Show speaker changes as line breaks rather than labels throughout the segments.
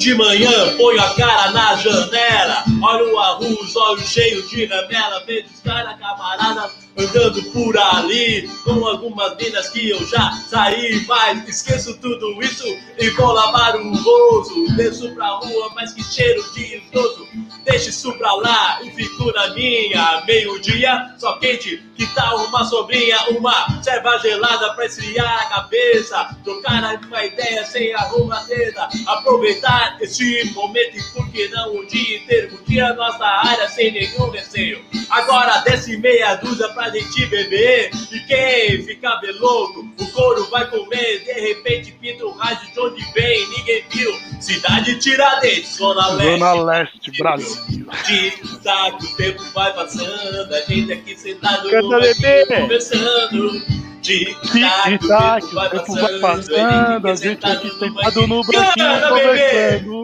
De manhã, ponho a cara na janela. Olho o arroz, olhos cheios de ramela. Vejo os caras camaradas andando por ali. Com algumas minas que eu já saí. Mas esqueço tudo isso e vou lavar o rosto. Desço pra rua, mas que cheiro de idoso. Deixa isso pra lá e fico na minha. Meio-dia, só quente, que tal uma sobrinha? Uma serva gelada pra esfriar a cabeça. Trocar uma ideia sem arrumadeira. Aproveitar esse momento e por que não o dia inteiro? Curtir a nossa área sem nenhum receio. Agora desce meia dúzia pra gente beber. E quem ficar belouro, o couro vai comer. De repente pinta o rádio de onde vem, ninguém viu. Cidade Tiradentes, Zona Leste.
Zona Leste, Brasil.
Tic-tac, o tempo vai passando, a gente aqui sentado
Canta,
no
bebê.
banquinho conversando. Tic-tac, o tempo vai passando,
a gente aqui sentado no banquinho conversando.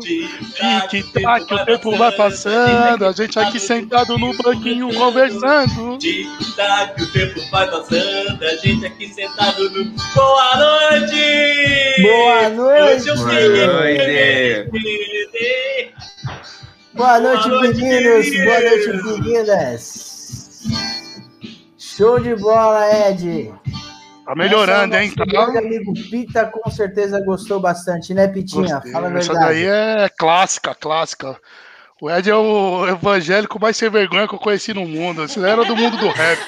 Tic-tac, o tempo vai passando, a gente aqui sentado no banquinho conversando.
Tic-tac, o tempo vai passando, a gente aqui sentado no. Boa noite!
Boa noite.
Boa noite,
Boa noite. meninos! Boa noite, meninas! Show de bola, Ed!
Tá melhorando,
Essa
hein? Tá?
grande amigo Pita com certeza gostou bastante, né, Pitinha?
Gostei.
Fala a
Essa
verdade.
daí é clássica, clássica. O Ed é o evangélico mais sem vergonha que eu conheci no mundo. Esse era do mundo do rap.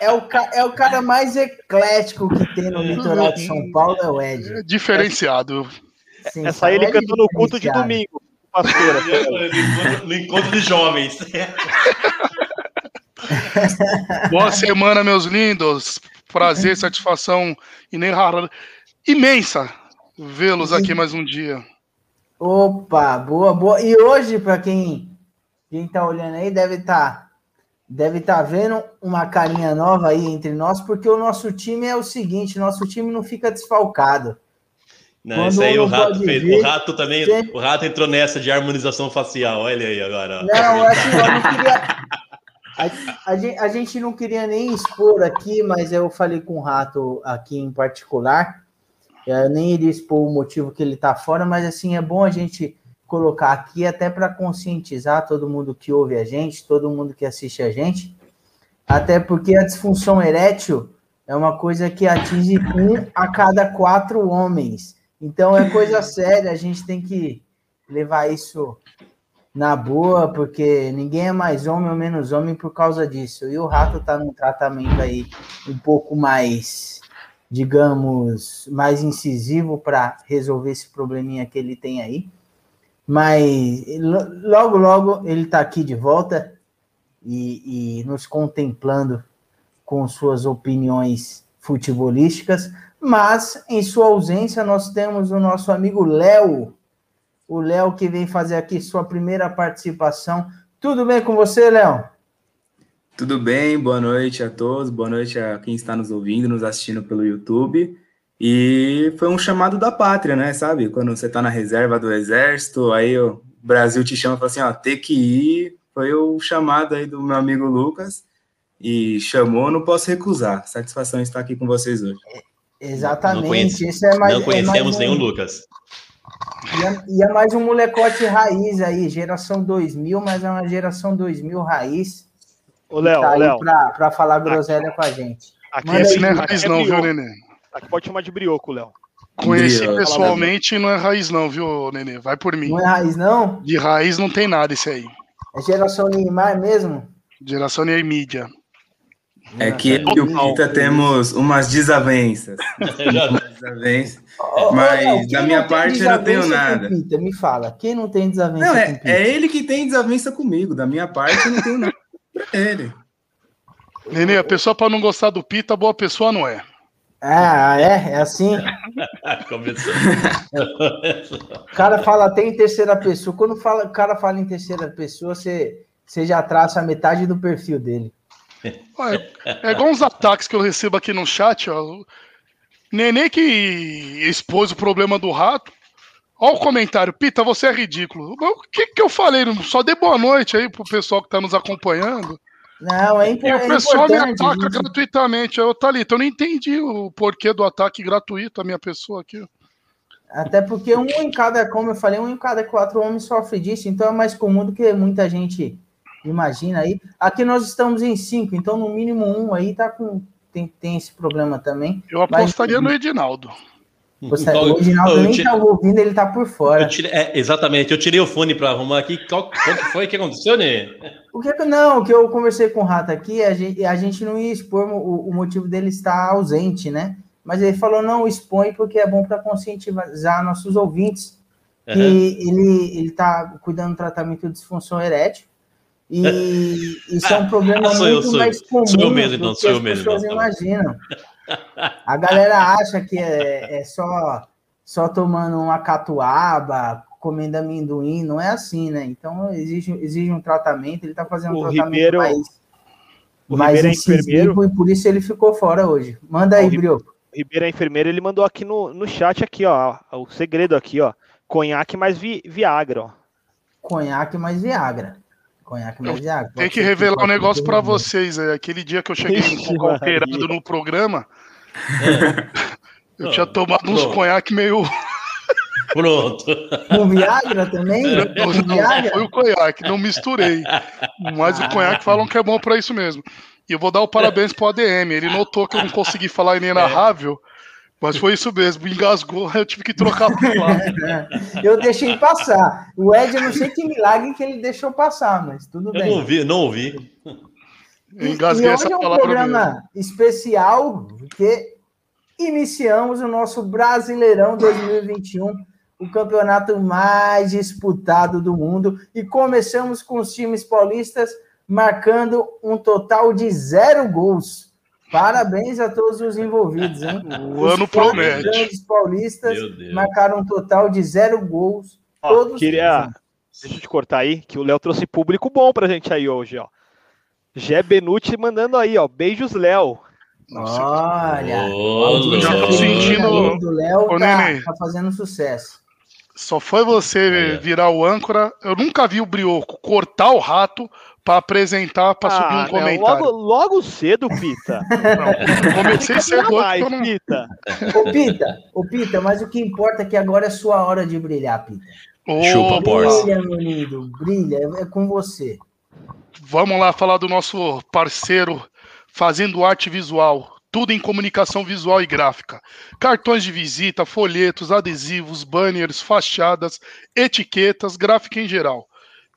É, o ca- é o cara mais eclético que tem no litoral de São Paulo, é o Ed.
É diferenciado.
Sim,
Essa aí ele
Ed
cantou no culto de domingo, pastora.
No encontro de jovens.
Boa semana, meus lindos. Prazer, satisfação inenarrável. imensa vê-los aqui mais um dia.
Opa, boa, boa. E hoje, para quem, quem tá olhando aí, deve estar deve tá vendo uma carinha nova aí entre nós, porque o nosso time é o seguinte, nosso time não fica desfalcado.
Não,
Quando
esse aí o rato fez.
vir,
O rato também.
sempre-
O rato entrou nessa de harmonização facial. Olha aí agora. ó.
Não, assim, eu não queria. A, a gen- a gente não queria nem expor aqui, mas eu falei com o Rato aqui em particular. Eu nem iria expor o motivo que ele tá fora, mas assim é bom a gente colocar aqui até para conscientizar todo mundo que ouve a gente, todo mundo que assiste a gente. Até porque a disfunção erétil é uma coisa que atinge um a cada quatro homens. Então é coisa séria, a gente tem que levar isso na boa, porque ninguém é mais homem ou menos homem por causa disso. E o rato tá num tratamento aí um pouco mais, digamos, mais incisivo para resolver esse probleminha que ele tem aí. Mas lo- logo, logo ele tá aqui de volta e, e nos contemplando com suas opiniões futebolísticas. Mas, em sua ausência, nós temos o nosso amigo Léo, o Léo que vem fazer aqui sua primeira participação. Tudo bem com você, Léo?
Tudo bem? Boa noite a todos, boa noite a quem está nos ouvindo, nos assistindo pelo YouTube. E foi um chamado da pátria, né? Sabe? Quando você está na reserva do exército, aí o Brasil te chama e fala assim: ó, tem que ir. Foi o chamado aí do meu amigo Lucas. E chamou, não posso recusar. Satisfação estar aqui com vocês hoje.
Exatamente.
Não conhece-
Esse é mais,
Não conhecemos
é mais um,
nenhum Lucas.
E é, e é mais um molecote raiz aí, geração 2000, mas é uma geração 2000 raiz.
Ô, Léo,
tá
Léo,
pra, pra falar groselha com a gente.
aqui
Manda
é,
aí,
Esse não é
aqui
raiz
é
não, viu,
brioco.
Nenê?
Aqui pode chamar de brioco, Léo.
Conheci
Brioco.
pessoalmente não é raiz não, viu, Nenê? Vai por mim.
Não é raiz, não?
De raiz não tem nada esse aí.
É geração Neymar mesmo?
Geração Ney Mídia.
É que eu e o Pita temos umas desavenças. Desavenças. Mas da minha parte eu não tenho nada.
Pita? Me fala, quem não tem desavença
Não,
com
é,
Pita?
é ele que tem desavença comigo. Da minha parte, eu não tenho nada pra ele.
Nenê, a pessoa pra não gostar do Pita, boa pessoa não é.
Ah, é? É assim?
Começou.
O cara fala até em terceira pessoa. Quando fala, o cara fala em terceira pessoa, você, você já traça a metade do perfil dele.
Olha, É igual uns ataques que eu recebo aqui no chat, ó. Nenê que expôs o problema do rato. Olha o comentário, Pita, você é ridículo. O que, que eu falei? Só dei boa noite aí pro pessoal que tá nos acompanhando.
Não, é, impo
E
é
o pessoal me
importante.
ataca gratuitamente. Eu, Thalita, eu não entendi o porquê do ataque gratuito à minha pessoa aqui.
Até porque um em cada, como eu falei, um em cada quatro homens sofre disso, então é mais comum do que muita gente imagina aí. Aqui nós estamos em cinco, então no mínimo um aí tá com tem, tem esse problema também.
Eu apostaria mas, no Edinaldo.
Você, o Edinaldo nem estava ouvindo, ele tá por fora.
Eu tirei, é, exatamente, eu tirei o fone para arrumar aqui. Qual, qual que foi que aconteceu, né?
O que não, o que eu conversei com o Rato aqui, a gente, a gente não ia expor o, o motivo dele estar ausente, né? Mas ele falou, não, expõe porque é bom para conscientizar nossos ouvintes que uhum. ele, ele tá cuidando do tratamento de disfunção erétil. E isso é um problema ah, muito eu, mais comum sou eu mesmo, então, sou eu mesmo, pessoas então. imaginam. A galera acha que é, é, só, só tomando uma catuaba, comendo amendoim, não é assim, né? Então exige, exige um tratamento, ele está fazendo um tratamento
Ribeiro,
mais,
o mais é enfermeiro,
e por isso ele ficou fora hoje. Manda aí, Brioco.
O Ribeiro é enfermeiro, ele mandou aqui no, no chat aqui, ó, o segredo aqui, ó, conhaque mais vi, Viagra, ó.
Conhaque mais Viagra. Conhaque mais Viagra.
Tem que revelar um negócio para vocês. É, aquele dia que eu cheguei um pouco alterado no programa, é. eu tinha tomado uns conhaque meio
Pronto.
Com Viagra também?
Não, não, Viagra? foi o conhaque, não misturei. Mas o conhaque falam que é bom para isso mesmo. E eu vou dar o parabéns pro ADM. Ele notou que eu não consegui falar inenarrável, mas foi isso mesmo. Engasgou, eu tive que trocar
pro Eu deixei passar. O Ed, eu não sei que milagre que ele deixou passar, mas tudo
eu
bem.
Eu não ouvi, não ouvi.
engasguei e hoje essa
é um
palavra
programa mesmo. especial, porque iniciamos o nosso Brasileirão 2021 o campeonato mais disputado do mundo. E começamos com os times paulistas marcando um total de zero gols. Parabéns a todos os envolvidos, hein?
O os ano promete. Os
grandes paulistas marcaram um total de zero gols.
Ó, todos queria. Deixa eu te cortar aí, que o Léo trouxe público bom pra gente aí hoje, ó. Gé Benucci mandando aí, ó. Beijos, Léo.
Olha,
oh, já tô sentindo.
O Léo tá, tá fazendo sucesso.
Só foi você virar o âncora. Eu nunca vi o Brioco cortar o rato para apresentar, para ah, subir um comentário.
Logo, logo cedo, Pita.
Não, comecei cedo
mais, não... Pita.
Ô, Pita, ô, Pita, mas o que importa é que agora é sua hora de brilhar, Pita.
Oh, Chupa,
Brilha, meu lindo, brilha, é com você.
Vamos lá falar do nosso parceiro fazendo arte visual, tudo em comunicação visual e gráfica. Cartões de visita, folhetos, adesivos, banners, fachadas, etiquetas, gráfica em geral.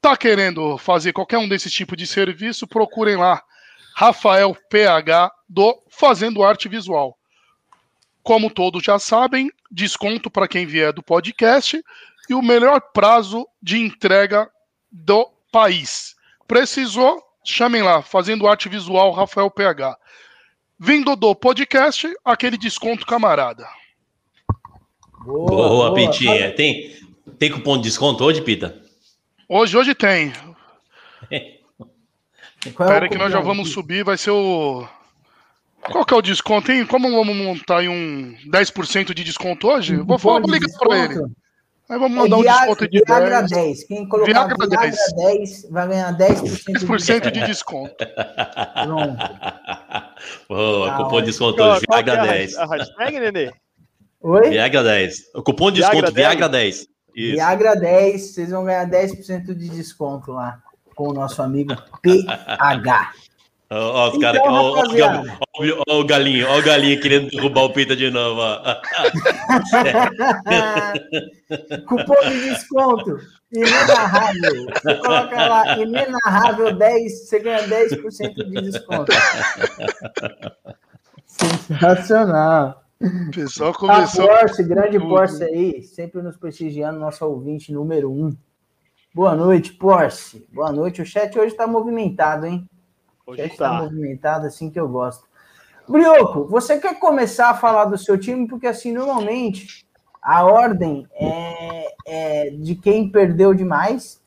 Tá querendo fazer qualquer um desses tipos de serviço? Procurem lá. Rafael PH do Fazendo Arte Visual. Como todos já sabem, desconto para quem vier do podcast e o melhor prazo de entrega do país. Precisou? Chamem lá, Fazendo Arte Visual Rafael PH. Vindo do podcast, aquele desconto camarada.
Boa, boa, boa. Pitinha. Tem, tem cupom de desconto hoje, Pita?
Hoje, hoje tem. Espera é que nós já vamos subir, vai ser o. Qual que é o desconto, hein? Como vamos montar um 10% de desconto hoje? Vou, vou ligar para ele. Aí vamos mandar é um desconto de
Viagra 10. 10. Quem colocar Viagra, Viagra 10. 10 vai ganhar 10%,
10 de desconto.
Pronto. Ah, cupom de desconto hoje, Viagra 10. A hashtag, Nenê? Oi? Viagra 10. O cupom de desconto Viagra 10. Isso.
Viagra 10, vocês vão ganhar 10% de desconto lá com o nosso amigo PH.
Ó, os caras, então, ó, ó, ó, o galinho, ó o galinho querendo derrubar o Pita de novo.
Cupom de desconto, inenarrável. Você coloca lá, inenarrável 10, você ganha 10% de desconto. Sensacional.
O pessoal começou.
A Porsche, grande tudo. Porsche aí, sempre nos prestigiando, nosso ouvinte número um. Boa noite, Porsche. Boa noite. O chat hoje está movimentado, hein? Hoje está tá movimentado assim que eu gosto. Brioco, você quer começar a falar do seu time? Porque assim, normalmente a ordem é, é de quem perdeu demais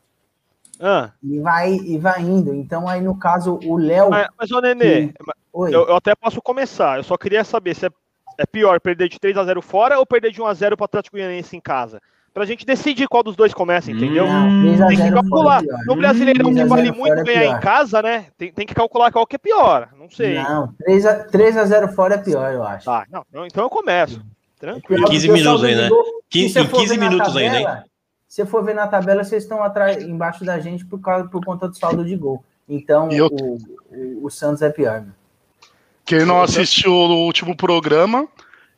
ah. e, vai, e vai indo. Então, aí no caso, o Léo.
Mas, mas ô Nenê, que... eu, eu, até posso começar. Eu só queria saber se é, é pior perder de 3 a 0 fora ou perder de 1 a 0 para o Atlético Goianiense em casa pra gente decidir qual dos dois começa, entendeu? Não, tem que calcular. No Brasileirão que vale muito ganhar em casa, né? Tem, tem que calcular qual que é pior. Não sei.
Não, 3 a, 3 a 0 fora é pior, eu acho.
Tá, não, então eu começo.
Tranquilo. 15 minutos aí, né? 15, 15 minutos ainda, hein?
Se for ver na tabela, vocês estão atrás, embaixo da gente por, causa, por conta do saldo de gol. Então, eu... o, o, o, Santos é pior. Né?
Quem não assistiu o último programa,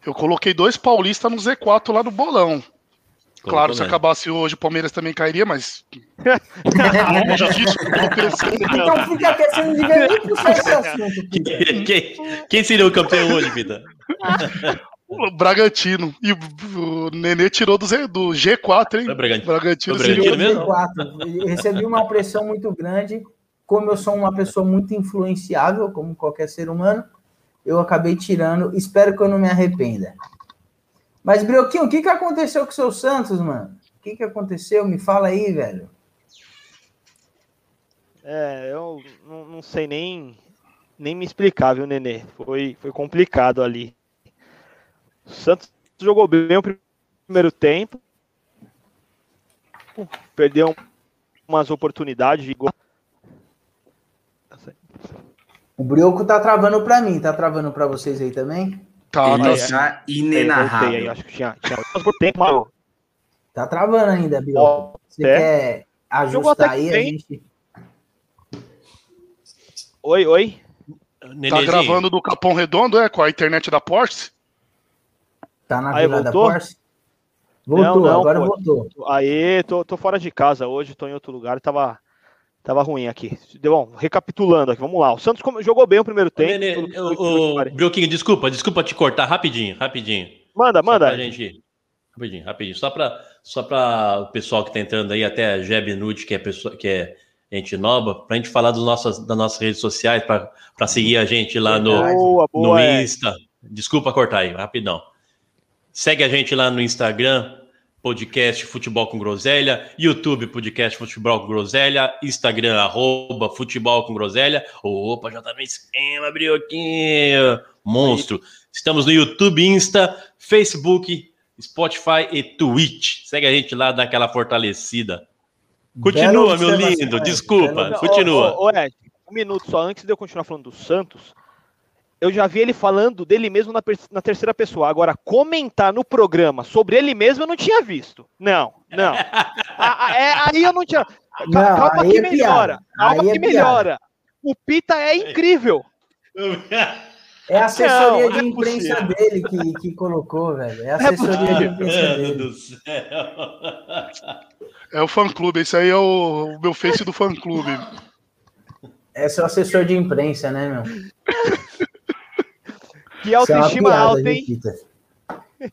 eu coloquei dois paulistas no Z4 lá no bolão. Claro, se acabasse hoje, o Palmeiras também cairia, mas.
então fica questão de ver puxar esse assunto.
Quem, quem, quem seria o campeão hoje, Pita?
O Bragantino. E o Nenê tirou do, Z, do G4, hein?
Bragantino.
Bragantino,
Bragantino mesmo?
G4. Recebi uma pressão muito grande. Como eu sou uma pessoa muito influenciável, como qualquer ser humano, eu acabei tirando. Espero que eu não me arrependa. Mas, Brioquinho, o que, que aconteceu com o seu Santos, mano? O que, que aconteceu? Me fala aí, velho.
É, eu não, não sei nem, nem me explicar, viu, Nenê? Foi, foi complicado ali. O Santos jogou bem o primeiro tempo. Perdeu umas oportunidades de gol.
O Brioco tá travando para mim, tá travando para vocês aí também?
Tá, Ele tá inenarrável. Aí,
acho que tinha, tinha por tempo, mano.
Tá travando ainda, Brioco. Você é. quer ajustar aí a gente?
Oi, oi.
Tá gravando do Capão Redondo, é? Com a internet da Porsche?
Tá na Aí, Vila voltou? da Porsche? Voltou, não, não, agora pô. voltou.
Aí, tô, tô fora de casa hoje, tô em outro lugar, tava, tava ruim aqui. Bom, recapitulando aqui, vamos lá. O Santos jogou bem o primeiro tempo. Nenê,
o, o Brioquinho, desculpa, desculpa te cortar, rapidinho, rapidinho.
Manda, manda.
gente, rapidinho, rapidinho. Só para só pra o pessoal que tá entrando aí, até a Jeb Nude, que é, pessoa, que é gente nova, pra gente falar dos nossos, das nossas redes sociais, para seguir a gente lá no, boa, boa, no é. Insta. É. Desculpa cortar aí, rapidão. Segue a gente lá no Instagram, podcast Futebol com Groselha, YouTube podcast Futebol com Groselha, Instagram arroba Futebol com Groselha. Opa, já tá no esquema, brioquinho. Monstro. Estamos no YouTube, Insta, Facebook, Spotify e Twitch. Segue a gente lá, dá aquela fortalecida. Continua, meu lindo. Desculpa, continua.
Ô, ô, ô, Ed, um minuto só antes de eu continuar falando do Santos eu já vi ele falando dele mesmo na, na, terceira pessoa. Agora, comentar no programa sobre ele mesmo eu não tinha visto. Não, não. a, a, é, aí eu não tinha.
Não, calma que é melhora.
Calma que é melhora. O Pita é incrível.
É a assessoria não, de é imprensa é dele que, que colocou, velho. É a assessoria de imprensa dele. Do céu.
É o fã-clube. Esse aí é o, o meu face do fã-clube.
É seu assessor de imprensa, né, meu?
Que autoestima é alta, hein?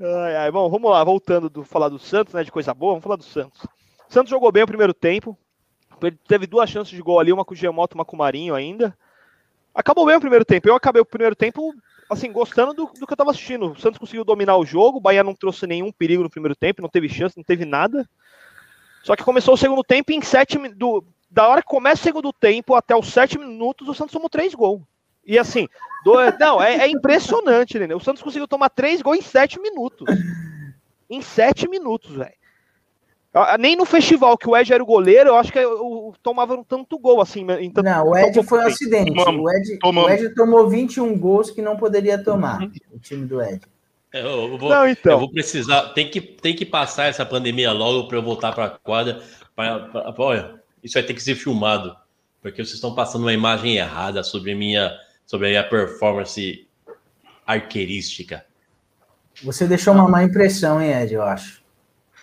ai, ai, bom, vamos lá, voltando do falar do Santos, né? De coisa boa, vamos falar do Santos. O Santos jogou bem o primeiro tempo. Teve duas chances de gol ali, uma com o Gemoto, uma com o Marinho ainda. Acabou bem o primeiro tempo. Eu acabei o primeiro tempo, assim, gostando do, do que eu tava assistindo. O Santos conseguiu dominar o jogo, o Bahia não trouxe nenhum perigo no primeiro tempo, não teve chance, não teve nada. Só que começou o segundo tempo em sete do Da hora que começa o segundo tempo até os sete minutos, o Santos tomou três gols. E assim, do, não, é, é impressionante, né? O Santos conseguiu tomar três gols em sete minutos. Em sete minutos, velho. Nem no festival que o Ed era o goleiro, eu acho que eu, tomava um tanto gol assim. Tanto,
não, o Ed foi um acidente. o, Ed, o Ed tomou 21 gols que não poderia tomar. O time do Ed.
É, eu, vou, não, então. eu vou precisar, tem que, tem que passar essa pandemia logo para eu voltar para a quadra. Pra, pra, olha, isso vai ter que ser filmado, porque vocês estão passando uma imagem errada sobre minha sobre a performance arqueirística.
Você deixou uma má impressão, hein, Ed, eu acho.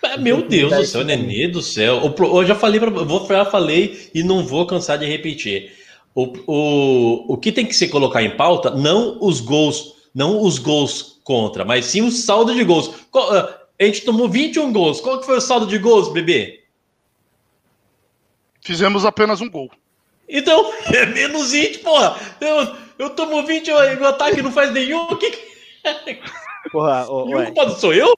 Ah, meu Deus do céu, Nenê do céu. Eu já falei, pra, vou, já falei e não vou cansar de repetir. O, o, o que tem que se colocar em pauta, não os gols, não os gols contra, mas sim o saldo de gols. Ah, a gente tomou 21 gols. Qual que foi o saldo de gols, bebê?
Fizemos apenas um gol.
Então, é menos 20, porra. Eu, eu tomo 20 e o ataque não faz nenhum. O que, que...
Porra, o,
e o culpado sou eu?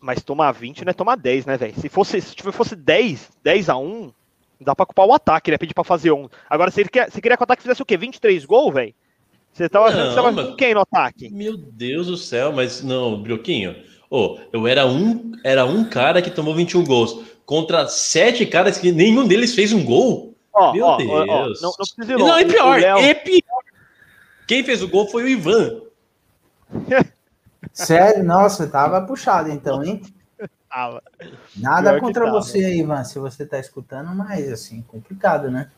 Mas tomar 20 não é tomar 10, né, velho? Se fosse, se fosse 10, 10 a 1, dá pra culpar o ataque, né? Pedir pra fazer 1. Agora, se ele quer, se queria que o ataque fizesse o quê? 23 gols, velho? Você tava que você tava com quem no ataque?
Meu Deus do céu, mas não, Brioquinho. Oh, eu era um, era um cara que tomou 21 gols contra sete caras que nenhum deles fez um gol.
Oh, Meu oh, Deus. Oh, não, não,
precisa ir Não, é pior, Léo... é pior. Quem fez o gol foi o Ivan.
Sério? Nossa, tava puxado então, hein? Tava. Nada Pior contra você aí, Ivan, se você tá escutando, mas assim, complicado, né?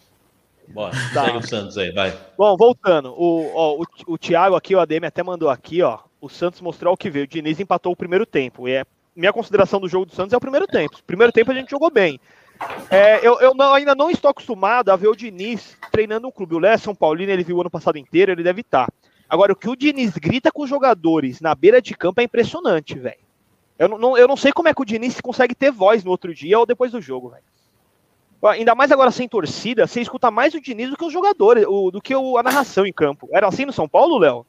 Bora, tá. segue o Santos aí, vai.
Bom, voltando, o, ó, o, o Thiago aqui, o ADM até mandou aqui, ó, o Santos mostrou o que veio. O Diniz empatou o primeiro tempo. E é, minha consideração do jogo do Santos é o primeiro tempo. primeiro tempo a gente jogou bem. É, eu, eu não, ainda não estou acostumado a ver o Diniz treinando um clube. O Léo São Paulino, ele viu o ano passado inteiro, ele deve estar. Tá. Agora, o que o Diniz grita com os jogadores na beira de campo é impressionante, velho. Eu não, eu não sei como é que o Diniz consegue ter voz no outro dia ou depois do jogo, velho. Ainda mais agora sem torcida, você escuta mais o Diniz do que os jogadores, o, do que o, a narração em campo. Era assim no São Paulo, Léo?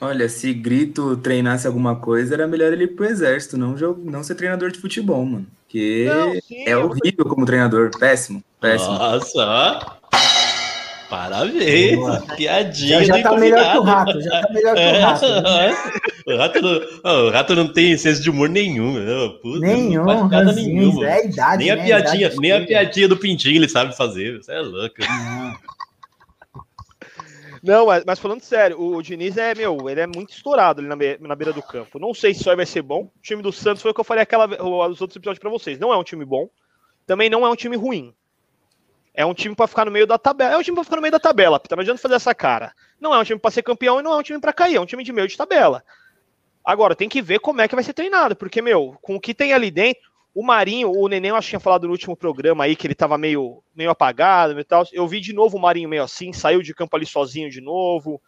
Olha, se Grito treinasse alguma coisa, era melhor ele ir pro exército, não, não ser treinador de futebol, mano. Porque não, sim, é horrível como treinador, péssimo, péssimo.
Nossa, Parabéns, Boa. piadinha.
Já, já tá melhor que o rato, já tá melhor que o rato. Né?
o, rato não, o rato não tem senso de humor nenhum.
Puta, nenhum, não faz nenhuma. É a idade,
nem a né? piadinha, a nem a piadinha do pintinho ele sabe fazer. Você é louco. Não.
Não, mas, falando sério, o, Diniz é, meu, ele é muito estourado ali na, be na beira do campo. Não sei se aí vai ser bom. O time do Santos foi o que eu falei aquela, os outros episódios para vocês. Não é um time bom. Também não é um time ruim. É um time para ficar no meio da tabela. É um time para ficar no meio da tabela, Pita. Não adianta fazer essa cara. Não é um time para ser campeão e não é um time para cair. É um time de meio de tabela. Agora, tem que ver como é que vai ser treinado. Porque, meu, com o que tem ali dentro, o Marinho, o Neném, eu acho que tinha falado no último programa aí que ele tava meio, meio apagado e tal. Eu vi de novo o Marinho meio assim, saiu de campo ali sozinho de novo.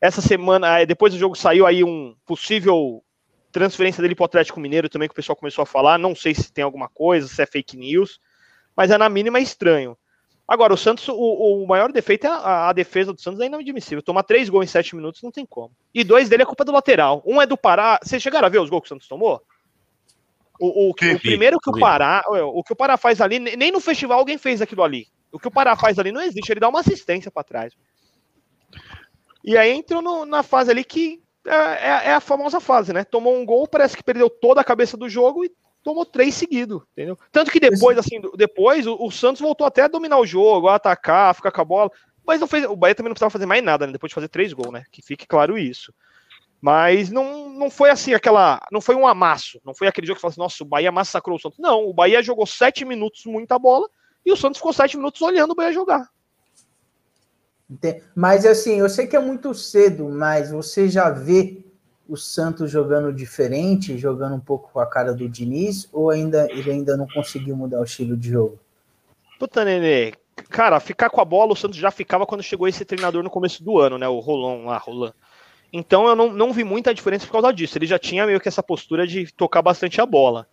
Essa semana, depois do jogo saiu aí um possível transferência dele pro Atlético Mineiro também, que o pessoal começou a falar. Não sei se tem alguma coisa, se é fake news, mas é na mínima estranho. Agora, o Santos, o, o maior defeito é a, a, defesa do Santos é inadmissível. Tomar três gols em sete minutos não tem como. E dois dele é culpa do lateral. Um é do Pará. Vocês chegaram a ver os gols que o Santos tomou? O, o, o primeiro que o Pará, o que o Pará faz ali, nem no festival alguém fez aquilo ali. O que o Pará faz ali não existe, ele dá uma assistência para trás. E aí entrou no, na fase ali que é, é, é, a famosa fase, né? Tomou um gol, parece que perdeu toda a cabeça do jogo e tomou três seguidos, entendeu? Tanto que depois, assim, depois o, o, Santos voltou até a dominar o jogo, a atacar, a ficar com a bola, mas não fez, o Bahia também não precisava fazer mais nada, né? Depois de fazer três gols, né? Que fique claro isso. Mas não, não foi assim aquela. Não foi um amasso. Não foi aquele jogo que fala assim, nossa, o Bahia massacrou o Santos. Não, o Bahia jogou sete minutos muita bola e o Santos ficou sete minutos olhando o Bahia jogar.
Mas assim, eu sei que é muito cedo, mas você já vê o Santos jogando diferente, jogando um pouco com a cara do Diniz, ou ainda ele ainda não conseguiu mudar o estilo de jogo?
Puta, Nenê, cara, ficar com a bola, o Santos já ficava quando chegou esse treinador no começo do ano, né? O Rolon lá, Roland. Então eu não, não vi muita diferença por causa disso. Ele já tinha meio que essa postura de tocar bastante a bola.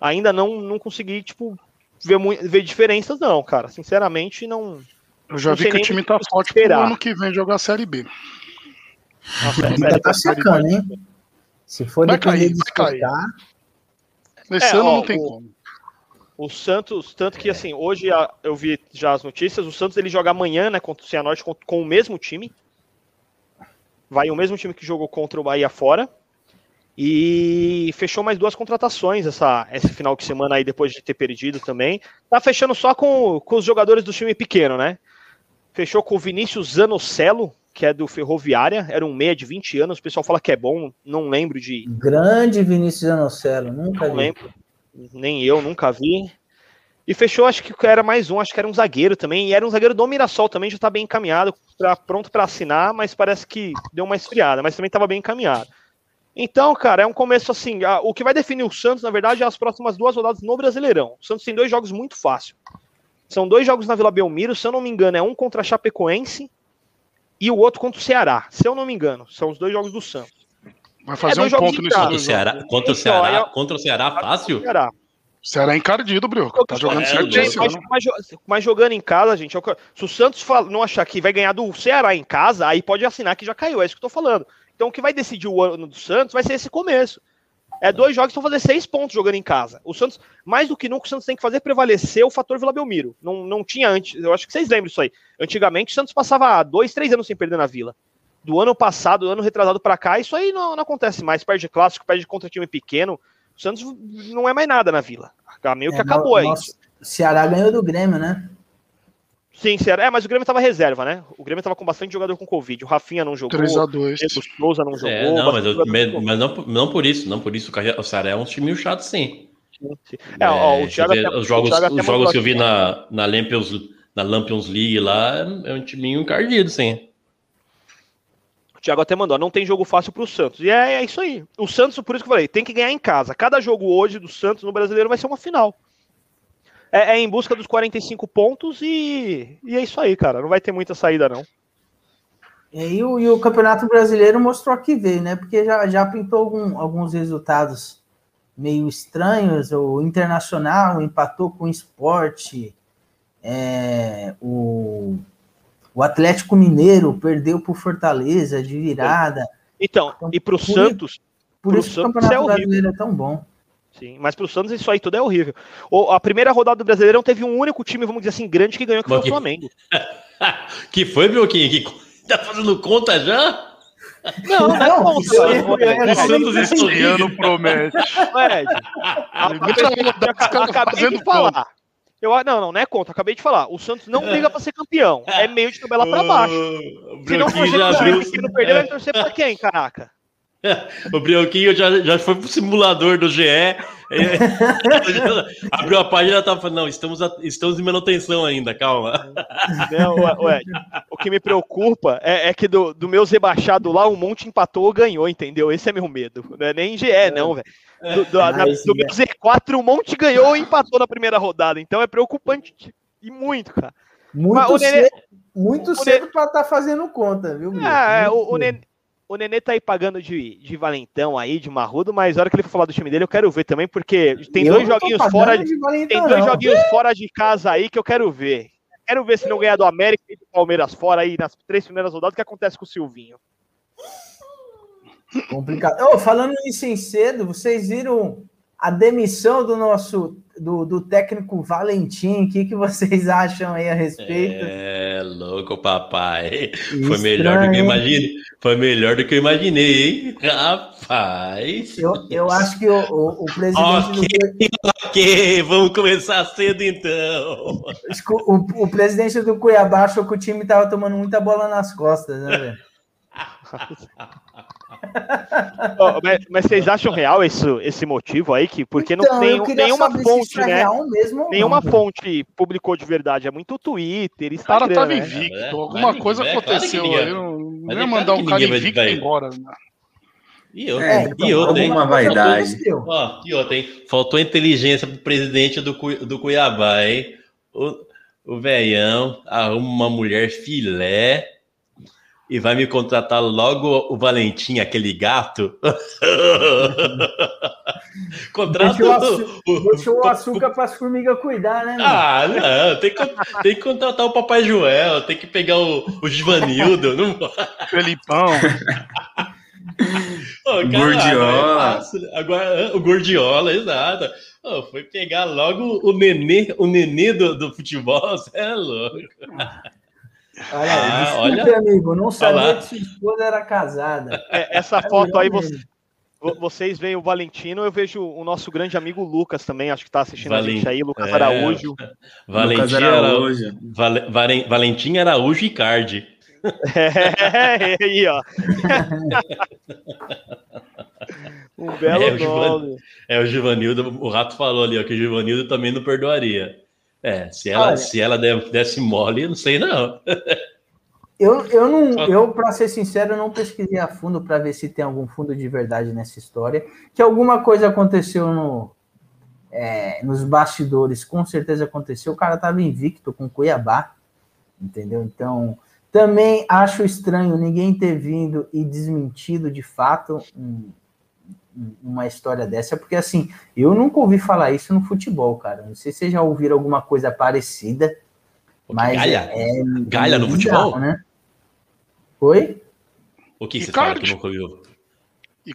Ainda não, não consegui, tipo, ver, ver diferenças, não, cara. Sinceramente, não.
Eu já vi que o time tá forte pro ano que vem jogar a Série B.
Nossa, ainda tá secando, hein? Se for vai cair, vai cair.
Esse é, ano ó, não tem o, como.
O Santos, tanto que assim, hoje eu vi já as notícias, o Santos ele joga amanhã, né, contra o Cianorte com, com o mesmo time vai o mesmo time que jogou contra o Bahia fora. E fechou mais duas contratações essa, esse final de semana aí, depois de ter perdido também. Tá fechando só com, com os jogadores do time pequeno, né? Fechou com o Vinícius Zanocelo, que é do Ferroviária, era um meia de 20 anos, o pessoal fala que é bom, não lembro de.
Grande Vinícius Zanocelo, nunca
não
vi.
lembro. Nem eu, nunca vi. E fechou, acho que era mais um, acho que era um zagueiro também. E era um zagueiro do Mirassol também, já tá bem encaminhado, pra, pronto para assinar, mas parece que deu uma esfriada, mas também estava bem encaminhado. Então, cara, é um começo assim. A, o que vai definir o Santos, na verdade, é as próximas duas rodadas no Brasileirão. O Santos tem dois jogos muito fáceis. São dois jogos na Vila Belmiro, se eu não me engano, é um contra a Chapecoense e o outro contra o Ceará. Se eu não me engano, são os dois jogos do Santos.
Vai fazer é um ponto nesse
contra o Ceará, contra o Ceará, contra o Ceará fácil? Ceará.
Será encardido, Brioco. Tá jogando é, certíssimo.
Mas, mas, mas, jogando em casa, gente, é se o Santos não achar que vai ganhar do Ceará em casa, aí pode assinar que já caiu. É isso que eu tô falando. Então o que vai decidir o ano do Santos vai ser esse começo. É dois jogos que vão fazer seis pontos jogando em casa. O Santos, mais do que nunca, o Santos tem que fazer prevalecer o fator Vila Belmiro. Não, não tinha antes, eu acho que vocês lembram isso aí. Antigamente o Santos passava dois, três anos sem perder na Vila. Do ano passado, do ano retrasado para cá, isso aí não, não acontece mais. Perde clássico, perde contra time pequeno. O Santos não é mais nada na Vila. Meio que é, acabou aí.
Ceará ganhou do Grêmio, né?
Sim, sim, é, mas o Grêmio tava reserva, né? O Grêmio tava com bastante jogador com Covid. O Rafinha não jogou.
3x2.
O Souza não jogou.
É, não, mas, eu, mas, não, não por isso, não por isso. O Ceará é um time chato, sim. É, ó, o é, Thiago até, os jogos, o os jogos que eu vi na, na, Lampions, na Lampions League lá é um timinho encardido, sim.
Thiago até mandou, não tem jogo fácil pro Santos. E é, é, isso aí. O Santos, por isso que eu falei, tem que ganhar em casa. Cada jogo hoje do Santos no brasileiro vai ser uma final. É, é em busca dos 45 pontos e, e é isso aí, cara. Não vai ter muita saída, não.
E o, e o Campeonato Brasileiro mostrou que veio, né? Porque já, já pintou algum, alguns resultados meio estranhos. O Internacional empatou com o Esporte. É, o, o Atlético Mineiro perdeu por Fortaleza de virada.
Então, então e para o Santos.
Por isso o Campeonato é Brasileiro é tão bom.
Sim, mas para o Santos isso aí tudo é horrível. O, a primeira rodada do Brasileirão teve um único time, vamos dizer assim, grande que ganhou, que foi o Flamengo.
que foi, Bioquinho? Que tá fazendo conta já?
Não, não, não, não isso
é, o Santos historiano promete.
Ed, acabei de falar. Eu, não, não, não é conta, acabei de falar. O Santos não briga para ser campeão. É meio de tabela para baixo. Se não for ser que não perder, vai torcer para quem, caraca?
o Brioquinho já, já foi pro simulador do GE. abriu a página e tava falando, não, estamos, a, estamos em manutenção ainda, calma.
Não, ué, o que me preocupa é, é que do, do meus rebaixados lá, um monte empatou ou ganhou, entendeu? Esse é meu medo. Não é nem GE, é. não, velho. Do, do, ah, do meu Z4, um monte ganhou ou empatou na primeira rodada. Então é preocupante e muito, cara.
Muito Mas, cedo, muito cedo para estar tá fazendo conta, viu?
É, o, o, Nenê, o Nenê tá aí pagando de, de valentão aí, de marrudo, mas na hora que ele for falar do time dele, eu quero ver também, porque tem eu dois joguinhos fora de, de tem dois não. joguinhos fora de casa aí que eu quero ver. Quero ver se não ganhar do América e do Palmeiras fora aí nas três primeiras rodadas, o que acontece com o Silvinho.
Complicado. Oh, falando nisso em cedo, vocês viram a demissão do nosso do, do técnico Valentim, o que, que vocês acham aí a respeito?
É, louco, papai. Foi melhor do que eu imaginei. Foi melhor do que eu imaginei, hein? Rapaz.
Eu, eu acho que o, o, o presidente
okay, do Ok, vamos começar cedo então.
O, o presidente do Cuiabá achou que o time tava tomando muita bola nas costas, né, velho?
oh, mas, mas, vocês acham real esse, esse motivo aí? Que, porque então, não tem nenhuma fonte, é né? nenhuma não. fonte publicou de verdade. É muito Twitter, Instagram. O cara tava
né? invicto. É, alguma coisa é, aconteceu claro aí. Não ia mandar um cara invicto embora. Né?
E outra, é, então, e outra, hein? vaidade. Ó, e outra, hein? Faltou inteligência pro presidente do, do Cuiabá, hein? O, o velhão arruma uma mulher filé e vai me contratar logo o Valentim, aquele gato.
Contrata o, deixou o açúcar para as formigas cuidar, né?
Ah, não, tem que, tem que contratar o Papai Joel, tem que pegar o, o Givanildo. não...
Felipão.
oh, o Gordiola. É Agora, o Gordiola, exato. Oh, foi pegar logo o nenê, o nenê do, do futebol, você é louco.
Olha, ah, desculpe, olha, amigo, não sabia que sua esposa era casada.
É, essa é foto aí, você, vocês veem o Valentino, eu vejo o nosso grande amigo Lucas também, acho que está assistindo Valent... a gente aí, Lucas é... Araújo.
Valentim Araújo. Val... Valentim Araújo e Cardi.
É, aí, ó. um belo é, nome.
É, o Givanildo, o Rato falou ali, ó, que o Givanildo também não perdoaria. É, se ela, Olha, se ela desse mole, eu não sei não.
Eu, eu não, eu para ser sincero, eu não pesquisei a fundo para ver se tem algum fundo de verdade nessa história. Que alguma coisa aconteceu no, é, nos bastidores, com certeza aconteceu. O cara estava invicto com Cuiabá, entendeu? Então, também acho estranho ninguém ter vindo e desmentido de fato um, uma história dessa, porque assim, eu nunca ouvi falar isso no futebol, cara. Não sei se vocês já ouviram alguma coisa parecida, mas
Galha, é, é Galha no futebol,
né? Oi?
O que você fala que nunca ouviu?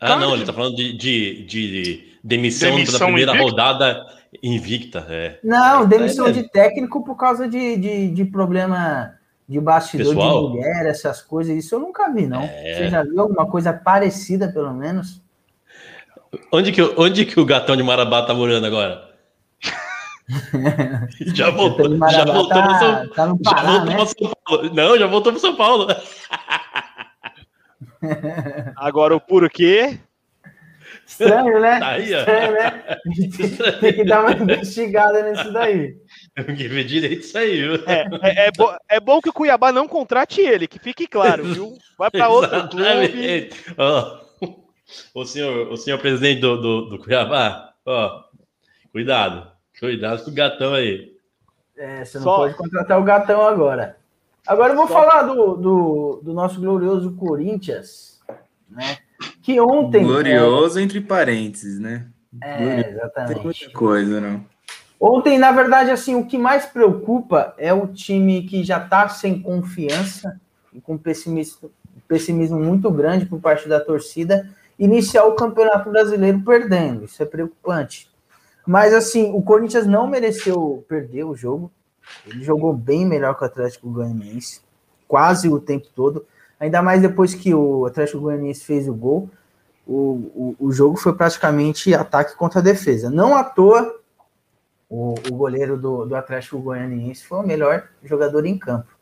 Ah, não, ele tá falando de, de, de demissão, demissão da primeira invicta? rodada invicta. É.
Não, é, demissão é, de técnico por causa de, de, de problema de bastidor Pessoal? de mulher, essas coisas. Isso eu nunca vi, não. É... Você já viu alguma coisa parecida, pelo menos?
Onde que, onde que o gatão de Marabá tá morando agora? já voltou, já voltou tá, para São, tá no Pará, já voltou né? São Paulo. Não, já voltou para São Paulo.
Agora o porquê
Estranho, né? Tá aí, Estranho, né? Tem que dar uma investigada nisso daí.
Tem que ver direito isso aí, viu?
É, é, é, bo é, bom que o Cuiabá não contrate ele, que fique claro, viu? Vai para outro clube.
Oh, o, senhor, o senhor presidente do, do, do Cuiabá, ó, cuidado. Cuidado com o gatão aí.
É, você não Só... pode contratar o gatão agora. Agora eu vou Só... falar do, do, do nosso glorioso Corinthians, né? Que ontem.
Glorioso é... entre parênteses, né?
É, Glorioso. exatamente. Tem
muita coisa, não.
Ontem, na verdade, assim, o que mais preocupa é o time que já está sem confiança e com pessimismo, pessimismo muito grande por parte da torcida, iniciar o Campeonato Brasileiro perdendo. Isso é preocupante. Mas, assim, o Corinthians não mereceu perder o jogo. Ele jogou bem melhor que o Atlético Goianiense, quase o tempo todo. Ainda mais depois que o Atlético Goianiense fez o gol, o, o, o jogo foi praticamente ataque contra defesa. Não à toa, o, o goleiro do, do Atlético Goianiense foi o melhor jogador em campo.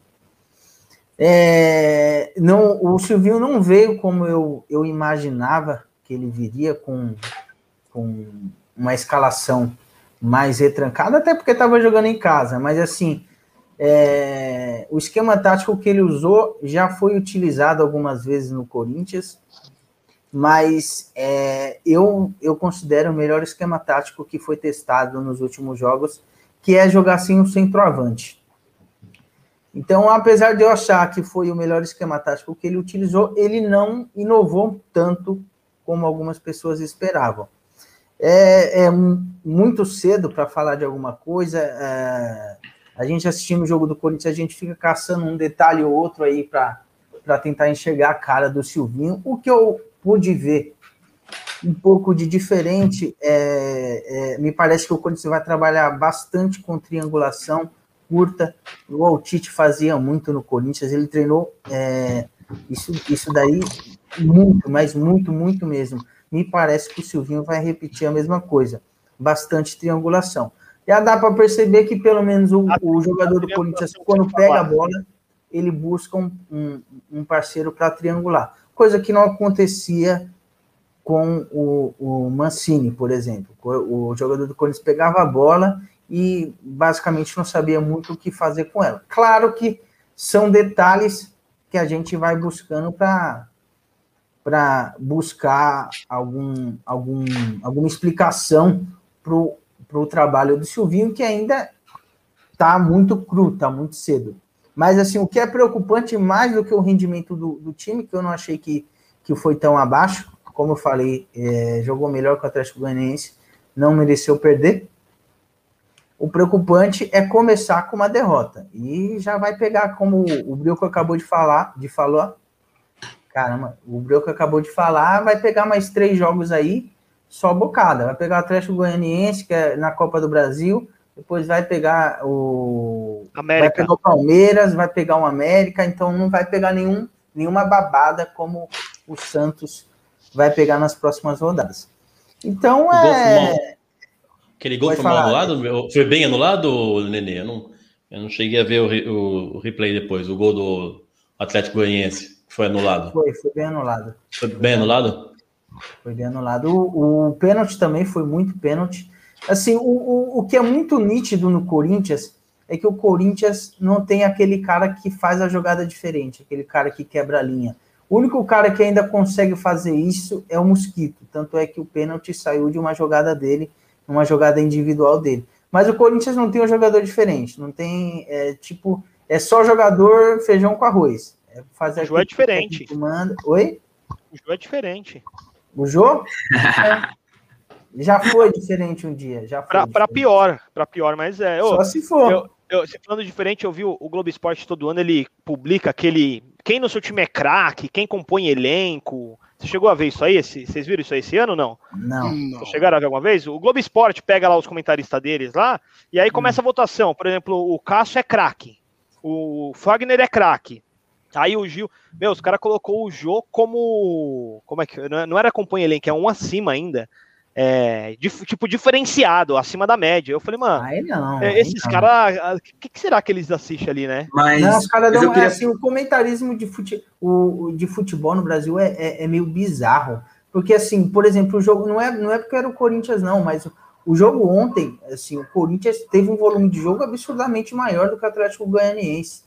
É, não, o Silvinho não veio como eu, eu imaginava que ele viria com, com uma escalação mais retrancada, até porque estava jogando em casa, mas assim, é, o esquema tático que ele usou já foi utilizado algumas vezes no Corinthians, mas é, eu, eu considero o melhor esquema tático que foi testado nos últimos jogos, que é jogar assim um centroavante. Então, apesar de eu achar que foi o melhor esquema tático que ele utilizou, ele não inovou tanto como algumas pessoas esperavam. É, é muito cedo para falar de alguma coisa. É, a gente assistindo o jogo do Corinthians, a gente fica caçando um detalhe ou outro aí para tentar enxergar a cara do Silvinho. O que eu pude ver um pouco de diferente, é, é, me parece que o Corinthians vai trabalhar bastante com triangulação curta. O Altite fazia muito no Corinthians, ele treinou é, isso, isso daí muito, mas muito, muito mesmo. Me parece que o Silvinho vai repetir a mesma coisa, bastante triangulação já dá para perceber que pelo menos o, o jogador do Corinthians, quando pega a bola, ele busca um, um, um parceiro para triangular, coisa que não acontecia com o, o, Mancini, por exemplo. O jogador do Corinthians pegava a bola e basicamente não sabia muito o que fazer com ela. Claro que são detalhes que a gente vai buscando para para buscar algum, algum, alguma explicação para o trabalho do Silvinho, que ainda está muito cru, está muito cedo. Mas assim, o que é preocupante mais do que o rendimento do, do time, que eu não achei que, que foi tão abaixo, como eu falei, é, jogou melhor que o Atlético Goianiense, não mereceu perder. O preocupante é começar com uma derrota. E já vai pegar, como o Brioco acabou de falar, de falar. Caramba, o Brioco acabou de falar, vai pegar mais três jogos aí só bocada. Vai pegar o Atlético Goianiense, que é na Copa do Brasil, depois vai pegar o. América. Vai pegar o Palmeiras, vai pegar o América, então não vai pegar nenhum, nenhuma babada como o Santos vai pegar nas próximas rodadas. Então é.
Aquele gol foi mal anulado? Foi bem anulado, Nenê? Eu não, eu não cheguei a ver o, o, o replay depois, o gol do Atlético Goianiense. Foi anulado.
Foi, foi bem anulado.
Foi bem anulado?
Foi bem anulado. O, o pênalti também foi muito pênalti. Assim, o, o, o que é muito nítido no Corinthians é que o Corinthians não tem aquele cara que faz a jogada diferente, aquele cara que quebra a linha. O único cara que ainda consegue fazer isso é o Mosquito. Tanto é que o pênalti saiu de uma jogada dele, uma jogada individual dele. Mas o Corinthians não tem um jogador diferente. Não tem, é, tipo, é só jogador feijão com arroz. É
fazer o jogo é diferente.
Manda. Oi?
O jogo é diferente.
O jogo? já foi diferente um dia. Já
para pior, para pior, mas é.
Só se for.
Eu, eu, se falando diferente, eu vi o, o Globo Esporte todo ano, ele publica aquele. Quem no seu time é craque, quem compõe elenco. Você chegou a ver isso aí? Esse, vocês viram isso aí esse ano ou não?
Não. não.
chegaram a ver alguma vez? O Globo Esporte pega lá os comentaristas deles lá, e aí começa hum. a votação. Por exemplo, o Cássio é craque. O Fagner é craque. Aí o Gil, meu, os caras colocou o Jô como. Como é que. Não era acompanha elenco, é um acima ainda. É, tipo, diferenciado, acima da média. Eu falei, mano,
aí não,
é, esses caras, o que, que, será que eles assistem ali, né?
Mas, não, os caras dão, queria... é, assim, o comentarismo de, fute, o, de futebol no Brasil é, é, é, meio bizarro. Porque, assim, por exemplo, o jogo, não é, não é porque era o Corinthians, não, mas o jogo ontem, assim, o Corinthians teve um volume de jogo absurdamente maior do que o Atlético Goianiense.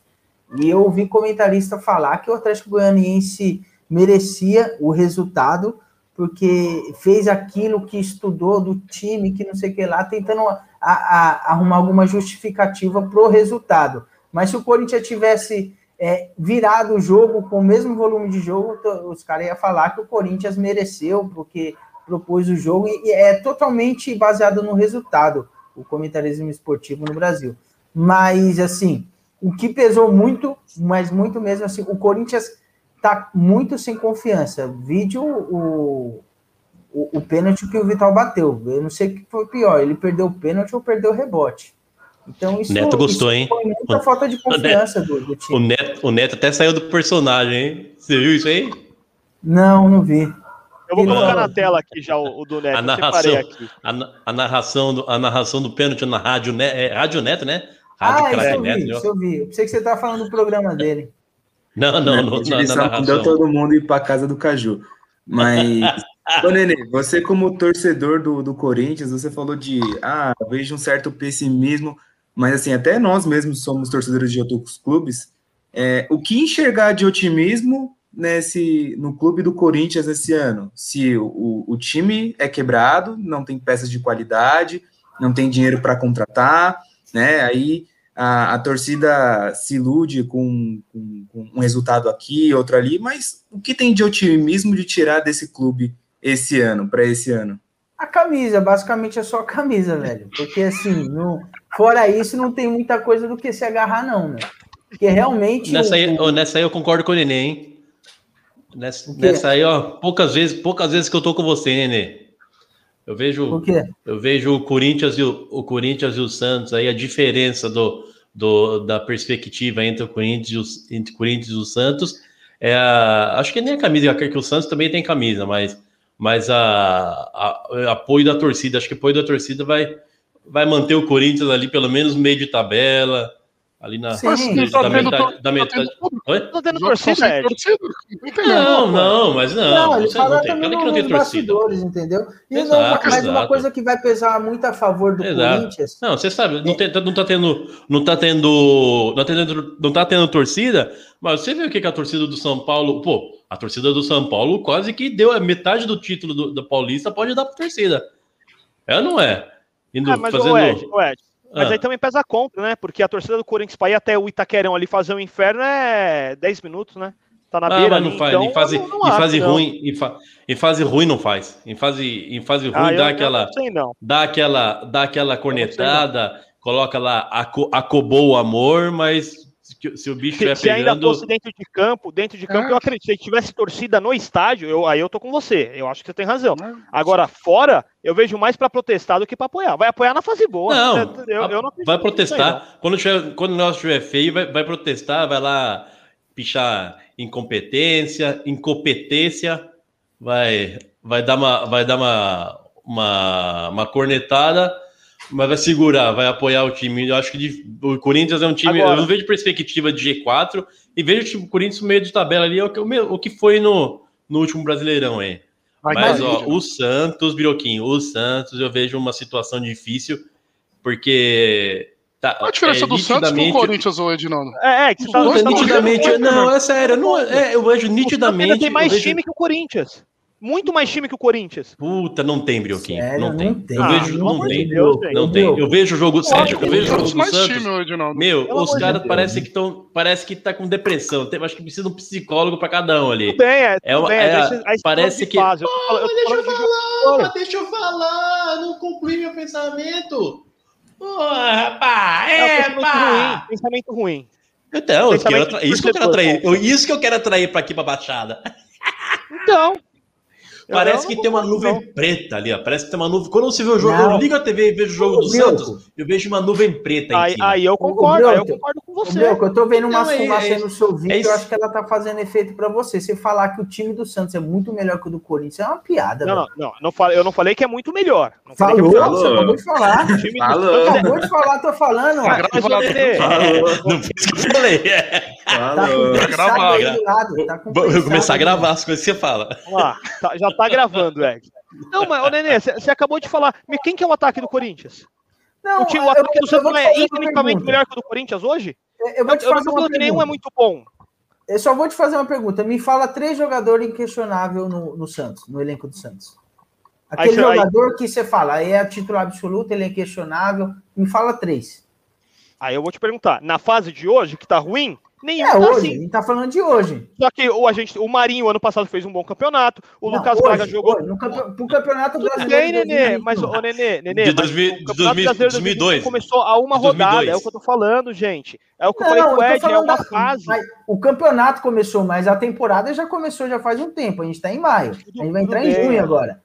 E eu ouvi comentarista falar que o Atlético Goianiense merecia o resultado porque fez aquilo que estudou do time, que não sei o que lá, tentando a, a, arrumar alguma justificativa para o resultado. Mas se o Corinthians tivesse é, virado o jogo com o mesmo volume de jogo, os caras iam falar que o Corinthians mereceu, porque propôs o jogo, e é totalmente baseado no resultado, o comentarismo esportivo no Brasil. Mas, assim, o que pesou muito, mas muito mesmo, assim, o Corinthians tá muito sem confiança. Vídeo o, o, o pênalti que o Vital bateu. Eu não sei o que foi pior, ele perdeu o pênalti ou perdeu o rebote. Então isso,
Neto gostou, hein?
Foi muita o, falta de confiança
Neto,
do, do, time.
O Neto, o Neto até saiu do personagem, hein? Você viu isso aí?
Não, não vi.
Eu vou colocar na tela aqui já o, o do Neto.
A narração, a, a, narração do, a narração do pênalti na rádio, né? É, rádio Neto, né? Rádio
ah, isso eu, vi, Neto, isso eu vi. Eu pensei que você estava falando do programa dele.
Não, não, não. não
ele só mandou todo mundo ir para casa do Caju. Mas, ô Nenê, você como torcedor do, do Corinthians, você falou de, ah, vejo um certo pessimismo, mas assim, até nós mesmos somos torcedores de outros clubes. É, o que enxergar de otimismo nesse no clube do Corinthians esse ano? Se o, o time é quebrado, não tem peças de qualidade, não tem dinheiro para contratar, né? Aí a, a torcida se ilude com, com, com, um resultado aqui, outro ali, mas o que tem de otimismo de tirar desse clube esse ano, para esse ano?
A camisa, basicamente é só a camisa, velho. Porque assim, não, fora isso, não tem muita coisa do que se agarrar, não, né? Porque realmente.
Nessa, o, aí, oh, nessa aí eu concordo com o Nenê, hein? Nessa, nessa aí, ó, poucas vezes, poucas vezes que eu tô com você, Nenê. Eu vejo, eu vejo o Corinthians e o, o, Corinthians e o Santos aí a diferença do, do da perspectiva entre o Corinthians, entre o Corinthians e o Santos. É a, acho que nem a camisa, que o Santos também tem camisa, mas, mas a, a, a, apoio da torcida, acho que o apoio da torcida vai, vai manter o Corinthians ali pelo menos meio de tabela, Ali na
Sim, tá da, metade, da metade. Oi?
Tá tendo torcida,
Não, não, mas não. Não,
ele fala também no, nos bastidores, entendeu? E exato, não, mas exato. uma coisa que vai pesar muito a favor do exato. Corinthians.
Não, você sabe, não, tem, não tá tendo. Não tá tendo. Não tá tendo, não tá tendo torcida, mas você vê o que, que a torcida do São Paulo. Pô, a torcida do São Paulo quase que deu a metade do título do, da Paulista, pode dar pra torcida. É ou não é?
Indo, ah, mas fazendo... o Ed, o Ed, mas ah. aí também pesa contra, né? Porque a torcida do Corinthians para ir até o Itaquerão ali fazer o inferno é 10 minutos, né?
Tá na ah, beira ali, faz, então, em fase, não, não em fase ruim, em, fa, em, fase ruim não faz. Em fase, em fase ruim ah, dá eu, aquela, eu sei, dá aquela, dá aquela cornetada, coloca lá, acobou o amor, mas se o bicho
se, se ainda fosse dentro de campo, dentro de campo, é. eu acredito. Se tivesse torcida no estádio, eu, aí eu tô com você. Eu acho que você tem razão. É. Agora, fora, eu vejo mais para protestar do que para apoiar. Vai apoiar na fase boa.
Não, eu, eu não vai protestar. Aí, quando, tiver, quando o negócio estiver feio, vai, vai protestar, vai lá pichar incompetência, incompetência, vai, vai dar uma, vai dar uma, uma, uma cornetada mas vai segurar, vai apoiar o time. Eu acho que o Corinthians é um time. Agora, eu não vejo perspectiva de G4 e vejo tipo, o Corinthians no meio de tabela ali, é o que, o que foi no, no último Brasileirão, hein? Mas, ó, o Santos, Biroquinho, o Santos, eu vejo uma situação difícil, porque.
Tá, Qual a diferença é, do Santos com o Corinthians hoje, Edinaldo?
É, é, que você tá, nitidamente. Não, é sério, não, é, eu vejo nitidamente.
Tem mais
vejo...
time que o Corinthians muito mais time que o Corinthians.
Puta, não tem, Brioquinho. Não tem. Não tem. Eu vejo, ah, não tem. Deus, não tem. Eu vejo o jogo. Sério, eu vejo o jogo do Santos. Time, meu, Pelo os caras de parece que estão. Parece que tá com depressão. Tem, acho que precisa de um psicólogo para cada um ali.
Tudo bem, é.
é,
bem,
é, é parece que. Fase. Eu eu deixa eu falar, deixa eu falar. Não concluí meu pensamento. Porra, rapaz, é,
pá. Pensamento ruim.
Então, pensamento eu quero isso que eu quero atrair. Isso que eu quero atrair para aqui para Baixada.
Então,
Parece que tem uma nuvem não. preta ali, ó. Parece que tem uma nuvem. Quando você vê o jogo, não. eu ligo a TV e vejo o jogo do Santos, eu vejo uma nuvem preta
aí, aí eu concordo, aí eu concordo com
você. Eu tô vendo uma então, fumaça é, no seu vídeo, é eu acho que ela tá fazendo efeito para você. Você falar que o time do Santos é muito melhor que o do Corinthians é uma piada.
Não, não, não, não falei, eu não falei que é muito melhor. Não
falou, é você acabou de falar. Falou. Acabou de falar, tô falando.
Não foi isso que eu falei. Tá, tá gravado. Tá Vou começar a gravar as coisas que você fala.
Vamos lá, tá, já tá gravando, Ed. Não, mas, ô Nenê, você acabou de falar. Quem que é o ataque do Corinthians? Não, o, time, o ataque eu, do Santos não é infinitamente melhor que o do Corinthians hoje?
Eu vou te eu, fazer eu
uma que nenhum é muito bom.
Eu só vou te fazer uma pergunta. Me fala três jogadores inquestionáveis no, no Santos, no elenco do Santos. Aquele aí, jogador aí... que você fala, é a titular absoluto, ele é inquestionável. Me fala três.
Aí eu vou te perguntar, na fase de hoje, que tá ruim,
Nenhum é tá hoje, assim. a gente tá falando de hoje.
Só que o, a gente, o Marinho, ano passado, fez um bom campeonato. O não, Lucas hoje, Braga jogou.
Hoje, no campe... Pro campeonato brasileiro.
Bem, Nenê, mas, ô, Nenê, Nenê.
De 2002.
Começou a uma rodada, 2002. é o que eu tô falando, gente. É o que eu falei com o Ed, é uma fase.
O campeonato começou, mas a temporada já começou já faz um tempo. A gente tá em maio. Tudo, a gente vai entrar em junho agora.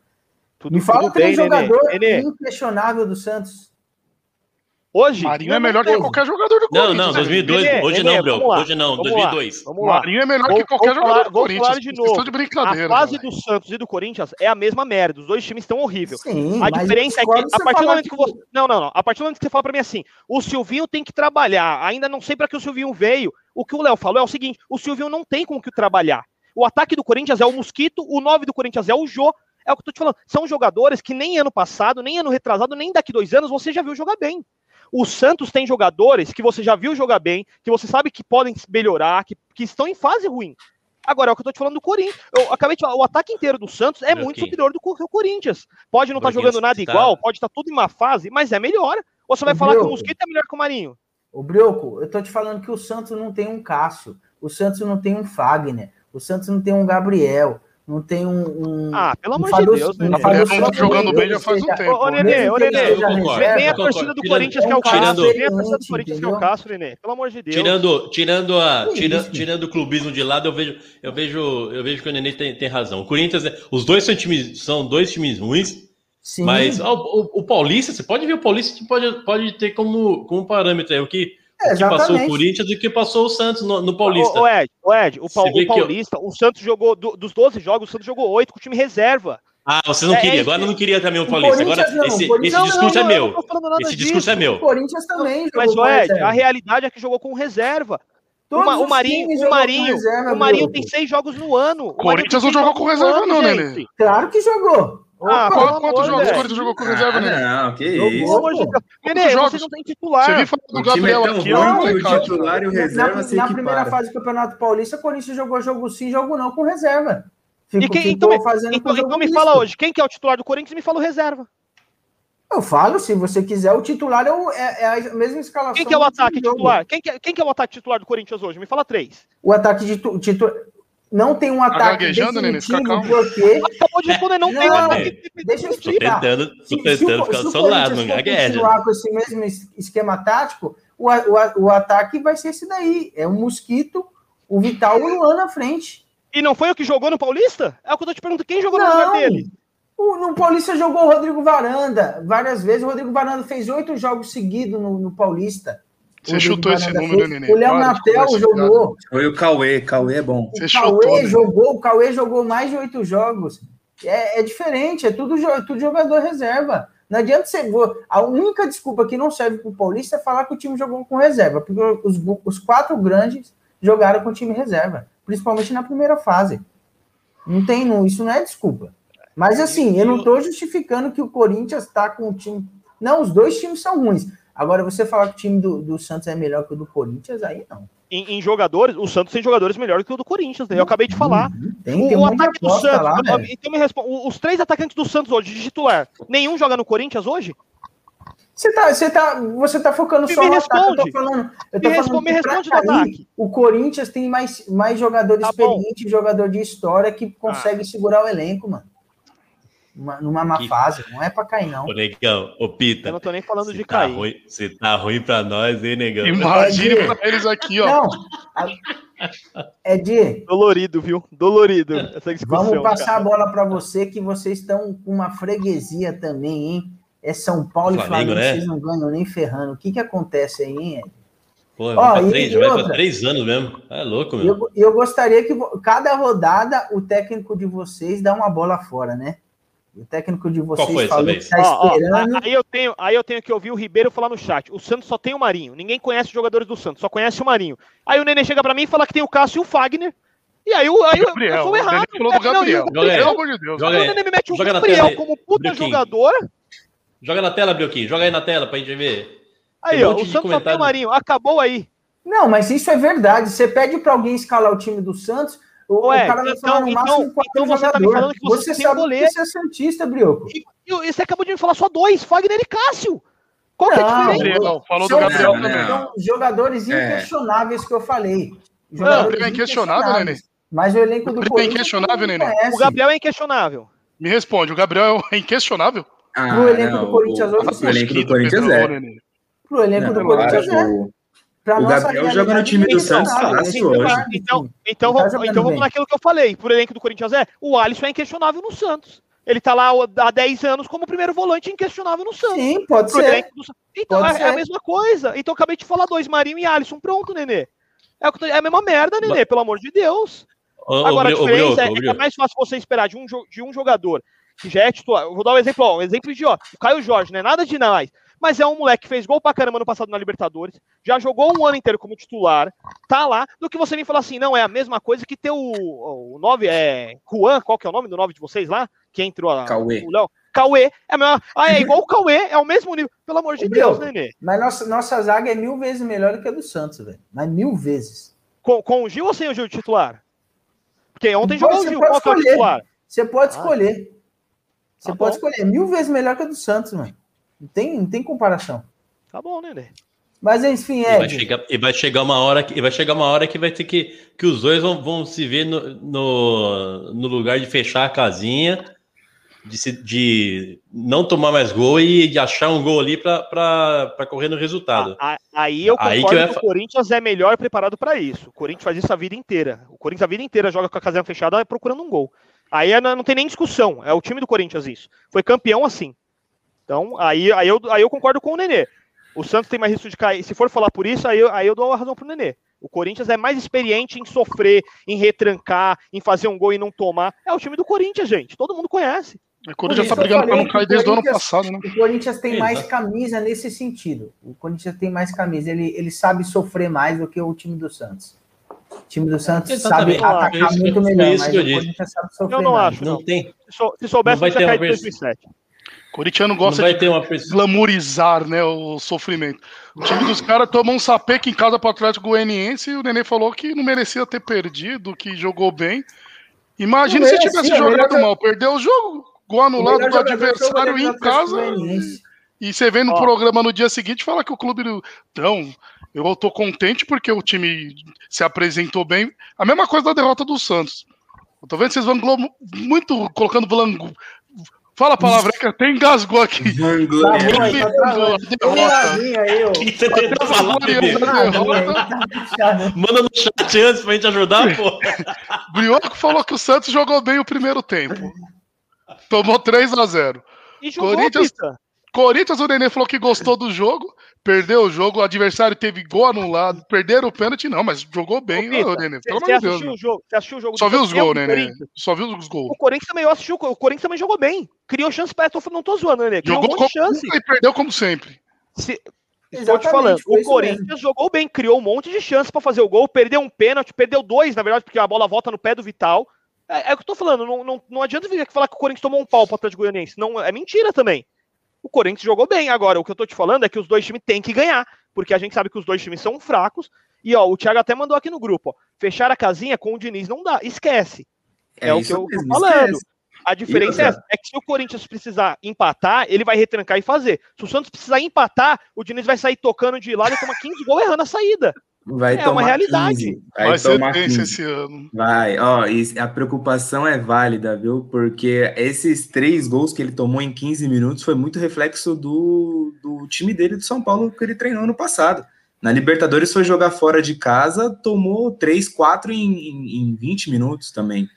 Tudo, Me fala três jogadores inquestionável do Santos.
Hoje.
Marinho é melhor que qualquer jogador do
Corinthians. Não, não, 2002. Né? hoje não, Bro. Hoje não, 2002.
Vamos lá. Marinho é melhor que qualquer jogador falar, do Corinthians.
De novo. de brincadeira. A fase do Santos e do Corinthians é a mesma merda. Os dois times estão horríveis. Sim, a diferença é que a partir do momento que você. Não, não, não. A partir do momento que você fala pra mim assim, o Silvinho tem que trabalhar. Ainda não sei para que o Silvinho veio. O que o Léo falou é o seguinte: o Silvinho não tem com o que trabalhar. O ataque do Corinthians é o Mosquito, o 9 do Corinthians é o Jô. É o que eu tô te falando. São jogadores que nem ano passado, nem ano retrasado, nem daqui dois anos você já viu jogar bem. O Santos tem jogadores que você já viu jogar bem, que você sabe que podem melhorar, que, que estão em fase ruim. Agora, é o que eu tô te falando do Corinthians. Eu acabei de falar, o ataque inteiro do Santos é muito superior do que o Corinthians. Pode não estar tá jogando nada tá... igual, pode estar tá tudo em uma fase, mas é melhor. Ou você vai o falar Brioco, que o Mosquito é melhor que o Marinho?
O Brioco, eu tô te falando que o Santos não tem um Cássio, o Santos não tem um Fagner, o Santos não tem um Gabriel, não tem um. um
ah, pelo amor de Deus,
né? Rafael não tá jogando bem já faz um tempo.
Ô, Nenê, ô, Nenê, nem a torcida do Corinthians que é o Castro, nem a torcida do Corinthians que é o Castro, Nenê. Pelo amor de Deus.
Tirando, tirando, a, tirando, tirando o clubismo de lado, eu vejo, eu vejo, eu vejo que o Nenê tem, tem razão. O Corinthians, os dois são, times, são dois times ruins. Sim. Mas ó, o, o, Paulista, você pode ver o Paulista pode, pode ter como, como parâmetro aí, o que é, que passou o Corinthians e que passou o Santos no, no Paulista.
O, o, Ed, o, Ed, o, pa, o Paulista, eu... o Santos jogou, do, dos 12 jogos, o Santos jogou 8 com o time reserva.
Ah, você não é, queria, é, agora não queria também o Paulista. Agora não, esse, esse não, discurso não, é meu. Esse discurso é meu. O
Corinthians também
Mas, o Ed, a realidade é que jogou com reserva. Uma, o Marinho, o Marinho, reserva, o Marinho tem seis jogos no ano. O
Corinthians não jogou com reserva, não, né?
Claro que jogou.
Ah, Opa, quantos jogos o Corinthians jogou com reserva, né?
Não, que isso.
Nenê, você não tem titular. Você
viu falar do Gabriel
é aqui, ruim, o titular e o reserva
Na, na primeira fase do Campeonato Paulista, o Corinthians jogou jogo sim, jogo não com reserva.
Fico, e quem, então, então, então me fala hoje, quem que é o titular do Corinthians me fala o reserva.
Eu falo, se você quiser, o titular é, o, é, é a mesma escalação.
Quem que é o ataque titular? Quem que, é, quem que é o ataque titular do Corinthians hoje? Me fala três.
O ataque de titular não tem um tá ataque definitivo porque...
Acabou de responder, não, não tem um ataque
Deixa eu explicar.
Tô tentando, tô tentando ficar do seu lado, não gagueja.
Se com esse mesmo esquema tático, o, o, o ataque vai ser esse daí. É o Mosquito, o Vital e o Luan na frente.
E não foi o que jogou no Paulista? É o que eu tô te perguntando, quem jogou não, no lugar dele?
O, no Paulista jogou o Rodrigo Varanda várias vezes. O Rodrigo Varanda fez oito jogos seguidos no, no Paulista.
Você chutou esse número, Nenê?
O Léo Natel jogou.
Foi o Cauê, Cauê é bom.
O Você Cauê chutou, jogou, o Cauê jogou mais de oito jogos. É, é diferente, é tudo, tudo jogador reserva. Não adianta ser. A única desculpa que não serve para o Paulista é falar que o time jogou com reserva, porque os, os quatro grandes jogaram com o time reserva, principalmente na primeira fase. Não tem, não, isso não é desculpa. Mas assim, eu não estou justificando que o Corinthians está com o time. Não, os dois times são ruins. Agora, você falar que o time do, do Santos é melhor que o do Corinthians, aí não.
Em, em, jogadores, o Santos tem jogadores melhores que o do Corinthians, né? Eu acabei de falar. Uhum. Tem, tem o, ataque do Santos. Lá, então me responde, os três atacantes do Santos hoje, de titular, nenhum joga no Corinthians hoje?
Você tá, você tá, você tá focando
só me
no
responde. ataque. Eu tô falando, eu tô me, falando responde, me responde do ataque.
O Corinthians tem mais, mais jogador tá experiente, bom. jogador de história que consegue ah. segurar o elenco, mano uma, numa má que... fase, não é pra cair, não.
Ô, negão, ô Pita.
Eu não tô nem falando de tá cair.
Ruim, você tá ruim pra nós, hein, negão?
Imagine pra eles aqui, ó. Não,
é de.
Dolorido, viu? Dolorido.
Vamos passar cara. a bola para você, que vocês estão com uma freguesia também, hein? É São Paulo Flamengo, e Flamengo, né? vocês não ganham nem ferrando. O que que acontece aí, hein, Ed?
Pô, Ó, e, três, vai para três anos mesmo. É louco, meu.
Eu, eu gostaria que cada rodada o técnico de vocês dá uma bola fora, né? O técnico de vocês falou que está esperando.
Ó, aí, eu tenho, aí eu tenho que ouvir o Ribeiro falar no chat. O Santos só tem o Marinho. Ninguém conhece os jogadores do Santos, só conhece o Marinho. Aí o Nenê chega para mim e fala que tem o Cássio e o Fagner. E aí, aí Gabriel, eu sou errado.
Falou do Gabriel.
Não, Pelo amor de Deus. Joga aí. O Nenê me mete o Gabriel como puta jogador.
Joga na tela, Brioquinho. Joga aí na tela pra gente ver.
Aí, ó, o Santos só tem o Marinho. Acabou aí.
Não, mas isso é verdade. Você pede para alguém escalar o time do Santos, o,
Ué, o cara vai então, falar no então, máximo então você tá me falando que você,
você sabe goleiro. que você é Santista, Brioco.
E, e, você acabou de me falar só dois, Fagner e Cássio.
Qual não, que é a diferença? Não, falou do Gabriel
também. São jogadores é. inquestionáveis é. que eu falei.
Jogadores não, é inquestionável, Nenê.
Mas o elenco do
Corinthians... é inquestionável, Nenê.
O Gabriel é inquestionável.
Me responde, o Gabriel é inquestionável?
Ah, o elenco não, do Corinthians hoje...
O elenco do Corinthians é.
Pro elenco do Corinthians é.
Pra o Gabriel joga no time do Santos fácil hoje.
Então, então, tá então vamos naquilo que eu falei. Por elenco do Corinthians é, o Alisson é inquestionável no Santos. Ele tá lá há 10 anos como primeiro volante inquestionável no Santos.
Sim, pode Pro ser. Do...
Então pode é, ser. é, a mesma coisa. Então acabei de falar dois, Marinho e Alisson. Pronto, Nenê. É, é a mesma merda, Nenê, pelo amor de Deus. Agora, a diferença é, é, é mais fácil você esperar de um, de um jogador que já é titular. Eu vou dar um exemplo, ó, um exemplo de ó, o Caio Jorge, não é nada de mais mas é um moleque que fez gol pra caramba no passado na Libertadores, já jogou um ano inteiro como titular, tá lá, do que você me falar assim, não, é a mesma coisa que ter o, o 9, é Juan, qual que é o nome do 9 de vocês lá? Que entrou a,
Cauê.
o Léo. Cauê, é, mesma, ah, é igual o Cauê, é o mesmo nível, pelo amor de Deus,
Deus, Nenê. Mas nossa, nossa zaga é mil vezes melhor do que a do Santos, velho. Mas mil vezes.
Com, com o Gil ou sem o Gil titular? Porque ontem jogou o Gil, qual que é o titular?
Você pode ah. escolher. Você tá pode bom. escolher. Mil vezes melhor que a do Santos, mano. Não tem, não tem comparação.
Tá bom, né,
Mas enfim, é.
E vai chegar, e vai chegar uma hora que vai chegar uma hora que vai ter que que os dois vão, vão se ver no, no, no lugar de fechar a casinha, de, se, de não tomar mais gol e de achar um gol ali para correr no resultado.
Aí eu concordo aí que, eu... que, o Corinthians é melhor preparado para isso. O Corinthians faz isso a vida inteira. O Corinthians a vida inteira joga com a casinha fechada procurando um gol. Aí é, não tem nem discussão. É o time do Corinthians isso. Foi campeão assim. Então, aí, aí, eu, aí eu concordo com o Nenê. O Santos tem mais risco de cair. Se for falar por isso, aí eu, aí eu dou a razão pro Nenê. O Corinthians é mais experiente em sofrer, em retrancar, em fazer um gol e não tomar. É o time do Corinthians, gente. Todo mundo conhece.
O Corinthians está brigando para não cair desde o ano passado, né?
O Corinthians tem mais camisa nesse sentido. O Corinthians tem mais camisa. Ele, ele sabe sofrer mais do que o time do Santos. O time do Santos Exatamente. sabe atacar muito melhor, mas o Corinthians
sabe sofrer Eu não mais. acho. Não, não tem. Se, soubesse, não vai ter cair em 2007.
Corintiano gosta de uma... glamorizar né, o sofrimento. O time dos caras tomou um sapeque em casa para o Atlético Goianiense e o Nenê falou que não merecia ter perdido, que jogou bem. Imagina se tivesse jogado mal, perdeu o jogo, gol anulado do adversário em casa. E você vê no Ó. programa no dia seguinte fala que o clube. Então, eu tô contente porque o time se apresentou bem. A mesma coisa da derrota do Santos. Eu tô vendo vocês vão muito colocando Fala a palavra que até engasgou aqui. Vanglória.
O que você tentou falar, Manda no chat antes pra gente ajudar, pô.
Brioco falou que o Santos jogou bem o primeiro tempo. Tomou 3 a 0
E jogou, Corinthians,
Corinthians, o Nenê falou que gostou do jogo, perdeu o jogo, o adversário teve gol anulado, perderam o pênalti, não, mas jogou bem, Ô,
Pita, Nenê. Pelo amor de Deus. O jogo, você assistiu o jogo
Só viu os gols, Nenê. Só viu os gols.
O Corinthians também, eu assisti, o Corinthians também jogou bem. Criou chance para não tô zoando, Nenê.
Criou jogou um monte de chance. E perdeu como sempre.
Se, Estou te falando, o Corinthians mesmo. jogou bem, criou um monte de chance para fazer o gol, perdeu um pênalti, perdeu dois, na verdade, porque a bola volta no pé do Vital. É, é o que eu tô falando, não, não, não adianta vir aqui falar que o Corinthians tomou um pau para o Atlético Goianiense. Não, é mentira também o Corinthians jogou bem. Agora, o que eu tô te falando é que os dois times têm que ganhar, porque a gente sabe que os dois times são fracos. E ó, o Thiago até mandou aqui no grupo, ó, fechar a casinha com o Diniz não dá, esquece. É, é o que eu mesmo, tô falando. Esquece. A diferença é, é, que se o Corinthians precisar empatar, ele vai retrancar e fazer. Se o Santos precisar empatar, o Diniz vai sair tocando de lado e tomar 15 gols errando a saída.
Vai é uma realidade. 15. Vai,
vai tomar ser 15. esse ano.
Vai, ó, a preocupação é válida, viu? Porque esses três gols que ele tomou em 15 minutos foi muito reflexo do, do time dele do São Paulo que ele treinou no passado. Na Libertadores foi jogar fora de casa, tomou 3, 4 em, em, em 20 minutos também.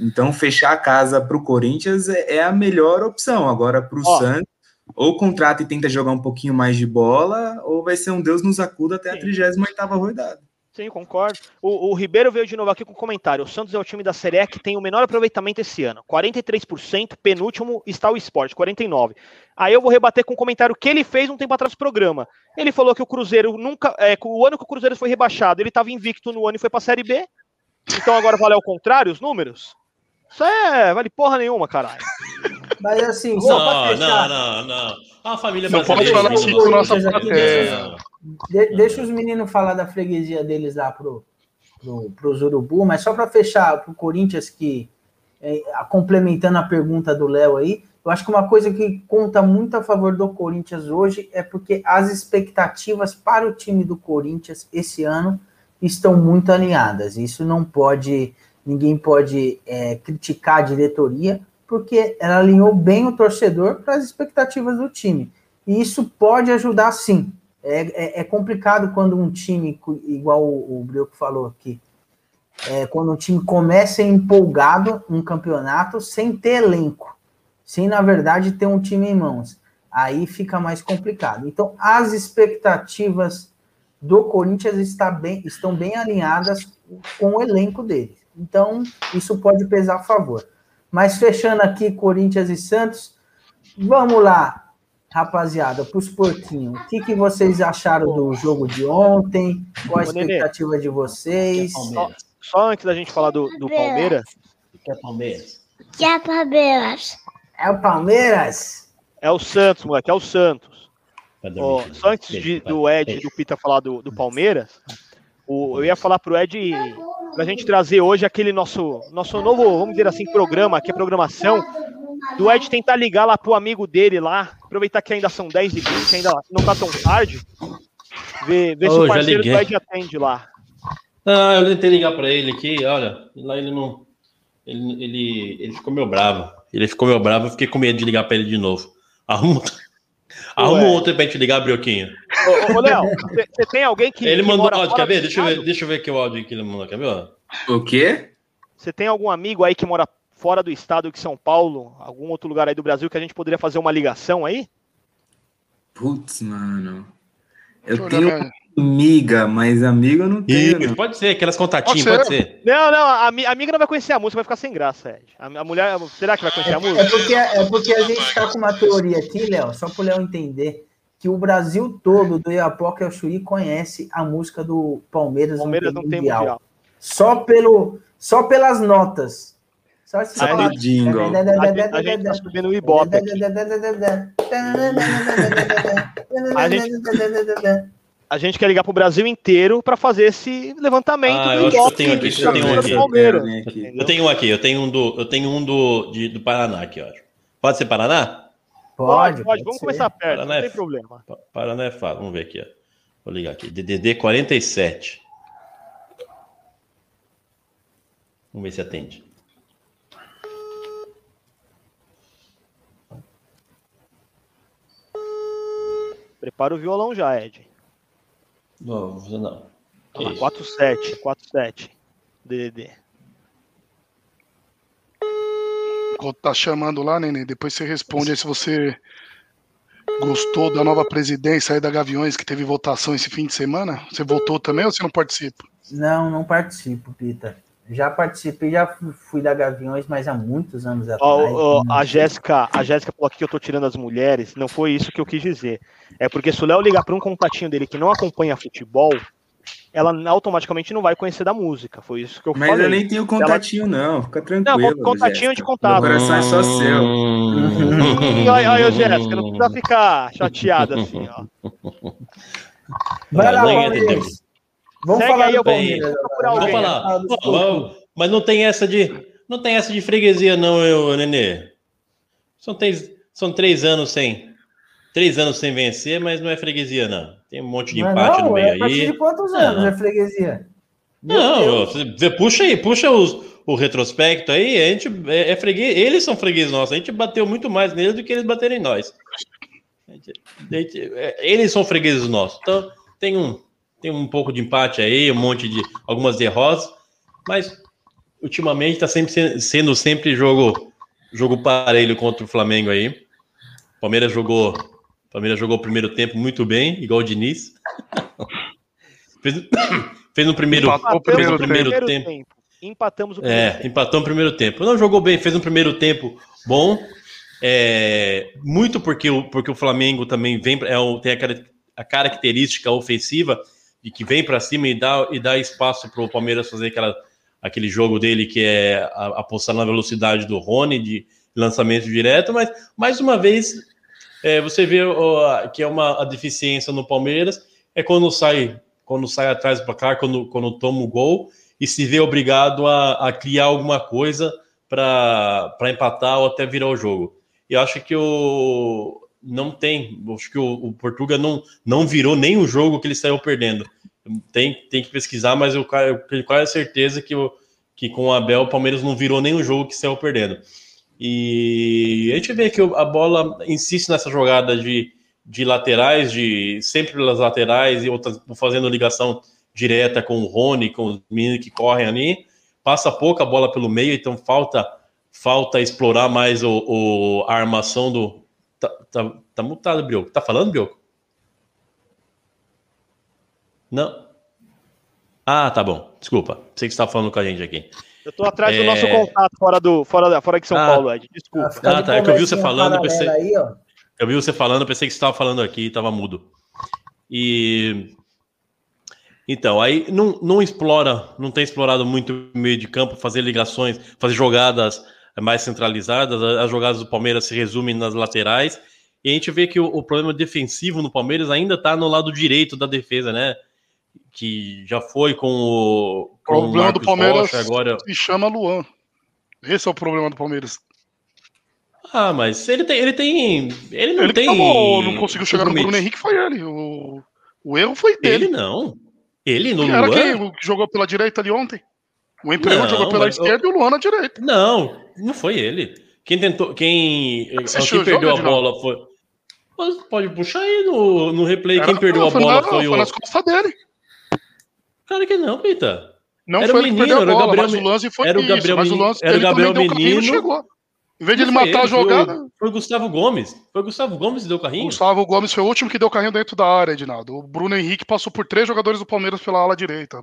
Então, fechar a casa para o Corinthians é, é, a melhor opção. Agora, para o Santos, ou contrata e tenta jogar um pouquinho mais de bola, ou vai ser um Deus nos acuda até a 38 rodada.
Sim, concordo. O, o, Ribeiro veio de novo aqui com um comentário. O Santos é o time da Série E que tem o menor aproveitamento esse ano. 43%, penúltimo está o Esporte, 49%. Aí eu vou rebater com um comentário que ele fez um tempo atrás do programa. Ele falou que o Cruzeiro nunca. É, o ano que o Cruzeiro foi rebaixado, ele estava invicto no ano e foi para a Série B. Então agora vale ao contrário os números? Isso é. Vale porra nenhuma, caralho.
Mas assim,
não, só fechar... não, não, não. A família não
pode falar assim com nossa plateia.
De, deixa os meninos falar da freguesia deles lá pro, pro, pros Urubu, mas só para fechar pro Corinthians que é, complementando a pergunta do Léo aí, eu acho que uma coisa que conta muito a favor do Corinthians hoje é porque as expectativas para o time do Corinthians esse ano estão muito alinhadas. Isso não pode, ninguém pode é, criticar a diretoria, porque ela alinhou bem o torcedor para as expectativas do time. E isso pode ajudar sim. É, é, é complicado quando um time, igual o, o Brioco falou aqui, é, quando um time começa empolgado um campeonato sem ter elenco, sem na verdade ter um time em mãos. Aí fica mais complicado. Então, as expectativas do Corinthians está bem, estão bem alinhadas com o elenco dele. Então, isso pode pesar a favor. Mas fechando aqui Corinthians e Santos, vamos lá, rapaziada, para os porquinhos. O que, que vocês acharam do jogo de ontem? Qual a expectativa de vocês?
Só, só, antes da gente falar do, do Palmeiras.
Que é Palmeiras?
Que é Palmeiras?
É o Palmeiras?
É o Santos, moleque, é o Santos. Oh, só antes de, do Ed e do Pita falar do, do Palmeiras, o, eu ia falar pro Ed para a gente trazer hoje aquele nosso, nosso novo, vamos dizer assim, programa, aqui a programação, do Ed tentar ligar lá pro amigo dele lá, aproveitar que ainda são 10 e 20, ainda não tá tão tarde, ver, ver oh, se o parceiro do Ed atende lá.
Ah, eu tentei ligar para ele aqui, olha, lá ele não. Ele, ele, ele ficou meio bravo. Ele ficou meio bravo, eu fiquei com medo de ligar para ele de novo. Arruma, Arruma um outro pra gente ligar, Brioquinho.
Ô, ô Léo, você tem alguém que.
Ele que mandou áudio, quer ver? Deixa eu ver, deixa eu ver aqui o áudio que ele mandou, quer ver?
O quê?
Você tem algum amigo aí que mora fora do estado de São Paulo, algum outro lugar aí do Brasil que a gente poderia fazer uma ligação aí?
Putz, mano. Eu tenho amiga, mas amigo eu não tenho.
Isso, pode ser, aquelas contatinhas, pode, pode ser.
Não, não, a, a, amiga não vai conhecer a música, vai ficar sem graça, Ed. A, a mulher, será que vai conhecer
é,
a música?
É porque, é porque a gente tá com uma teoria aqui, Léo, só pro Léo entender, que o Brasil todo, do Iapoca ao Chuí, conhece a música do Palmeiras,
Palmeiras não tem mundial. mundial.
Só, pelo, só pelas notas. Só
se falar...
A, gente tá subindo o Ibope. A gente a gente quer ligar para o Brasil inteiro para fazer esse levantamento
ah, do eu eu tenho aqui, eu tenho um aqui. Eu tenho um aqui, eu tenho um do, eu tenho um do, de, do Paraná aqui, ó. Pode ser Paraná?
Pode, pode. pode Vamos ser. começar perto, Paraná não é tem é, problema.
Paraná é fácil. Vamos ver aqui, ó. Vou ligar aqui. DDD 47. Vamos ver se atende.
Prepara o violão já, Ed.
Não, não.
47, 47. DDD.
Enquanto tá chamando lá, Nenê, depois você responde aí se você gostou da nova presidência aí da Gaviões, que teve votação esse fim de semana. Você votou também ou você não participa?
Não, não participo, Pita. Já participei, já fui da Gaviões, mas há muitos anos atrás. Oh,
oh, a Jéssica, a Jéssica falou aqui que eu tô tirando as mulheres. Não foi isso que eu quis dizer. É porque se o Léo ligar para um contatinho dele que não acompanha futebol, ela automaticamente não vai conhecer da música. Foi isso que eu
mas
falei.
Mas eu nem tenho contatinho, ela... não. Fica tranquilo.
Não, contatinho Jéssica. de contato.
Meu coração é só seu.
Olha aí, Jéssica, não precisa ficar chateada assim, ó.
Vai lá, Palmeiras.
Vamos Segue falar aí, Palmeiras.
Vamos falar. mas não tem essa de. Não tem essa de freguesia, não, eu, Nenê. São três, são três anos sem. Três anos sem vencer, mas não é freguesia, não. Tem um monte de não é empate não, no meio é aí.
de quantos anos é freguesia?
Meu não, você, puxa aí, puxa os, o retrospecto aí, a gente é, é freguês, eles são fregueses nossos, a gente bateu muito mais neles do que eles bateram em nós. A gente, a gente, é, eles são fregueses nossos. Então, tem um, tem um pouco de empate aí, um monte de algumas derrotas, mas ultimamente está sempre sendo sempre jogo jogo parelho contra o Flamengo aí. Palmeiras jogou, Palmeiras jogou o primeiro tempo muito bem, igual o Diniz. fez, fez no primeiro,
Empatou
primeiro,
primeiro
primeiro
tempo.
tempo.
Empatamos o primeiro
É,
tempo.
empatou no primeiro tempo. Não jogou bem, fez um primeiro tempo bom. É, muito porque o, porque o Flamengo também vem, é, o- tem a, a característica ofensiva de que vem para cima e dá, e dá espaço para o Palmeiras fazer aquela, aquele jogo dele que é apostar na velocidade do Rony, de lançamento direto, mas mais uma vez é, você vê ó, que é uma deficiência no Palmeiras é quando sai quando sai atrás do placar, quando, quando toma o gol e se vê obrigado a, a criar alguma coisa para empatar ou até virar o jogo. E acho que o não tem, eu acho que o, o Portuga não, não virou nem o jogo que ele saiu perdendo. Tem, tem que pesquisar, mas eu, eu tenho quase certeza que, o, que com o Abel o Palmeiras não virou o jogo que saiu perdendo. E a gente vê que a bola insiste nessa jogada de, de laterais, de sempre pelas laterais e outras fazendo ligação direta com o Rony, com os meninos que correm ali. Passa pouca bola pelo meio, então falta falta explorar mais o, o- a armação do. Tá, tá, tá mutado, Brioco. Tá falando, Brioco? Não. Ah, tá bom. Desculpa. Sei que você estava falando com a gente aqui.
Eu tô atrás do
É.
nosso contato fora, do, fora, da- fora de São
Ah.
Paulo, Ed. Desculpa.
Fica
Ah,
de
tá, é que eu vi você falando, pensei-
Aí, ó.
Eu vi você falando, pensei que você estava falando aqui e estava mudo. E. Então, aí não, não explora, não tem explorado muito o meio de campo, fazer ligações, fazer jogadas mais centralizadas. As jogadas do Palmeiras se resumem nas laterais. E a gente vê que o, o problema defensivo no Palmeiras ainda está no lado direito da defesa, né? Que já foi com o. Com o
problema do
Marcos
Palmeiras
Rocha, agora.
se chama Luan. Esse é o problema do Palmeiras.
Ah, mas ele tem. Ele tem. Ele não
ele
tem.
tomou, não conseguiu chegar no Bruno. Henrique, foi ele. O, o erro foi dele.
Ele não. Ele no
Era
Luan?
quem o que jogou pela direita ali ontem? O Emprego
Não,
jogou pela
mas-
esquerda e o Luan na direita.
Não, não foi ele. Quem tentou. Quem,
Assistiu
quem perdeu a bola foi. Mas Pode puxar aí no, no replay. Quem
Era-
perdeu
não,
a bola
na-
foi o.
nas costas dele.
Cara que não, Pita.
Não
Era
foi
o
ele que
menino,
perdeu a
era o
bola,
Gabriel
mas o lance foi
era o
isso.
Gabriel
mas o
Menino-
lance
era o Gabriel Menino.
chegou. Em vez de ele matar a
foi o-
jogada,
Foi o Gustavo Gomes. Foi o Gustavo Gomes que deu o
o
carrinho.
Gustavo Gomes foi o último que deu carrinho dentro da área, Edinaldo. O Bruno Henrique passou por três jogadores do Palmeiras pela ala direita.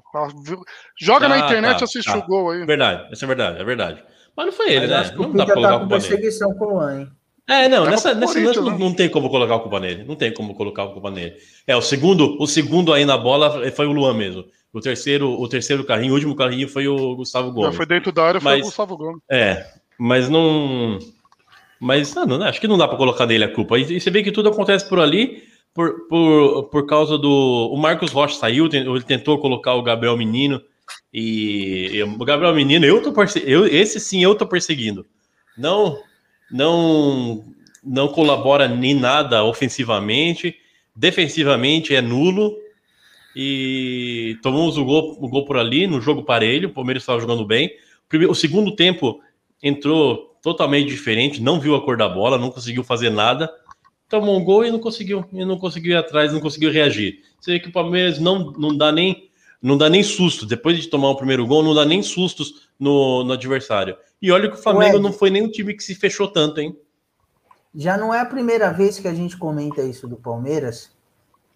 Joga na
Ah,
internet
tá,
e assiste
tá.
o gol aí.
Verdade, essa é verdade, é verdade. Mas não foi ele,
Mas
né?
o
Não dá pra colocar
tá
a
com perseguição com o Luan, hein?
É, não, nessa,
Corinthians,
lance não,
né?
não tem como colocar a culpa nele. Não tem como colocar a culpa nele. É, o segundo, o segundo aí na bola foi o Luan mesmo. O terceiro, o terceiro carrinho, o último carrinho foi o Gustavo
Já
Gomes.
foi dentro da área, foi
Mas-
o Gustavo Gomes.
É, mas não. Mas ah, não, acho que não dá pra colocar nele a culpa. E, e você vê que tudo acontece por ali, por, por, por causa do. O Marcos Rocha saiu, ele tentou colocar o Gabriel Menino. E, e o Gabriel Menino, eu tô eu Esse sim eu tô perseguindo. Não, não, não colabora nem nada ofensivamente. Defensivamente é nulo. E tomamos o gol, o gol por ali, no jogo parelho. O Palmeiras estava jogando bem. Primeiro- o segundo tempo entrou totalmente diferente, não viu a cor da bola, não conseguiu fazer nada. Tomou um gol e não conseguiu, e não conseguiu ir atrás, não conseguiu reagir. Você vê que o Palmeiras não, não dá nem não dá nem susto. Depois de tomar o primeiro gol, não dá nem sustos no, no adversário. E olha que o Flamengo
Ed.
não foi nem um time que se fechou tanto, hein?
Já não é a primeira vez que a gente comenta isso do Palmeiras,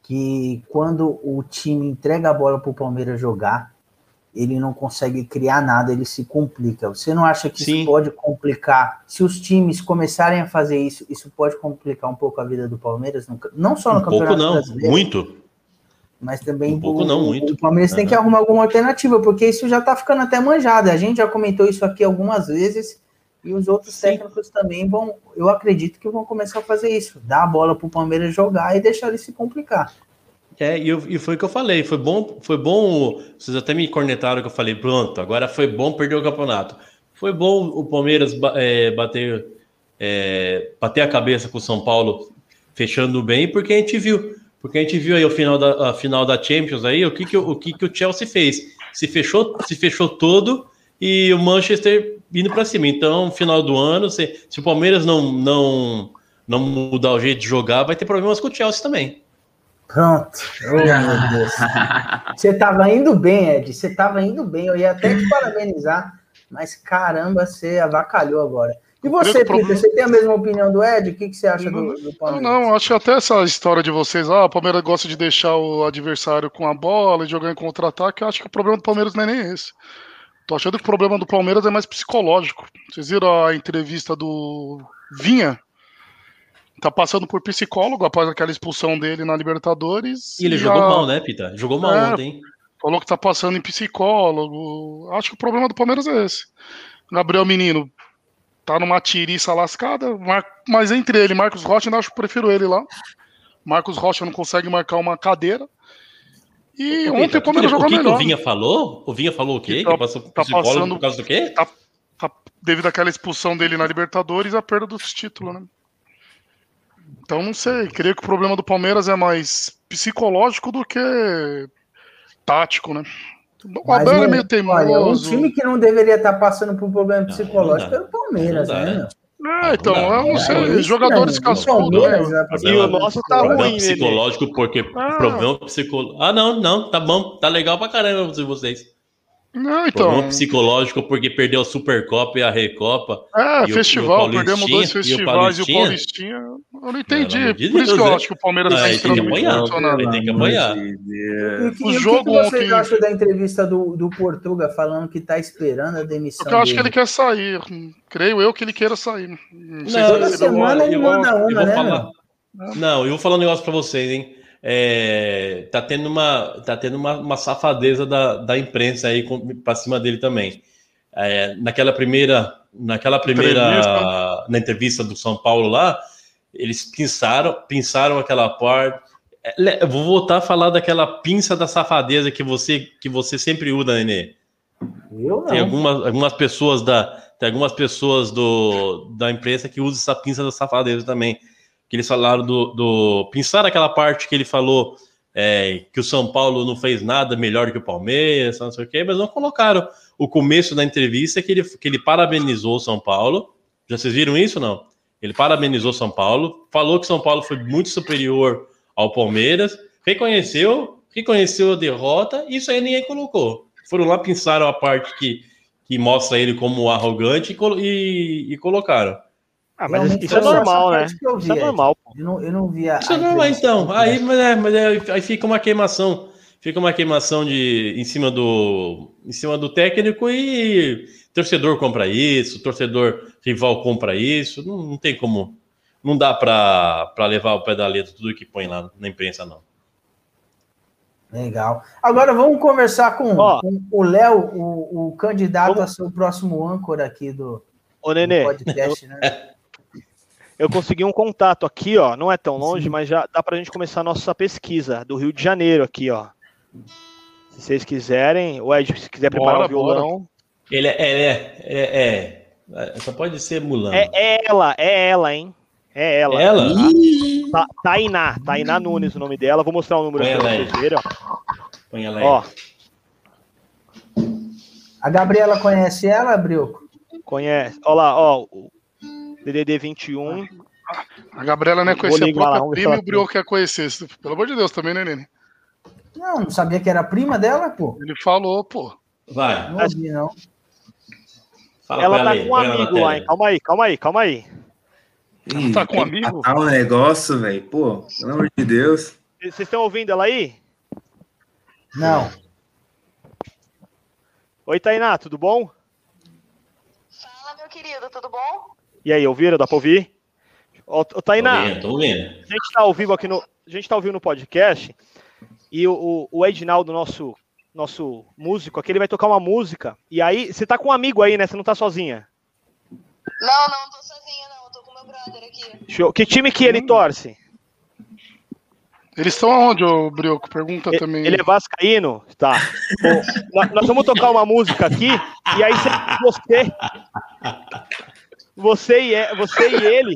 que quando o time entrega a bola para o Palmeiras jogar, ele não consegue criar nada, ele se complica. Você não acha que
Sim.
isso pode complicar? Se os times começarem a fazer isso, isso pode complicar um pouco a vida do Palmeiras? no- Não só no
Um pouco
Campeonato
não,
Brasileiro,
muito.
mas também
Um pouco
o,
não, muito.
o Palmeiras tem que arrumar alguma alternativa, porque isso já tá ficando até manjado. A gente já comentou isso aqui algumas vezes e os outros
Sim.
técnicos também vão, eu acredito que vão começar a fazer isso, dar a bola pro Palmeiras jogar e deixar ele se complicar.
É, e, eu- e foi o que eu falei. Foi bom, foi bom. Vocês até me cornetaram que eu falei, pronto, agora foi bom perder o campeonato. Foi bom o Palmeiras é, bater, é, bater a cabeça com o São Paulo, fechando bem, porque a gente viu. Porque a gente viu aí o final da, a final da Champions aí, o que, que, o que, que o Chelsea fez. Se fechou, se fechou todo e o Manchester indo para cima. Então, final do ano, se, se o Palmeiras não, não, não mudar o jeito de jogar, vai ter problemas com o Chelsea também.
Pronto. Oh, meu Deus. Você tava indo bem, Ed. Você tava indo bem. Eu ia até te parabenizar, mas caramba, você avacalhou agora. E você, Peter, você tem a mesma opinião do Ed? O que, que você acha do, do
Palmeiras? Não, não, acho até essa história de vocês, ah, o Palmeiras gosta de deixar o adversário com a bola e jogar em contra-ataque, acho que o problema do Palmeiras não é nem esse. Tô achando que o problema do Palmeiras é mais psicológico. Vocês viram a entrevista do Vinha? Tá passando por psicólogo após aquela expulsão dele na Libertadores.
E ele e jogou a... mal, né, Pita? Jogou mal é, ontem.
Falou que tá passando em psicólogo. Acho que o problema do Palmeiras é esse. Gabriel Menino tá numa tiriça lascada, mas entre ele e Marcos Rocha, ainda acho que prefiro ele lá. Marcos Rocha não consegue marcar uma cadeira. E
ontem o Palmeiras jogou melhor. O que o Vinha falou? O Vinha falou o quê? Que, tá, que passou
tá passando, por causa do quê? Tá, tá, devido àquela expulsão dele na Libertadores a perda dos títulos, né? Então não sei, creio que o problema do Palmeiras é mais psicológico do que tático, né?
O Abel é meio teimoso. Olha, um time que não deveria estar passando por problema psicológico é o Palmeiras, não né?
É, então, eu não sei, é, jogadores cascudos. Né?
E o nosso tá ruim. psicológico, porque ah. problema psicológico. Ah, não, não, tá bom, tá legal pra caramba vocês. Não, então. Problema psicológico porque perdeu a Supercopa e a Recopa.
É, festival, perdemos dois festivais e o Paulistinha. Eu não entendi. De Por isso que eu acho que o Palmeiras está entrando tem que apanhar,
Ele tem que apanhar.
o jogo o que você acha da entrevista do, do Portuga falando que está esperando a demissão?
Porque eu acho dele. que ele quer sair. Creio eu que ele queira sair. Não,
não toda semana ele manda uma, né?
Falar, não, eu vou falar um negócio para vocês, hein? É, tá tendo uma, tá tendo uma, uma safadeza da, da imprensa aí para cima dele também. É, naquela primeira, naquela primeira, entrevista. na entrevista do São Paulo lá, eles pinçaram, pinçaram aquela parte. É, eu vou voltar a falar daquela pinça da safadeza que você, que você sempre usa, Nenê. Eu não. Tem algumas, algumas pessoas da, tem algumas pessoas do, da imprensa que usam essa pinça da safadeza também que eles falaram do, do pensar aquela parte que ele falou é, que o São Paulo não fez nada melhor que o Palmeiras, não sei o quê, mas não colocaram o começo da entrevista que ele, que ele parabenizou o São Paulo. Já vocês viram isso não? Ele parabenizou São Paulo, falou que São Paulo foi muito superior ao Palmeiras, reconheceu, reconheceu a derrota, isso aí ninguém colocou. Foram lá, pensaram a parte que, que mostra ele como arrogante e, e, e colocaram.
Ah, mas isso, isso é normal, né?
isso é normal. Eu não, eu não via.
Isso é normal, então. Aí, mas, é, mas é, aí fica uma queimação. Fica uma queimação de, em, cima do, em cima do técnico e torcedor compra isso, torcedor rival compra isso. Não, não tem como. Não dá para levar o pé da letra tudo que põe lá na imprensa, não.
Legal. Agora vamos conversar com, com o Léo, o, o candidato vamos... a ser o próximo âncora aqui do,
Ô, Nenê, do podcast, né? eu consegui um contato aqui, ó. Não é tão longe, Sim. mas já dá para a gente começar a nossa pesquisa do Rio de Janeiro aqui, ó. Se vocês quiserem, o Ed, se quiser preparar bora, o violão. Bora.
Ele é, é, é, é, Só pode ser Mulan.
É, é ela, é ela, hein? É ela.
É ela?
Tá, Tainá, Tainá Nunes o nome dela. Vou mostrar o número aqui pra vocês verem, ó. Põe ela aí. Ó.
A Gabriela conhece ela, Brioco?
Conhece. Olha lá, ó. DDD 21.
A Gabriela não é conhecer a própria lá, prima e o Brio quer conhecer. Pelo amor de Deus, também, né, Nene?
Não, não sabia que era prima dela, pô.
Ele falou, pô.
Vai.
Não ouvi, não.
Fala ela tá com um amigo lá, hein? Calma aí, calma aí, calma aí.
Ih, tá com um amigo? Tá um negócio, velho. Pô, pelo amor de Deus.
Vocês estão ouvindo ela aí?
Não.
Oi, Tainá, tudo bom?
Fala, meu querido, tudo bom?
E aí, ouviram? Dá para ouvir? Ô, ô Tainá,
tô tô ouvindo.
a gente está ao vivo aqui no, a gente tá ao vivo no podcast e o, o, Edinaldo, nosso nosso músico aqui, ele vai tocar uma música. E aí, você tá com um amigo aí, né? Você não tá sozinha?
Não, não tô sozinha, não. Eu tô com meu brother aqui.
Show. Que time que ele torce?
Eles estão aonde, ô Brioco? Pergunta
ele,
também.
Ele é vascaíno? Tá. Bom, nós vamos tocar uma música aqui, e aí você você e, é, você e ele,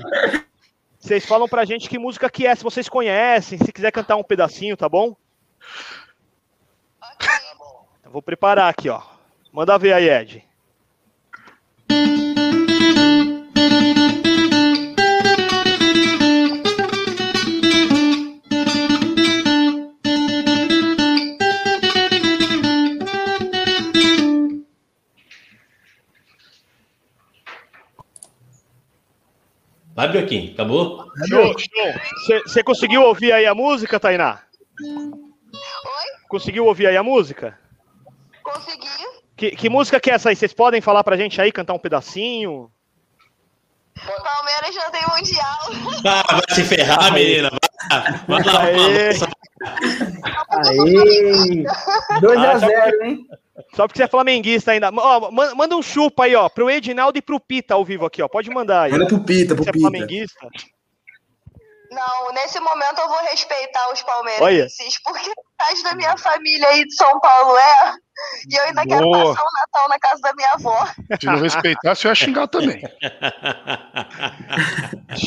vocês falam pra gente que música que é, se vocês conhecem, se quiser cantar um pedacinho, tá bom?
Ok, tá bom.
vou preparar aqui, ó. Manda ver aí, Ed.
Vai, Bioquim, acabou?
Show, show. Você conseguiu ouvir aí a música, Tainá?
Oi?
Conseguiu ouvir aí a música?
Consegui.
Que, que música que é essa aí? Vocês podem falar pra gente aí, cantar um pedacinho?
Palmeiras já tem mundial.
Ah, vai se ferrar, menina. Vai, vai lá,
Aê.
Aê! 2x0,
Ah,
hein?
Só porque você é flamenguista ainda. Ó, ma- manda um chupa aí, ó, pro Edinaldo e pro Pita ao vivo aqui, ó. Pode mandar aí.
Manda pro Pita, pro
Você é
Pita.
flamenguista?
Não, nesse momento eu vou respeitar os
Olha.
palmeirenses, porque metade da minha família aí de São Paulo é. E eu ainda quero
Boa.
passar o Natal na casa da minha avó.
Se não respeitar, você vai xingar também.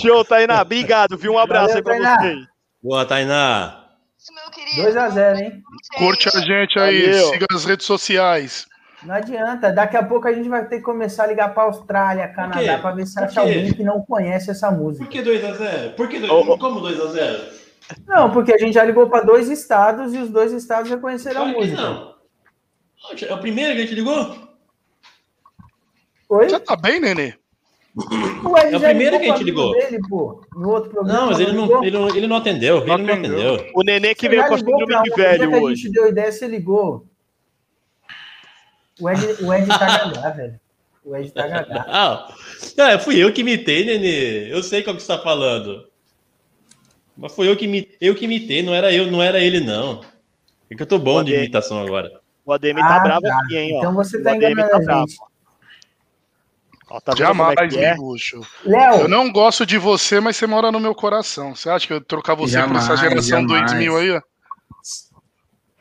Show, Tainá. Obrigado, viu? Um abraço
Valeu,
aí pra
Tainá.
vocês.
Boa, Tainá.
Isso, meu querido.
2x0, hein?
Curte a gente aí,
Valeu.
siga nas redes sociais.
Não adianta. Daqui a pouco a gente vai ter que começar a ligar pra Austrália, Canadá, pra ver se
Por
acha
quê?
alguém que não conhece essa música.
Por que 2x0? Por que 2
Ô, ô.
Como 2x0?
Não, porque a gente já ligou pra dois estados e os dois estados reconheceram a
Claro que
música.
não. É o primeiro que a gente ligou?
Oi?
Você tá bem, Nenê?
Ué,
É o primeiro que a gente ligou.
Dele, pô, no outro programa.
Não, mas ele não, ele não, ele não atendeu. Ele não
atendeu.
atendeu.
O Nenê que
Você
veio com a síndrome de velho
que a
hoje.
gente deu ideia, você ligou. O Ed, o Ed tá gagá, velho. O Ed tá gagá.
Ah, é, fui eu que imitei, Nenê. Eu sei qual que você tá falando. Mas foi eu que, imi- eu que imitei, não era eu, não era ele, não. É que eu tô bom de imitação agora.
O ADM tá
Ah,
bravo
tá.
aqui, hein, ó.
Então você
O
tá
ADM
enganando a
bravo. Ó, tá
Jamais,
é que é?
Eu não gosto de você, mas você mora no meu coração. Você acha que eu trocar você por essa
Jamais,
geração
jamais.
2000 aí? ó?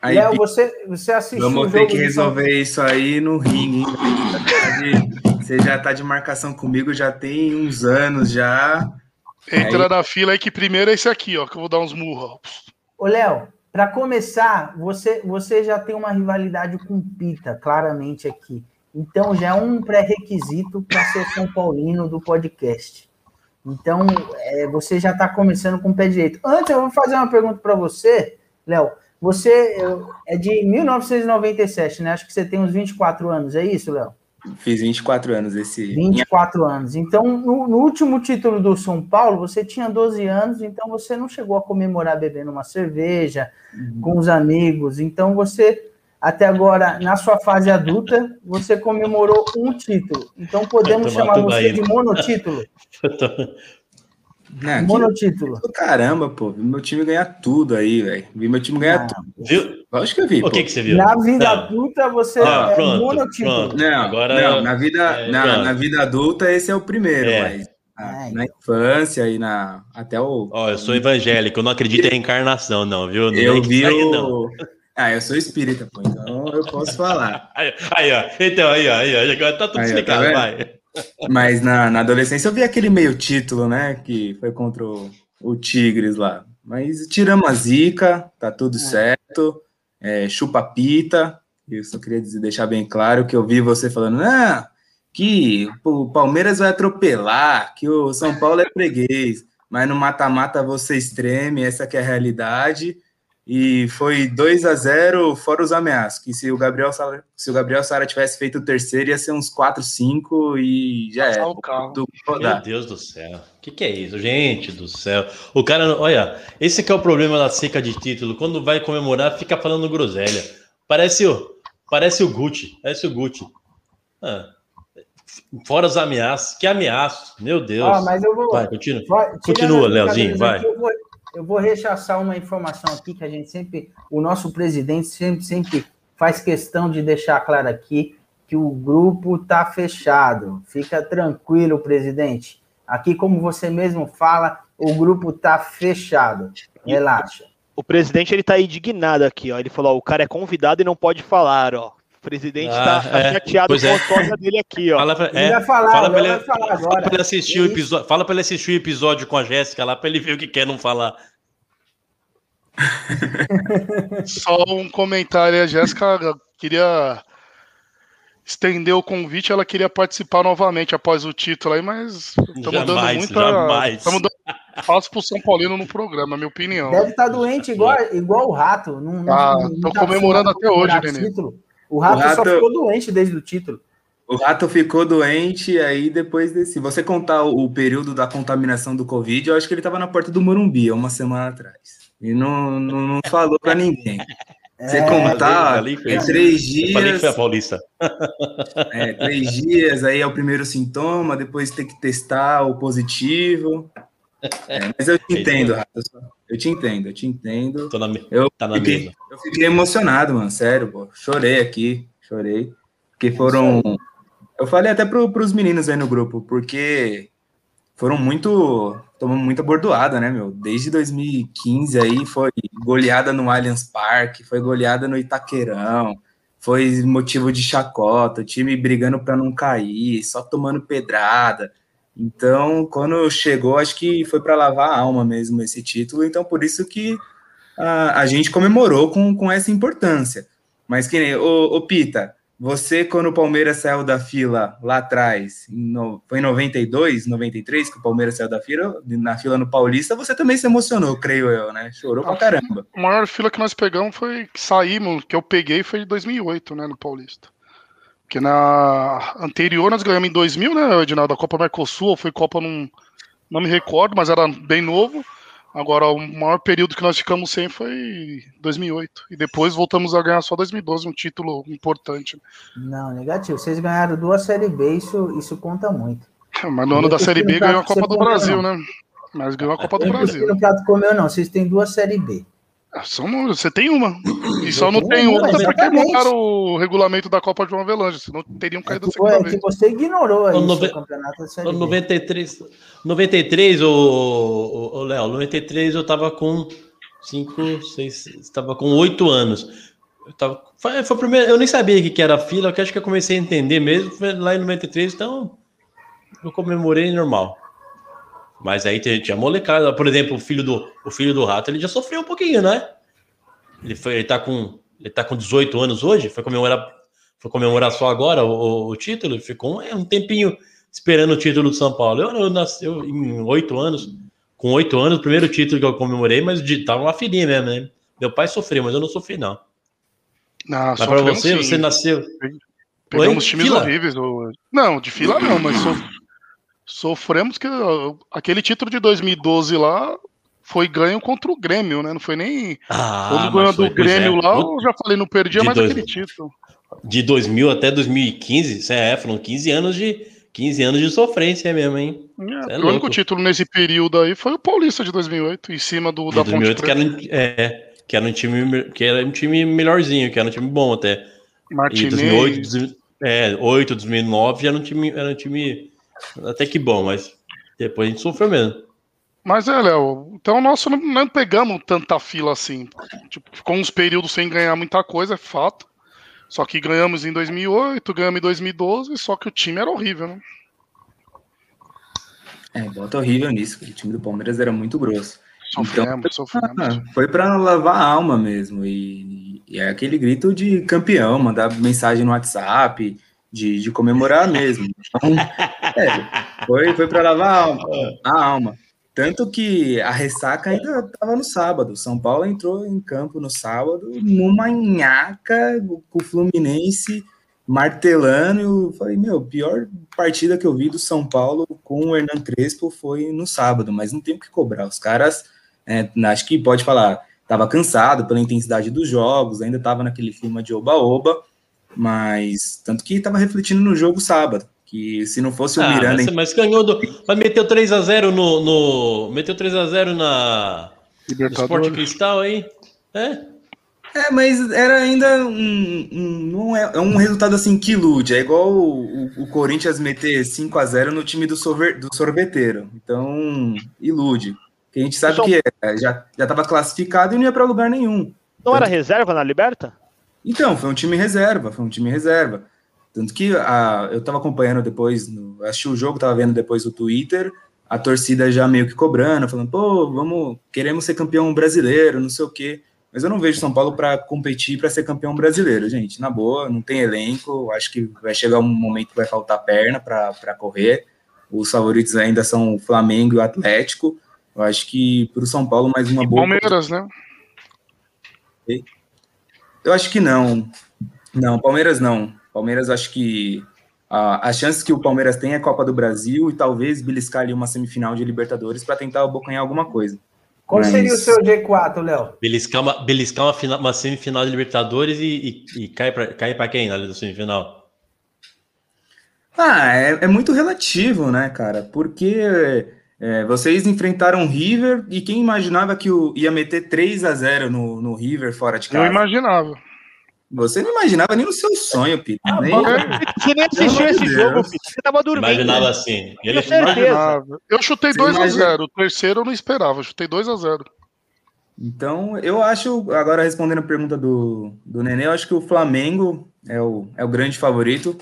Aí,
Léo, você, você assistiu
vamos ter que
São-
resolver isso aí no ringue, hein? Você já tá de marcação comigo já tem uns anos já.
Entra na fila aí que primeiro é esse aqui, ó, que eu vou dar uns murros.
Ô, Léo, para começar, você, você já tem uma rivalidade com o Pita, claramente aqui. Então já é um pré-requisito para ser São Paulino do podcast. Então, é, você já está começando com o pé direito. Antes, eu vou fazer uma pergunta para você, Léo. Você é de 1997, né? Acho que você tem uns 24 anos, é isso, Léo?
Fiz 24 anos esse.
24 anos. Então, no, no último título do São Paulo, você tinha 12 anos, então você não chegou a comemorar bebendo uma cerveja com os amigos. Então, você, até agora, na sua fase adulta, você comemorou um título. Então, podemos chamar você
aí.
de monotítulo.
Não, que
Monotítulo.
do caramba, pô. Vi meu time ganhar tudo aí, velho. Vi meu time ganhar
Ah,
tudo.
Viu?
Lógico que eu vi.
O
pô.
que, que você viu?
Na vida
Não.
adulta, você
Ah,
é
pronto,
monotítulo.
pronto.
Não,
Agora-
não, na vida,
é,
na, na vida adulta esse é o primeiro,
É.
mas na,
É,
na infância e na até o
Ó, eu sou evangélico, eu não acredito em reencarnação, não, viu? Não
eu
que
vi o Ah, eu sou espírita, pô, então eu posso falar.
Aí, aí, ó. Então, aí, ó, aí, ó. Agora tá tudo
Aí, ó,
explicado,
tá
vai.
Mas na, na adolescência eu vi aquele meio título, né, que foi contra o, o Tigres lá. Mas tiramos a zica, tá tudo certo. É, chupa pita. Eu só queria dizer, deixar bem claro que eu vi você falando, ah, que o Palmeiras vai atropelar, que o São Paulo é freguês, mas no mata-mata você extreme, essa que é a realidade. E foi 2 a 0 fora os ameaços, que se o Gabriel Sara, se o Gabriel Sara tivesse feito o terceiro, ia ser uns 4, 5 e já era.
o carro.
Do-
Meu. Deus do céu. O que, que é isso? Gente do céu. O cara, olha, esse que é o problema da seca de título. Quando vai comemorar, fica falando groselha. Parece o, parece o Gucci. Parece o Gucci. Ah, fora os ameaços. Que ameaços. Meu Deus.
Ó, mas eu vou.
Vai, continua.
Vai,
Continua, Leozinho, vai.
Eu vou, rechaçar uma informação aqui que a gente sempre, o nosso presidente sempre, sempre faz questão de deixar claro aqui que o grupo está fechado. Fica tranquilo, presidente. Aqui, como você mesmo fala, o grupo está fechado. Relaxa.
O presidente ele tá indignado aqui, ó. Ele falou: ó, o cara é convidado e não pode falar, ó. O presidente
Ah,
tá, tá
é.
chateado com
é.
a história dele aqui, ó.
Fala pra,
Ele
é,
vai falar,
fala pra ele,
vai falar
fala
agora.
pra ele assistir o
É
episódio. Fala pra ele assistir o episódio com a Jéssica lá, pra ele ver o que quer não falar.
Só um comentário, a Jéssica queria estender o convite, ela queria participar novamente após o título aí, mas estamos dando muita.
jamais.
Estamos dando espaço pro São Paulino no programa, minha opinião.
Deve estar doente igual, igual o rato. Não, não-
Ah,
não
tô
tá
comemorando até hoje, Nenê.
título. O rato,
O rato-
só ficou doente desde o título.
O rato ficou doente, aí depois desse. Você contar o, período da contaminação do Covid, eu acho que ele estava na porta do Morumbi, uma semana atrás. E não, não, não falou para ninguém. Você é, contar, ali, ali é três dias. Eu falei que foi a Paulista. É, três dias, aí é o primeiro sintoma, depois tem que testar o positivo. É, mas eu te é entendo, Rato. Eu te entendo, eu te entendo. Tô na, eu, tá na fiquei, mesa. eu fiquei emocionado, mano, sério, pô. Chorei aqui, chorei. Porque foram. Eu falei até para os meninos aí no grupo, porque foram muito. Tomamos muita bordoada, né, meu? Desde 2015 aí foi goleada no Allianz Parque, foi goleada no Itaquerão, foi motivo de chacota, o time brigando para não cair, só tomando pedrada. Então, quando chegou, acho que foi para lavar a alma mesmo esse título, então por isso que a, a gente comemorou com, com essa importância. Mas que nem, ô, ô Pita, você, quando o Palmeiras saiu da fila lá atrás, no, foi em 92, 93 que o Palmeiras saiu da fila, na fila no Paulista, você também se emocionou, creio eu, né? Chorou pra caramba.
A maior fila que nós pegamos foi que saímos, que eu peguei foi em 2008, né, no Paulista. Porque na anterior nós ganhamos em 2000, né, Edinaldo? A Copa Mercosul, foi Copa, não, não me recordo, mas era bem novo. Agora, o maior período que nós ficamos sem foi 2008. E depois voltamos a ganhar só 2012, um título importante.
Não, negativo. Vocês ganharam duas Série B, isso, isso conta muito.
Mas no ano da Série B ganhou a Copa do Brasil, né? Mas ganhou a Copa do Brasil.
Não prato comeu, não. Vocês têm duas Série B.
Ah, são, você tem uma. E só não tem outra porque mudaram o regulamento da Copa João Avelange, senão teriam caído é
que, foi, é que você ignorou aí
o campeonato da Série 93, 93, o, Léo, 93 eu tava com 5, 6, estava com 8 anos. Eu, tava, foi, foi primeiro, eu nem sabia que, que era fila, que acho que eu comecei a entender mesmo, foi lá em 93, então eu comemorei normal. Mas aí tinha molecada, por exemplo, o filho do, o filho do rato, ele já sofreu um pouquinho, né? Ele, foi, ele, tá com, ele tá com 18 anos hoje, foi comemorar, foi comemorar só agora o, o título, ficou um, um, tempinho esperando o título do São Paulo. Eu, eu nasci em oito anos, com oito anos, o primeiro título que eu comemorei, mas de, tava uma filhinha mesmo, né? Meu pai sofreu, mas eu não sofri, não. Não, mas pra você, sim. você nasceu.
Pegamos Oi? times fila? horríveis. Não, de fila não, mas sofremos que aquele título de 2012 lá foi ganho contra o Grêmio, né? Não foi nem. Ah, Quando ganhou do Grêmio é. lá, eu já falei, não perdia mais dois, aquele título.
De 2000 até 2015, é, foram 15 anos de 15 anos de sofrência mesmo, hein?
É, é o único título nesse período aí foi o Paulista de 2008, em cima do
de da 2008, Ponte que era, é, que era um time que era um time melhorzinho, que era um time bom até. Martinez. E 2008, é, 8, 2009 já era um time, era um time até que bom, mas depois a gente sofreu mesmo.
Mas é, Léo, então nós não, não pegamos tanta fila assim. Tipo, ficou uns períodos sem ganhar muita coisa, é fato. Só que ganhamos em 2008, ganhamos em 2012, só que o time era horrível, né?
É, bota horrível nisso, o time do Palmeiras era muito grosso. Sofremos, então, sofremos. Foi para lavar a alma mesmo. E, e, é aquele grito de campeão, mandar mensagem no WhatsApp, de, de comemorar mesmo. Então, é, foi, foi para lavar a alma, a alma. Tanto que a ressaca ainda estava no sábado. São Paulo entrou em campo no sábado, numa nhaca com o Fluminense martelando. Eu falei, meu, pior partida que eu vi do São Paulo com o Hernan Crespo foi no sábado, mas não tem o que cobrar. Os caras, é, acho que pode falar, estava cansado pela intensidade dos jogos, ainda estava naquele clima de oba-oba, mas tanto que estava refletindo no jogo sábado. Que se não fosse o ah, Miranda.
Mas, mas ganhou do. Mas meteu 3x0 no, no. Meteu 3x0 na. Esporte Cristal aí. É?
É, mas era ainda um, um, não é, é um resultado assim que ilude. É igual o, o, o Corinthians meter 5 a 0 no time do, sorver, do sorveteiro. Então, ilude. Porque a gente sabe que é, já estava classificado e não ia para lugar nenhum.
Não era reserva na Liberta?
Então, foi um time reserva, foi um time reserva. Tanto que a, eu estava acompanhando depois, no, assisti o jogo, estava vendo depois o Twitter, a torcida já meio que cobrando, falando, pô, vamos, queremos ser campeão brasileiro, não sei o quê. Mas eu não vejo São Paulo para competir para ser campeão brasileiro, gente. Na boa, não tem elenco. Acho que vai chegar um momento que vai faltar perna para correr. Os favoritos ainda são o Flamengo e o Atlético. Eu acho que para o São Paulo, mais uma e boa.
Palmeiras, né?
Eu acho que não. Não, Palmeiras não. Palmeiras acho que as chances que o Palmeiras tem é Copa do Brasil e talvez beliscar ali uma semifinal de Libertadores para tentar abocanhar alguma coisa.
Qual Mas... seria o seu G4, Léo?
Beliscar uma, beliscar uma, final, uma semifinal de Libertadores e, e, e cai para quem na semifinal?
Ah, é, é, muito relativo, né, cara? Porque é, vocês enfrentaram o River e quem imaginava que o, ia meter 3 a 0 no, no River fora de casa?
Eu imaginava.
Você não imaginava nem no seu sonho, Pita. Ah, nem...
Você nem assistiu esse Deus. jogo, Pita. Você tava dormindo.
Imaginava né? assim.
Ele imaginava. Eu chutei 2x0. Imagina... O terceiro eu não esperava. Eu chutei 2x0.
Então, eu acho, agora respondendo a pergunta do, do Nenê, eu acho que o Flamengo é o, é o grande favorito,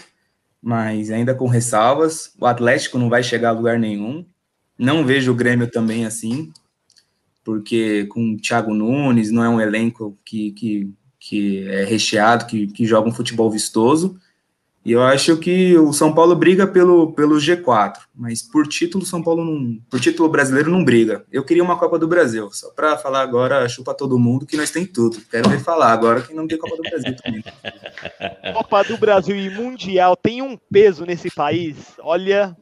mas ainda com ressalvas. O Atlético não vai chegar a lugar nenhum. Não vejo o Grêmio também assim, porque com o Thiago Nunes não é um elenco que, que que é recheado, que, que joga um futebol vistoso. E eu acho que o São Paulo briga pelo, pelo G4, mas por título São Paulo não, por título brasileiro não briga. Eu queria uma Copa do Brasil, só para falar agora, chupa todo mundo que nós tem tudo. Quero ver falar agora que não tem Copa do Brasil também.
Copa do Brasil e Mundial tem um peso nesse país. Olha,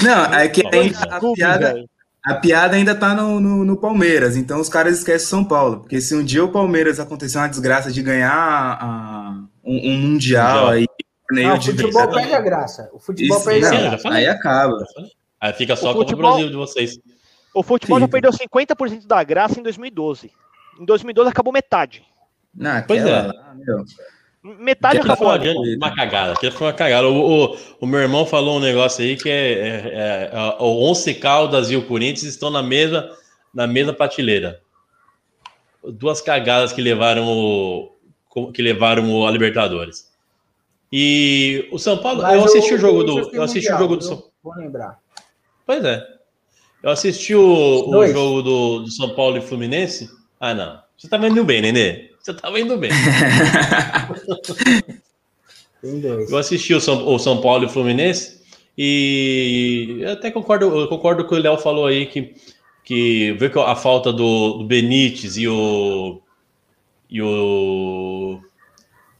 não, é que tem a, piada, a piada ainda tá no, no, no, Palmeiras, então os caras esquecem São Paulo. Porque se um dia o Palmeiras acontecer uma desgraça de ganhar a, um, um, Mundial aí.
Não, o futebol de... perde a graça. O futebol Isso, perde
a graça. Aí acaba.
Aí fica só com o Brasil de vocês.
O futebol Sim. já perdeu 50% da graça em 2012. Em 2012 acabou metade.
Não, pois é. Lá, meu.
Metade
Aquilo foi uma, uma cagada. Aquilo foi uma cagada. O, o, o, meu irmão falou um negócio aí que é, é, é, é o Once Caldas e o Corinthians estão na mesma, na mesma prateleira. Duas cagadas que levaram o, que levaram o a Libertadores. E o São Paulo, Mas eu assisti o jogo do, eu assisti mundial, o jogo do São.
Vou lembrar.
Pois é. Eu assisti o, o jogo do, do São Paulo e Fluminense. Ah, não. Você tá vendo bem, Nenê? Você tava indo bem. eu assisti o São, o São Paulo e o Fluminense e eu até concordo, eu concordo com o que o Léo falou aí que, que vê que a falta do, do Benítez e o e o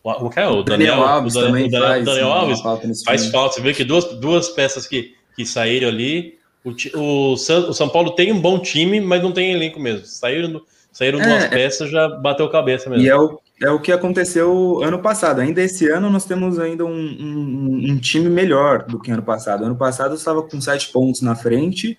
o, que é? o Daniel, Daniel Alves o Daniel, também Daniel, faz, Daniel Alves falta faz falta. Você vê que duas, duas peças que, que saíram ali. O, o, o São Paulo tem um bom time, mas não tem elenco mesmo. Saíram Saíram é, duas peças, já bateu cabeça mesmo.
E é o, é o que aconteceu ano passado. Ainda esse ano nós temos ainda um, um, um time melhor do que ano passado. Ano passado estava com sete pontos na frente,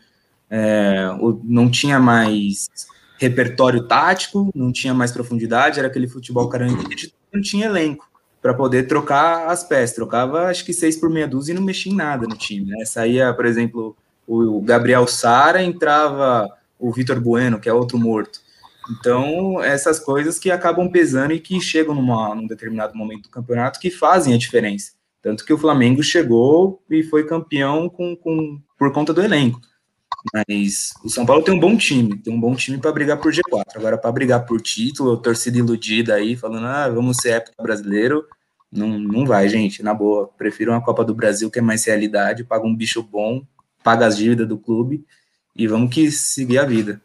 é, não tinha mais repertório tático, não tinha mais profundidade, era aquele futebol caranguejo, não tinha elenco para poder trocar as peças. Trocava acho que seis por meia dúzia e não mexia em nada no time. Né? Saía, por exemplo, o Gabriel Sara, entrava o Vitor Bueno, que é outro morto. Então, essas coisas que acabam pesando e que chegam numa, num determinado momento do campeonato que fazem a diferença. Tanto que o Flamengo chegou e foi campeão com, com, por conta do elenco. Mas o São Paulo tem um bom time, tem um bom time para brigar por G4. Agora, para brigar por título, torcida iludida aí, falando, ah, vamos ser época brasileiro, não, não vai, gente, na boa. Prefiro uma Copa do Brasil que é mais realidade, paga um bicho bom, paga as dívidas do clube e vamos que seguir a vida.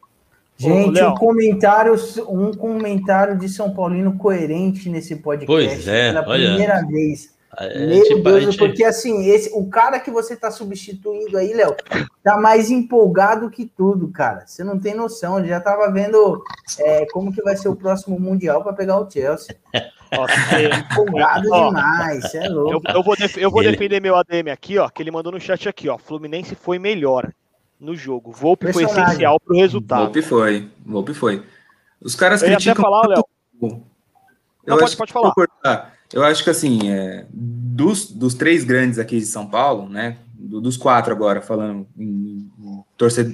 Gente, um comentário, um comentário de São Paulino coerente nesse podcast.
Pois é, pela
olha. primeira vez. É, Meu tipo, Deus, gente... porque assim, esse, o cara que você está substituindo aí, Léo, tá mais empolgado que tudo, cara. Você não tem noção, ele já tava vendo é, como que vai ser o próximo Mundial para pegar o Chelsea. Nossa, empolgado ó, demais, é louco.
Eu, eu vou, eu vou ele... defender meu ADM aqui, ó, que ele mandou no chat aqui, ó. Fluminense foi melhor no jogo. Volpe foi essencial para o resultado.
Volpe foi, Volpe foi. Os caras
eu
criticam.
falar, Léo.
Eu Não, pode, pode falar. Eu acho que assim, é, dos, dos três grandes aqui de São Paulo, né? Do, dos quatro agora, falando em, em,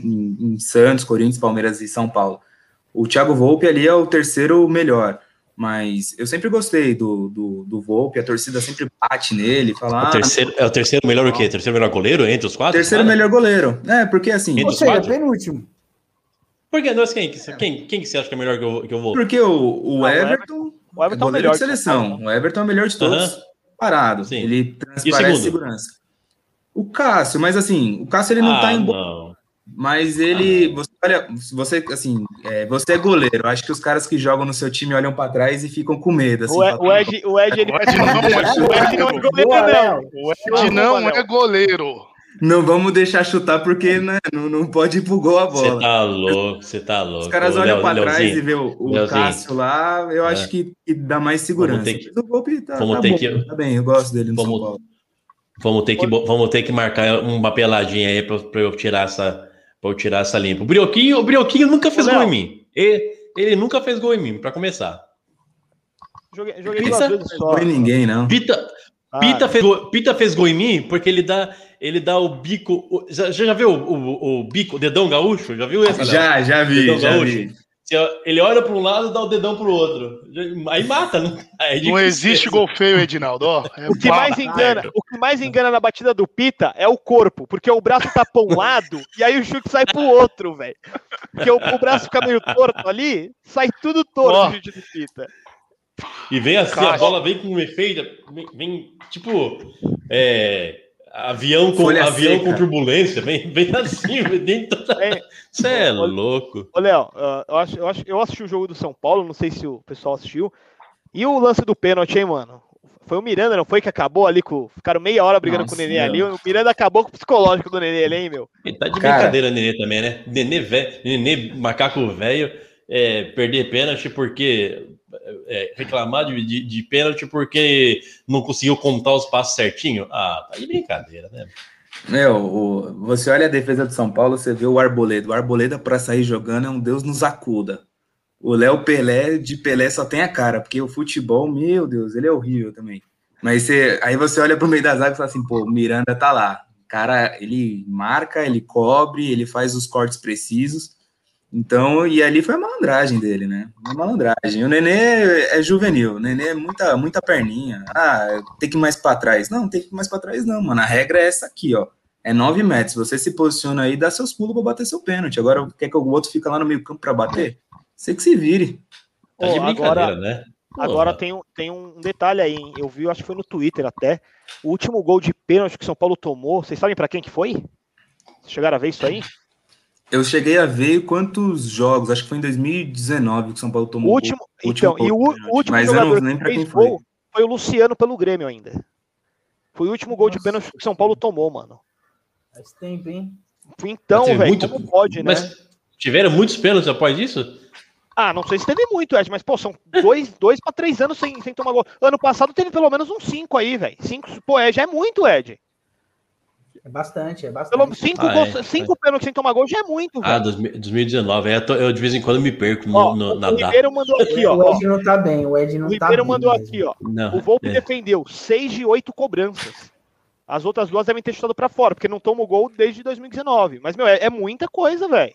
em, em Santos, Corinthians, Palmeiras e São Paulo. O Thiago Volpe ali é o terceiro melhor. Mas eu sempre gostei do, do, do Volpe, a torcida sempre bate nele, fala.
O terceiro, ah, é o terceiro melhor o quê? Terceiro melhor goleiro entre os quatro?
Terceiro melhor goleiro. É, porque assim.
Entre Ou seja, quatro? penúltimo.
Por que? Nós, quem, quem, quem que você acha que é melhor que eu, que eu vou?
Porque o, o Everton. O Everton é, é melhor de seleção. O Everton é o melhor de todos. Parado. Sim. Ele transparece segurança. O Cássio, mas assim, o Cássio ele não ah, tá em. Não. Mas ele. Ah, você olha, você, assim, é, você é goleiro. Acho que os caras que jogam no seu time olham para trás e ficam com medo. Assim,
o, Ed, o, Ed, o Ed, ele... o Ed não, o Ed não é goleiro, não.
O Ed não é goleiro.
Não vamos deixar chutar porque né, não, não pode ir pro gol a bola.
Você tá louco, você tá louco.
Os caras olham para trás e vê o, o Cássio lá, eu acho é. que, que, dá mais segurança. Vamos ter que, o golpe tá, vamos tá ter bom, que, tá bem, eu gosto dele no vamos, São Paulo.
Vamos ter, que, vamos ter que marcar uma peladinha aí para eu tirar essa, pra eu tirar essa limpa. O Brioquinho, o Brioquinho nunca fez gol em mim. Ele, ele nunca fez gol em mim, para começar.
Joguei, joguei Pita, duas vezes só. Não ninguém, não.
Pita, ah, Pita, fez, Pita fez gol em mim porque ele dá, ele dá o bico. O, já, já viu o, o, o, bico, o dedão gaúcho? Já viu esse?
Já, já vi, dedão já gaúcho? vi.
Ele olha para um lado e dá o dedão para o outro. Aí mata, não?
É não existe gol feio, Edinaldo.
É o, que mais engana, o que mais engana na batida do Pita é o corpo, porque o braço tá para um lado e aí o chute sai para o outro, velho. Porque o, o, braço fica meio torto ali, sai tudo torto oh. o chute do Pita.
E vem assim, Caixa. a bola vem com um efeito, vem, vem tipo. É, Avião com, avião com turbulência, vem, vem assim, dentro Você é, é louco.
Ô, Léo, uh, eu, acho, eu, acho, eu assisti o jogo do São Paulo, não sei se o pessoal assistiu. E o lance do pênalti, hein, mano? Foi o Miranda, não foi que acabou ali com. Ficaram meia hora brigando Nossa, com o Nenê meu. ali. O Miranda acabou com o psicológico do Nenê ali, hein, meu?
Ele tá de Cara... brincadeira, Nenê também, né? Nenê, velho, Nenê macaco velho, é, perder pênalti porque é, reclamar de, de, de, pênalti porque não conseguiu contar os passos certinho? Ah, tá de brincadeira, né?
Meu, o, você olha a defesa do São Paulo, você vê o Arboleda. O Arboleda, para sair jogando, é um Deus nos acuda. O Léo Pelé, de Pelé, só tem a cara, porque o futebol, meu Deus, ele é horrível também. Mas você, aí você olha pro meio das águas e fala assim, pô, Miranda tá lá. Cara, ele marca, ele cobre, ele faz os cortes precisos. Então, e ali foi a malandragem dele, né? Uma malandragem. O Nenê é juvenil, o Nenê é muita, muita perninha. Ah, tem que ir mais para trás. Não, tem que ir mais para trás, não, mano. A regra é essa aqui, ó. É 9 metros. Você se posiciona aí, dá seus pulos para bater seu pênalti. Agora, quer que o outro fica lá no meio campo para bater? Você que se vire.
Tá de agora, né? Agora tem, um, tem um detalhe aí, eu vi, acho que foi no Twitter até. O último gol de pênalti que o São Paulo tomou, vocês sabem para quem que foi? chegaram a ver isso aí?
Eu cheguei a ver quantos jogos, acho que foi em 2019 que o São Paulo tomou
o último, o último então, e o, último mas jogador eu não lembro quem foi. foi o Luciano pelo Grêmio ainda. Foi o último gol Nossa. de pênalti que o São Paulo tomou, mano.
Faz tempo, hein?
Então, velho, muito... como pode, né? Mas
tiveram muitos pênaltis após isso?
Ah, não sei se teve muito, Ed, mas, pô, são dois, dois para três anos sem, sem tomar gol. Ano passado teve pelo menos uns cinco aí, velho. Cinco, pô, Ed, é muito, Ed.
É bastante, é bastante. Pelo
cinco, ah, é, cinco é. pênaltis sem tomar gol já é muito.
Ah, 2019. É, eu, de vez em quando me perco no, ó, no,
na O Ribeiro mandou aqui, ó.
O Ed não tá bem, o Ed não o
tá
bem. O Ribeiro
mandou aqui, ó. Não, o Volpe é. defendeu seis de oito cobranças. As outras duas devem ter chutado pra fora, porque não toma o gol desde 2019. Mas, meu, é, é muita coisa, velho.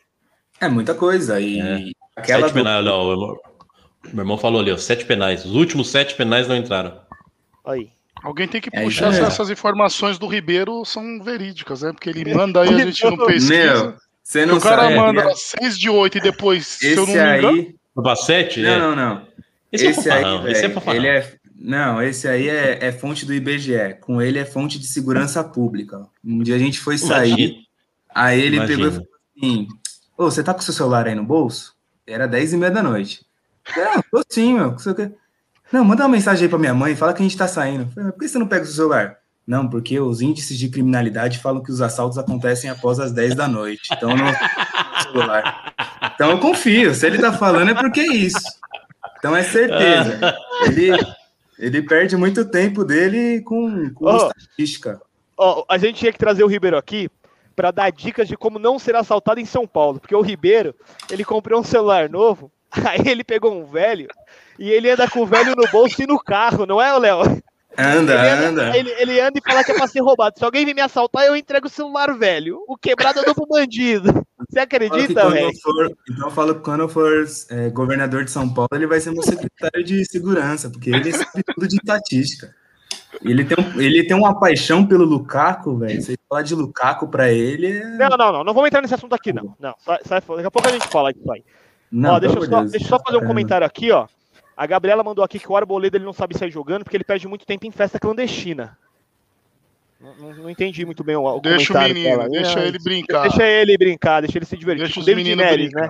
É muita coisa. E é. aquela.
Sete do... penais, ó, meu irmão falou ali, ó, sete penais. Os últimos sete penais não entraram.
Aí.
Alguém tem que é, puxar se essas informações do Ribeiro são verídicas, né? Porque ele manda aí, a gente não pesquisa. Meu,
você não
o cara sabe, manda né? 6 de 8 e depois,
esse se eu não me
engano... Aí... 7?
Não, é. não, não. Esse, é esse é aí, esse é ele é Não, esse aí é, é, fonte do IBGE. Com ele é fonte de segurança pública. Um dia a gente foi sair, Imagina. aí ele Imagina. pegou e falou assim, ô, você tá com seu celular aí no bolso? Era 10 e meia da noite. Não, tô sim, meu. Não, manda uma mensagem aí para minha mãe, fala que a gente está saindo. Falei, por que você não pega o seu celular? Não, porque os índices de criminalidade falam que os assaltos acontecem após as 10 da noite. Então não celular. Então eu confio. Se ele está falando é porque é isso. Então é certeza. Ele, ele perde muito tempo dele com, com oh, estatística.
Oh, a gente tinha que trazer o Ribeiro aqui para dar dicas de como não ser assaltado em São Paulo, porque o Ribeiro ele comprou um celular novo, aí ele pegou um velho e ele anda com o velho no bolso e no carro, não é, Léo?
Anda,
ele
anda. anda.
Ele, ele, anda e fala que é pra ser roubado. Se alguém vir me assaltar, eu entrego o celular velho. O quebrado eu dou pro bandido. Você acredita, velho?
Então eu falo que quando eu for é, governador de São Paulo, ele vai ser meu secretário de segurança, porque ele sabe tudo de estatística. Ele tem, um, ele tem uma paixão pelo Lukaku, velho. Você falar de Lukaku pra ele. É...
Não, não, não. Não vamos entrar nesse assunto aqui, não. Não, sai, sai, daqui a pouco a gente fala disso aí. Não, ó, deixa, eu só, deixa eu só fazer um comentário aqui, ó. A Gabriela mandou aqui que o Arboleda ele não sabe sair jogando porque ele perde muito tempo em festa clandestina. Não, não, entendi muito bem o, o
Deixa o menino, dela. deixa ele brincar.
Deixa ele brincar, deixa ele se divertir. Deixa os David Neres, né?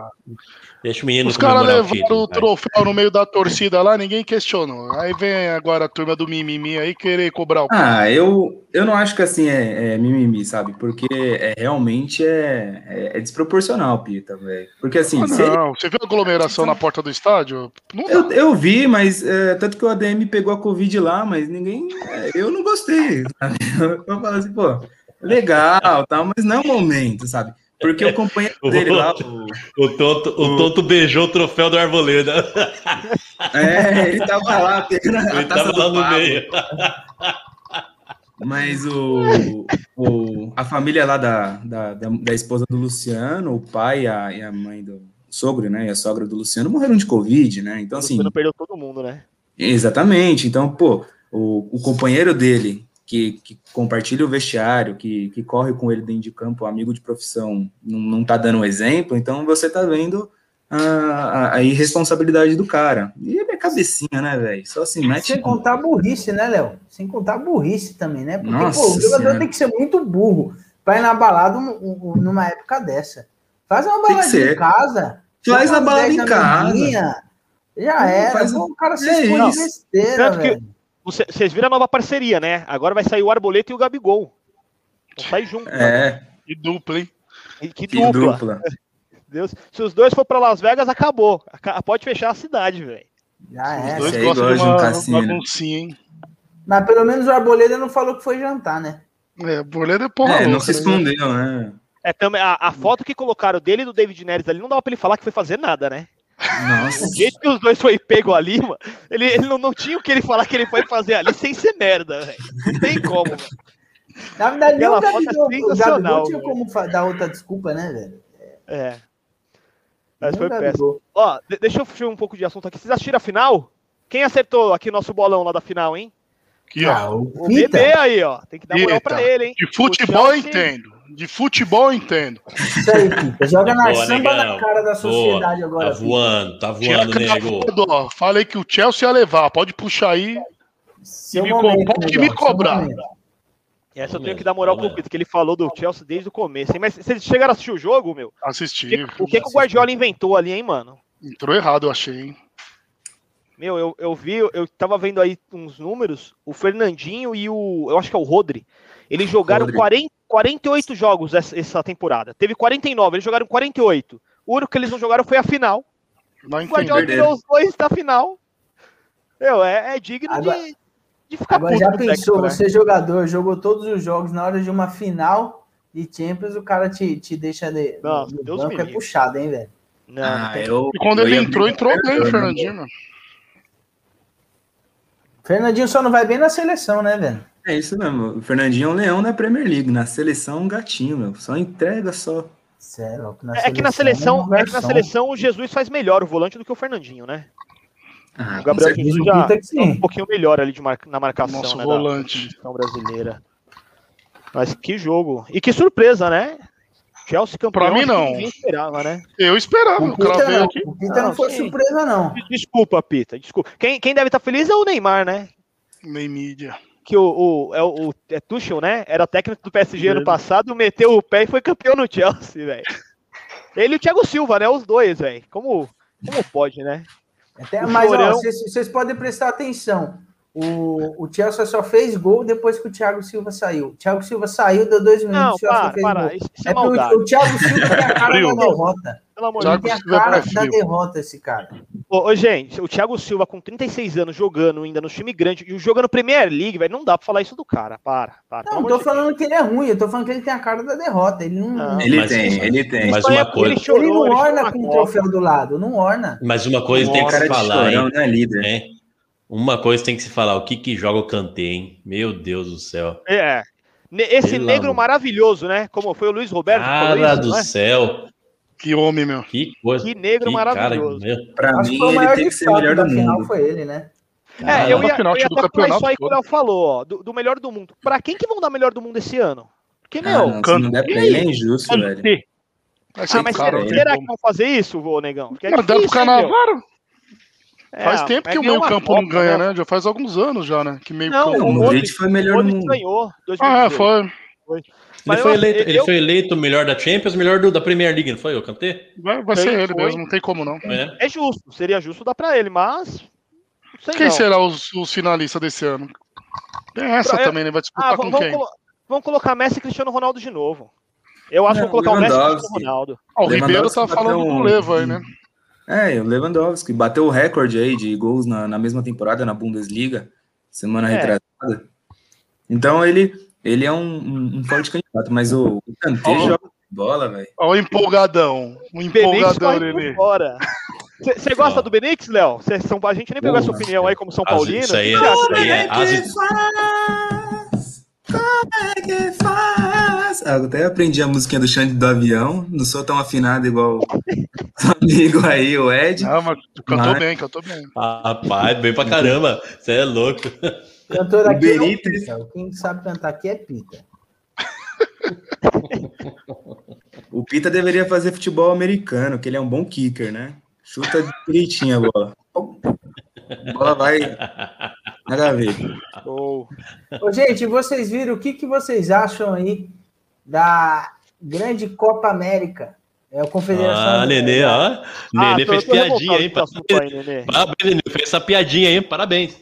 Deixa o menino
Os caras levaram o troféu no meio da torcida lá, ninguém questionou. Aí vem agora a turma do mimimi aí querer cobrar o
Ah, eu, eu não acho que assim é, é mimimi, sabe? Porque é, realmente é, é, é desproporcional, Pita, velho. Porque assim.
Ah, não, você viu a aglomeração na porta do estádio?
Eu, eu, vi, mas é, tanto que o ADM pegou a Covid lá, mas ninguém. É, eu não gostei, sabe? Eu, eu falo assim, pô, legal, tal, mas não é o momento, sabe? Porque o companheiro dele lá. O,
o, tonto, o, o tonto beijou o troféu do Arboleda.
É, ele tava lá pegando a
Ele tava lá no meio.
Mas o, o, a família lá da, da, da, da esposa do Luciano, o pai e a, e a mãe do sogro, né? E a sogra do Luciano morreram de Covid, né? Então, assim. O Luciano
perdeu todo mundo, né?
Exatamente. Então, pô, o, o companheiro dele, que, que, compartilha o vestiário, que, que corre com ele dentro de campo, amigo de profissão, não, não tá dando um exemplo, então você tá vendo a, a, irresponsabilidade do cara. E ele é cabecinha, né, velho? Só assim, mete.
Sem contar burrice, né, Léo? Sem contar burrice também, né? Porque, Nossa pô, o jogador senhora. tem que ser muito burro para ir na balada numa época dessa. Faz uma balada em casa.
Faz a balada em casa.
Já era. Faz... Pô, o cara se é expõe besteira, velho.
Vocês viram a nova parceria, né? Agora vai sair o Arboleta e o Gabigol. Vão sair juntos.
É.
Né? Que dupla, hein?
E que, que dupla. dupla. Deus. Se os dois for para Las Vegas, acabou. Pode fechar a cidade, velho.
Já é.
Os dois é gostam de, uma, de um cassino. hein?
Mas pelo menos o Arboleda não falou que foi jantar, né?
É, Arboleda é porra.
É, não se né? escondeu, né?
É, também, a, a, foto que colocaram dele e do David Neres ali não dava pra ele falar que foi fazer nada, né?
Nossa.
O jeito que os dois foi pego ali, mano, ele, ele não, não tinha o que ele falar que ele foi fazer ali sem ser merda, velho. Não tem como, mano.
Na verdade, nem o Gabigol, é o Gabigol tinha como dar outra desculpa, né, velho?
É. Mas foi péssimo. Ó, deixa eu fugir um pouco de assunto aqui. Vocês assistiram a final? Quem acertou aqui nosso bolão lá da final, hein?
Aqui, ó. Ah,
o, o bebê aí, ó. Tem que dar moral pra ele, hein?
De futebol eu entendo. De futebol entendo.
Isso aí, Pita. Joga na Boa, samba negão. na cara da sociedade Boa. agora.
Tá voando, tá voando, nego.
Ó, falei que o Chelsea ia levar. Pode puxar aí.
Seu e momento,
me, pode me cobrar.
Essa eu tenho que dar moral pro Pito, que ele falou do Chelsea desde o começo. Mas vocês chegaram a assistir o jogo, meu?
Assisti.
O que, o, que, que o Guardiola inventou ali, hein, mano?
Entrou errado, eu achei, hein?
Meu, eu, eu vi, eu tava vendo aí uns números, o Fernandinho e o, eu acho que é o Rodri, eles jogaram 40, 48 jogos essa, essa, temporada. Teve 49, eles jogaram 48. O único que eles não jogaram foi a final.
Não o
Guardiola tirou os dois da final. Meu, é, é digno Agora... de, de ficar
Agora já pensou, técnico, né? você né? jogador, jogou todos os jogos, na hora de uma final de Champions, o cara te, te deixa de,
não, no Deus
banco, é puxado, hein, velho?
Não, ah, não eu, e quando ele entrou, entrou bem, Fernandinho.
Fernandinho só não vai bem na seleção, né, velho?
É isso mesmo. O Fernandinho é um leão da Premier League. Na seleção, um gatinho, meu. Só entrega só.
Sério, é, que na seleção, é, é que na seleção o Jesus faz melhor o volante do que o Fernandinho, né?
Ah,
o Gabriel Jesus já é um pouquinho melhor ali de mar... na marcação
Nosso
né,
volante.
da brasileira. Mas que jogo. E que surpresa, né? Chelsea campeão.
Pra mim, não.
Esperava, né?
Eu esperava. O
Pita, não, aqui. O Pita não, não foi sim. surpresa, não.
Desculpa, Pita. Desculpa. Quem, quem deve estar feliz é o Neymar, né?
Nem mídia.
Que o, o, é o, é Tuchel, né? Era técnico do PSG ano passado, meteu o pé e foi campeão no Chelsea, velho. Ele e o Thiago Silva, né? Os dois, velho. Como, como pode, né?
Até, mas vocês podem prestar atenção. O, o Chelsea só fez gol depois que o Thiago Silva saiu. O Thiago Silva saiu, deu dois minutos,
não, o Chelsea
para,
fez para, gol. Isso,
é, é o, o Thiago Silva tem a cara da derrota. Pelo amor de Deus. Tem a cara da derrota esse cara.
Ô, ô, gente, o Thiago Silva com 36 anos jogando ainda no time grande e jogando Premier League, velho, não dá pra falar isso do cara. Para, para.
Não, não tô falando que ele é ruim, eu tô falando que ele tem a cara da derrota. Ele não. não
ele tem, ele tem.
Mas uma coisa.
Ele, chorou, ele não orna com o troféu do lado, não orna.
Mas uma coisa tem que se falar, hein? Não é líder. É. Uma coisa tem que se falar, o que que joga o Kanté, hein? Meu Deus do céu.
É. Esse Pelo negro amor. maravilhoso, né? Como foi o Luiz Roberto.
Cara isso, do né? céu.
Que homem, meu.
Que coisa.
Que negro que maravilhoso. Cara,
pra Acho mim, ele tem que ser o melhor do mundo. Final
foi ele, né?
É, eu ia, eu ia até isso aí que o Léo falou, ó, do, do, melhor do mundo. Pra quem que vão dar melhor do mundo esse ano? Porque, meu...
Ah, não, se não der pra ele, é injusto, velho.
Ah, mas será, será que vão fazer isso, vô, negão?
Porque é não, dá pro Canavaro. É, faz tempo que o meio campo não ganha, né? né? Já faz alguns anos já, né? Que meio
não, campo. O Modric foi melhor no mundo.
ganhou.
Ah, é, foi. foi.
Ele, foi, eleito, eu... ele foi eleito melhor da Champions, melhor do, da Premier League, não foi o Kanté?
Vai, vai ser ele foi. mesmo, não tem como não.
É, é justo, seria justo dar pra ele, mas.
Quem não. será os, os finalistas desse ano? Tem essa pra, também, né? Vai disputar ah, com
vamos
quem?
Colo vamos colocar Messi e Cristiano Ronaldo de novo. Eu acho que vou colocar o Messi e Cristiano Ronaldo.
Ah, o Ribeiro tá falando um... do Leva aí, né?
É, o Lewandowski bateu o recorde aí de gols na, na mesma temporada na Bundesliga, semana é. retratada. Então ele, ele é um, um, forte candidato, mas o, o Kanté oh. joga bola, velho.
Ó, o empolgadão. O empolgadão, ele.
Você gosta do Benix, Léo? A gente nem pegou essa opinião aí como São Paulino. Isso
aí, é, isso aí é,
como é que faz? Ah, eu até aprendi a musiquinha do Xande do avião. Não sou tão afinado igual o amigo aí, o Ed.
Não, mas cantou mas... bem, cantou bem.
Rapaz, bem pra caramba. Você é louco.
Cantor aqui o Benito... é Quem sabe cantar aqui é Pita.
o Pita deveria fazer futebol americano, que ele é um bom kicker, né? Chuta direitinho a bola. A bola vai Nada a ver.
Oh. Ô, gente, vocês viram o que, que vocês acham aí da grande Copa América? É a Confederação.
Ah, Nenê, ó. Nenê ah, fez piadinha aí. Parabéns, Nenê. Fez essa piadinha aí, parabéns.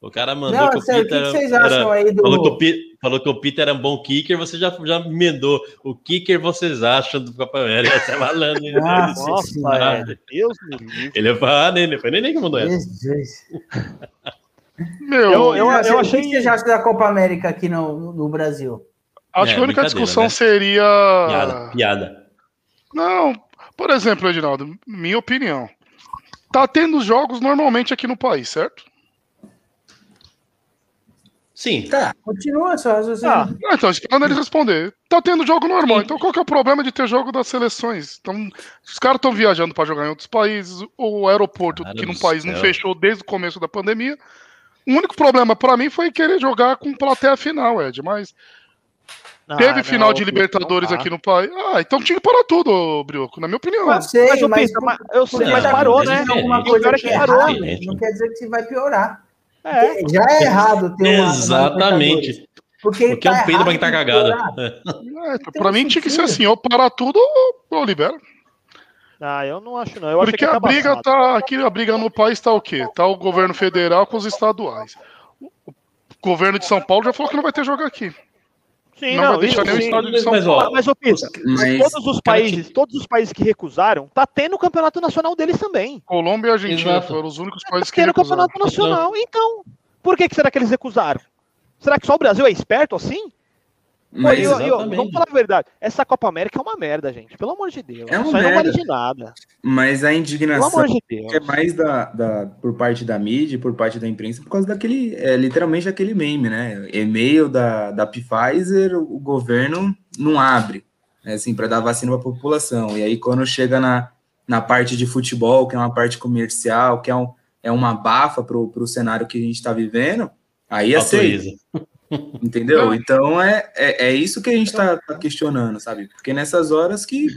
O cara mandou Não, que o Peter. O que, que vocês acham aí do. Falou que, o Peter, falou que o Peter era um bom kicker, você já, já emendou. O kicker vocês acham do Copa América? Você é malandro, hein?
Nossa, Nossa Deus me
livre. Ele falou, ah, Nenê, foi Nenê que mandou essa.
Meu, eu, eu, eu, eu achei. O que vocês acham da Copa América aqui no, no Brasil?
Acho é, que a única discussão né? seria.
Piada, piada.
Não, por exemplo, Edinaldo, minha opinião. Tá tendo jogos normalmente aqui no país, certo?
Sim.
Tá, continua só raciocínio. Ah,
então, esperando ele responder. Tá tendo jogo normal, Sim. então qual que é o problema de ter jogo das seleções? Então, os caras estão viajando para jogar em outros países, o aeroporto Cara que no país céu. não fechou desde o começo da pandemia. O único problema para mim foi querer jogar com plateia final, Ed, mas ah, Teve final de Libertadores aqui no país. Ah, então tinha que parar tudo, Brioco, na minha opinião.
Mas, sei, mas, mas, mas eu sei, mas parou, né?
Alguma coisa
que parou. Não quer dizer que vai piorar. É. Já é errado ter
uma. Exatamente. Porque, Porque tá é um peido pra quem tá cagado.
É, pra mim tinha que ser assim, ou parar tudo ou libera.
Ah, eu não acho não. Eu
Porque
a
tá briga passado. tá. Aqui a briga no país tá o quê? Tá o governo federal com os estaduais. O governo de São Paulo já falou que não vai ter jogo aqui.
Sim, não, não vai deixar nem o estado de São mas, Paulo. Mas, ô, Pisa, mas, todos os países, todos os países que recusaram, tá tendo o campeonato nacional deles também.
Colômbia e Argentina Exato. foram os únicos países tá que
recusaram. Tá tendo o campeonato nacional. Então, por que, que será que eles recusaram? Será que só o Brasil é esperto assim? Mas, eu, eu, vamos falar a verdade. Essa Copa América é uma merda, gente. Pelo amor de Deus.
É uma
Isso
merda.
não vale de nada.
Mas a indignação de é mais da, da, por parte da mídia, por parte da imprensa, por causa daquele, é, literalmente aquele meme, né? E-mail da, da Pfizer, o governo não abre, né, assim, para dar vacina para a população. E aí, quando chega na, na parte de futebol, que é uma parte comercial, que é, um, é uma bafa para o cenário que a gente está vivendo, aí aceita. Entendeu? Então é, é, é, isso que a gente está tá questionando, sabe? Porque nessas horas que,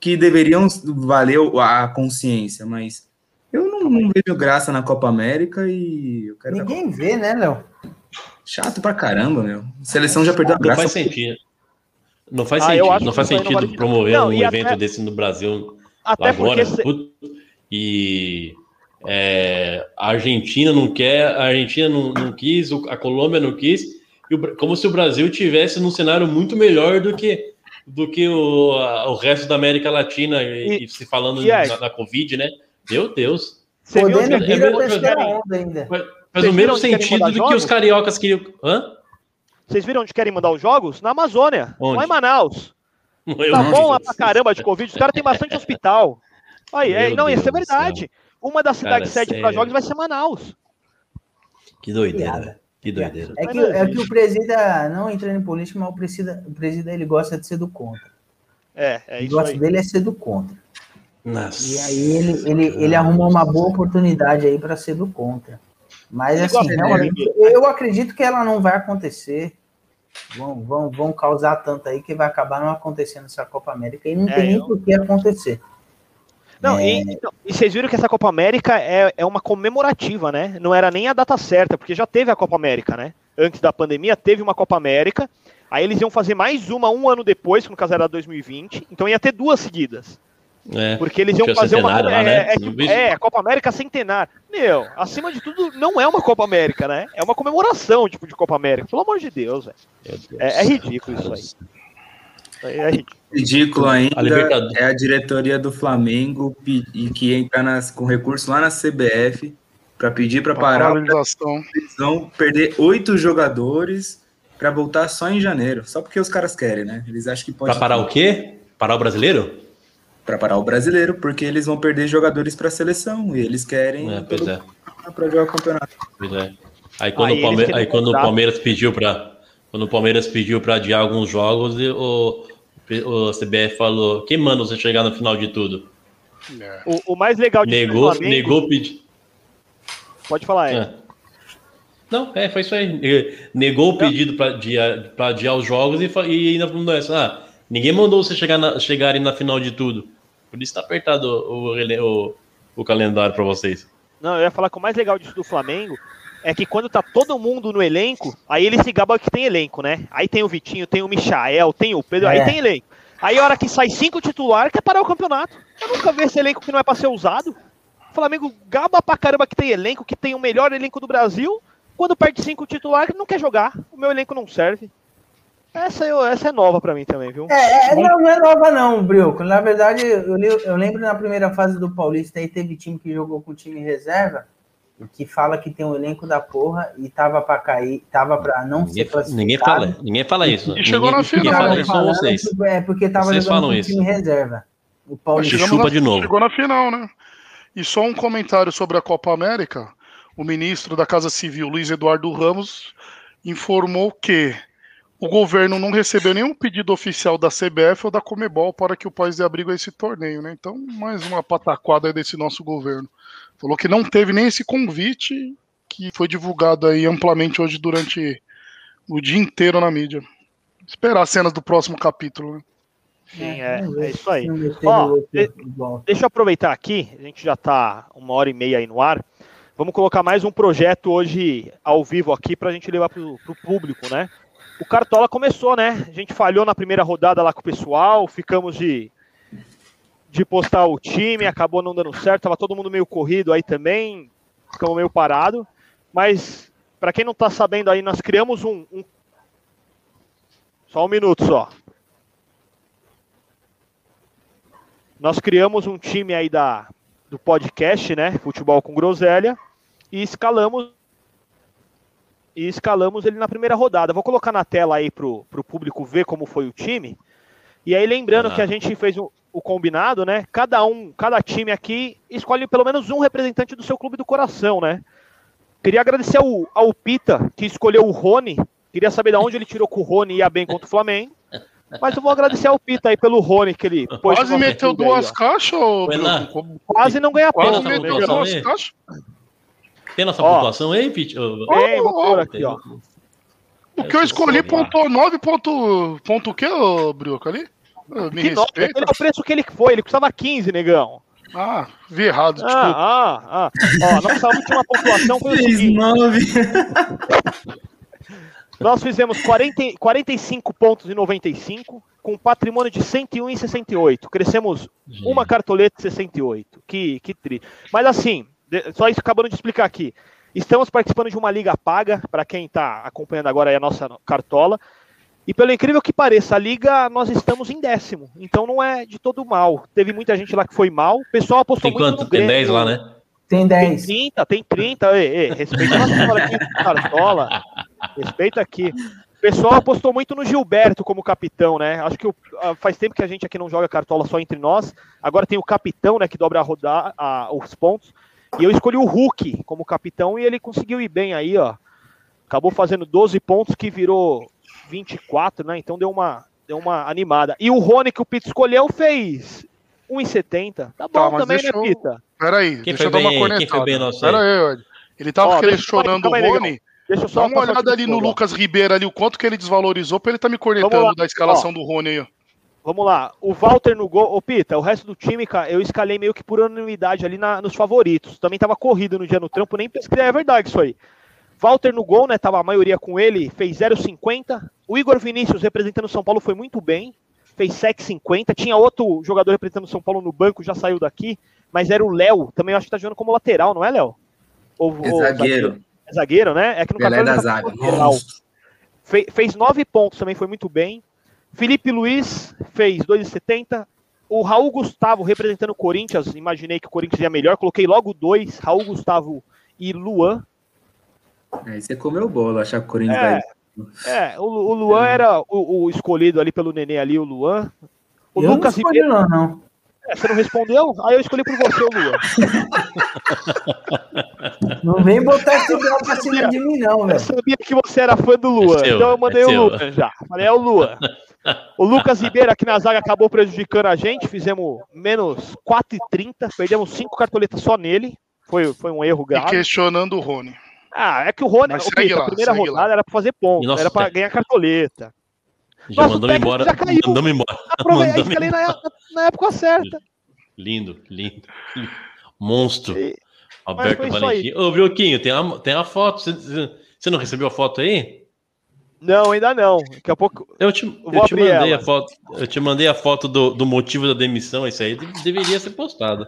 que deveriam valer a consciência, mas eu não, não vejo graça na Copa América e.
Ninguém vê, né, Léo?
Chato pra caramba, meu. A seleção já perdeu a graça.
Não faz sentido. Não faz ah, sentido, não faz sentido vale promover não, um evento até... desse no Brasil até agora. Porque... E é, a Argentina não quer, a Argentina não, não quis, a Colômbia não quis como se o Brasil tivesse num cenário muito melhor do que do que o, o resto da América Latina e, e se falando e na, na, Covid, né? Meu Deus.
Você viu é, é, ainda.
Faz o mesmo sentido do que os cariocas queriam. Hã?
Vocês viram onde querem mandar os jogos? Na Amazônia, onde? lá em Manaus. Eu tá bom lá pra caramba de Covid, os caras têm bastante hospital. Aí, é, não, isso é verdade. Uma das cidades sede para jogos vai ser Manaus.
Que doideira. Que doideira.
É que, é que o presida, não entrando em política, mas o presida, o presida ele gosta de ser do contra.
É, é isso.
O gosto dele é ser do contra.
Nossa.
E aí ele, ele, ele arrumou uma boa oportunidade aí para ser do contra. Mas ele assim, realmente, eu acredito que ela não vai acontecer. Vão, vão, vão causar tanto aí que vai acabar não acontecendo essa Copa América e não é, tem nem eu... por que acontecer.
Não, é... e, então, e, vocês viram que essa Copa América é, é uma comemorativa, né? Não era nem a data certa, porque já teve a Copa América, né? Antes da pandemia, teve uma Copa América. Aí eles iam fazer mais uma um ano depois, que no caso era 2020. Então ia ter duas seguidas. É, porque eles iam fazer uma. Lá, é, né? é, tipo, é, Copa América Centenário. Meu, acima de tudo, não é uma Copa América, né? É uma comemoração, tipo, de Copa América. Pelo amor de Deus, velho. É, é, ridículo isso aí.
É ridículo. Ridículo ainda a é a diretoria do Flamengo e que entra nas, com recurso lá na CBF para pedir para parar a perder oito jogadores para voltar só em janeiro, só porque os caras querem, né? Eles acham que pode.
Para parar o quê? Parar o brasileiro?
Para parar o brasileiro, porque eles vão perder jogadores para a seleção e eles querem
é, é.
para jogar o campeonato.
Pois é. Aí quando, aí o, Palme... aí, quando o Palmeiras pediu para quando o Palmeiras pediu para adiar alguns jogos, o, o CBF falou: quem manda você chegar no final de tudo?
É. O, o, mais legal
de negou, Flamengo... negou pedir.
Pode falar, é.
é. Não, é, foi isso aí. Negou o pedido para adiar, adiar os jogos e, e ainda falou essa. Ah, ninguém mandou você chegar na, chegarem na final de tudo. Por isso tá apertado o, o, o calendário para vocês.
Não, eu ia falar que o mais legal disso do Flamengo é que quando tá todo mundo no elenco, aí ele se gaba que tem elenco, né? Aí tem o Vitinho, tem o Michael, tem o Pedro, é. aí tem elenco. Aí a hora que sai cinco titulares, quer parar o campeonato. Eu nunca vi esse elenco que não é pra ser usado. O Flamengo gaba pra caramba que tem elenco, que tem o melhor elenco do Brasil. Quando perde cinco titulares, não quer jogar. O meu elenco não serve. Essa, eu, essa é nova para mim também, viu?
É, é não, não, é nova não, Brioco. Na verdade, eu, eu, lembro na primeira fase do Paulista aí teve time que jogou com time reserva que fala que tem um elenco da porra e tava para cair, tava para não
ninguém,
ser classificado.
Ninguém fala, ninguém fala isso.
E chegou na final.
Fala isso são vocês.
É porque tava
vocês com
time reserva.
O Paulista chupa na, de novo. Chegou na final, né? E só um comentário sobre a Copa América. O ministro da Casa Civil, Luiz Eduardo Ramos, informou que o governo não recebeu nenhum pedido oficial da CBF ou da Comebol para que o país dê abrigo a esse torneio, né? Então, mais uma pataquada desse nosso governo. Falou que não teve nem esse convite que foi divulgado aí amplamente hoje durante o dia inteiro na mídia. Esperar as cenas do próximo capítulo, né?
Sim, é, é isso aí. Ó, de, deixa eu aproveitar aqui, a gente já está uma hora e meia aí no ar. Vamos colocar mais um projeto hoje ao vivo aqui para a gente levar para o público, né? O Cartola começou, né? A gente falhou na primeira rodada lá com o pessoal, ficamos de, de postar o time, acabou não dando certo, tava todo mundo meio corrido aí também, ficamos meio parado. Mas, para quem não está sabendo aí, nós criamos um, um. Só um minuto só. Nós criamos um time aí da, do podcast, né? Futebol com Groselha. E escalamos. E escalamos ele na primeira rodada. Vou colocar na tela aí pro, pro público ver como foi o time. E aí, lembrando ah. que a gente fez o, o, combinado, né? Cada um, cada time aqui escolhe pelo menos um representante do seu clube do coração, né? Queria agradecer ao, ao Pita, que escolheu o Rony. Queria saber de onde ele tirou que o Rony ia bem contra o Flamengo. Mas eu vou agradecer ao Pita aí pelo Rony que ele
pôs. Quase meteu duas aí, caixas, ou...
Quase não ganha
Quase meteu duas caixas.
Tem nossa ó, pontuação aí, Pete?
Tem, vou pôr aqui, ó.
O que eu escolhi pontuou 9 ponto, ponto o que, ô Brioco, ali?
Me que respeita. Ele é o preço que ele foi, ele custava 15, negão.
Ah, vi errado,
ah, desculpa. Ah, ah. Ó, nossa última pontuação foi o seguinte. 9. Nós fizemos 40, 45 pontos em 95, com patrimônio de 101 em 68. Crescemos Gente. uma cartoleta em 68. Que, que triste. Mas assim, só isso acabando de explicar aqui. Estamos participando de uma liga paga, para quem está acompanhando agora a nossa cartola. E pelo incrível que pareça, a liga nós estamos em décimo. Então não é de todo mal. Teve muita gente lá que foi mal. O pessoal apostou
tem muito quanto? no Tem 10 lá, né?
Tem 10.
Tem 30, tem 30. Ei, ei, respeita a nossa aqui cartola. Respeita aqui. O pessoal apostou muito no Gilberto como capitão, né? Acho que o, faz tempo que a gente aqui não joga cartola só entre nós. Agora tem o capitão, né, que dobra a rodar a, os pontos. E eu escolhi o Hulk como capitão e ele conseguiu ir bem aí, ó. Acabou fazendo 12 pontos que virou 24, né? Então deu uma, deu uma animada. E o Rony que o Pita escolheu fez 1,70. Tá bom tá, também, né, Pita?
Peraí, deixa eu dar uma cornetada. Peraí, Ele tava Ó, questionando o Rony. Deixa eu só Dá uma olhada ali no Lucas Ribeiro ali, o quanto que ele desvalorizou pra ele tá me cornetando da escalação Ó, do Rony aí.
Vamos lá. O Walter no gol. Ô, Pita, o resto do time, cara, eu escalei meio que por unanimidade ali na, nos favoritos. Também tava corrido no dia no trampo, nem pesquisei. É verdade isso aí. Walter no gol, né? Tava a maioria com ele, fez 0,50. O Igor Vinícius representando São Paulo foi muito bem, fez 7,50. Tinha outro jogador representando São Paulo no banco, já saiu daqui, mas era o Léo. Também acho que tá jogando como lateral, não é, Léo?
Ou, é zagueiro. zagueiro.
É zagueiro, né? É que no
Pelé da zaga.
Fe, fez 9 pontos, também foi muito bem. Felipe Luiz fez 2,70. O Raul Gustavo representando o Corinthians, imaginei que o Corinthians ia melhor, coloquei logo dois, Raul Gustavo e Luan.
Aí você comeu bola, achar que o Corinthians é, vai.
É, o, o Luan é. era o, o, escolhido ali pelo Nenê ali, o Luan. O
eu Lucas não Ribeiro. Não, não.
É, você não respondeu? Aí eu escolhi por você, o Luan.
Não vem botar esse grau pra cima de mim, não, velho. Eu
sabia que você era fã do Luan, é seu, então eu mandei é o Luan já. Falei, é o Luan. O Lucas Ribeiro aqui na zaga acabou prejudicando a gente, fizemos menos 4,30, perdemos 5 cartoletas só nele. Foi, foi um erro grave.
E questionando o Rony.
Ah, é que o Rony, okay, lá, a primeira rodada lá. era para fazer ponto, Nossa, era para ganhar cartoleta.
Já Nossa, mandou embora. Já caiu. Mandamos embora.
Aproveitei ali na, na, época certa.
Lindo, lindo. Monstro. E... Alberto Valentim. Ô, Brioquinho, tem a, tem a foto. Você, você não recebeu a foto aí?
Não, ainda não. Daqui a pouco.
Eu te, eu eu te mandei ela. a foto. Eu te mandei a foto do, do motivo da demissão. Isso aí deveria ser postado.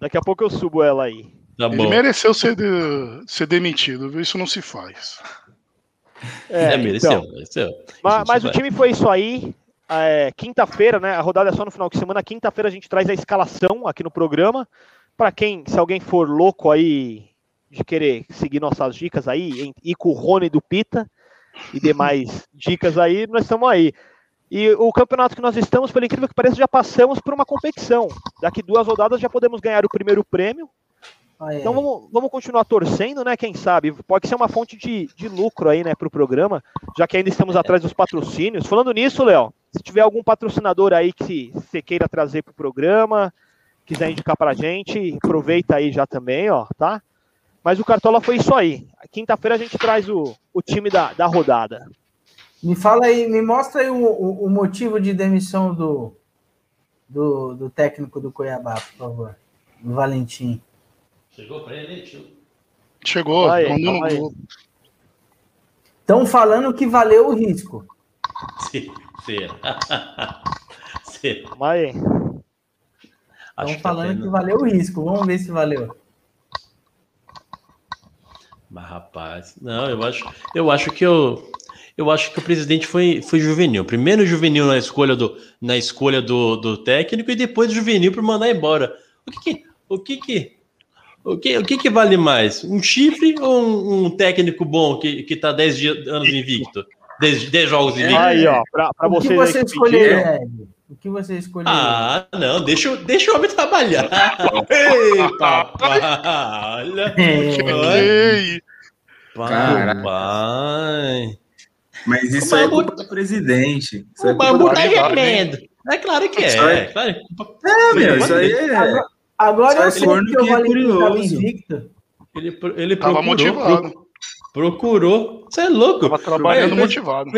Daqui a pouco eu subo ela aí.
Tá Ele mereceu ser, de, ser demitido, viu? Isso não se faz.
É, é mereceu, então, mereceu. Mas, mas o time foi isso aí. É, Quinta-feira, né? A rodada é só no final de semana. Quinta-feira a gente traz a escalação aqui no programa. Para quem, se alguém for louco aí de querer seguir nossas dicas aí, ir com o Rony do Pita, e demais dicas aí, nós estamos aí. E o campeonato que nós estamos, pelo incrível que pareça, já passamos por uma competição. Daqui duas rodadas já podemos ganhar o primeiro prêmio. Ah, é. Então vamos, vamos continuar torcendo, né? Quem sabe? Pode ser uma fonte de, de lucro aí, né, para o programa, já que ainda estamos atrás dos patrocínios. Falando nisso, Léo, se tiver algum patrocinador aí que você queira trazer para o programa, quiser indicar para a gente, aproveita aí já também, ó, tá? Mas o Cartola foi isso aí. Quinta-feira a gente traz o, o time da, da rodada.
Me fala aí, me mostra aí o, o, o motivo de demissão do, do, do, técnico do Cuiabá, por favor. Do Valentim.
Chegou para ele, tio?
Chegou,
aí, Estão falando que valeu o risco.
Sim, sim.
sim. Estão falando que, que valeu o risco. Vamos ver se valeu.
Mas, rapaz, não, eu acho, eu acho que eu, eu acho que o presidente foi, foi juvenil. Primeiro juvenil na escolha do, na escolha do, do técnico e depois juvenil para mandar embora. O que que, o que que, o que, o que que vale mais? Um chifre ou um, um técnico bom que, que tá 10 anos invicto? 10, 10 jogos invictos?
Aí, ó, para você,
que você escolher, o que você escolheu?
Ah, não, deixa, deixa o homem trabalhar. Ei, papai!
Ei! Papai! Mas isso é culpa do presidente.
Isso o é bambu tá gemendo. É claro que é. É, claro.
é meu, isso aí é.
Agora eu sei que o Valentim estava invicto.
Ele, ele procurou, motivado. Procurou. Você é louco.
Tava trabalhando motivado.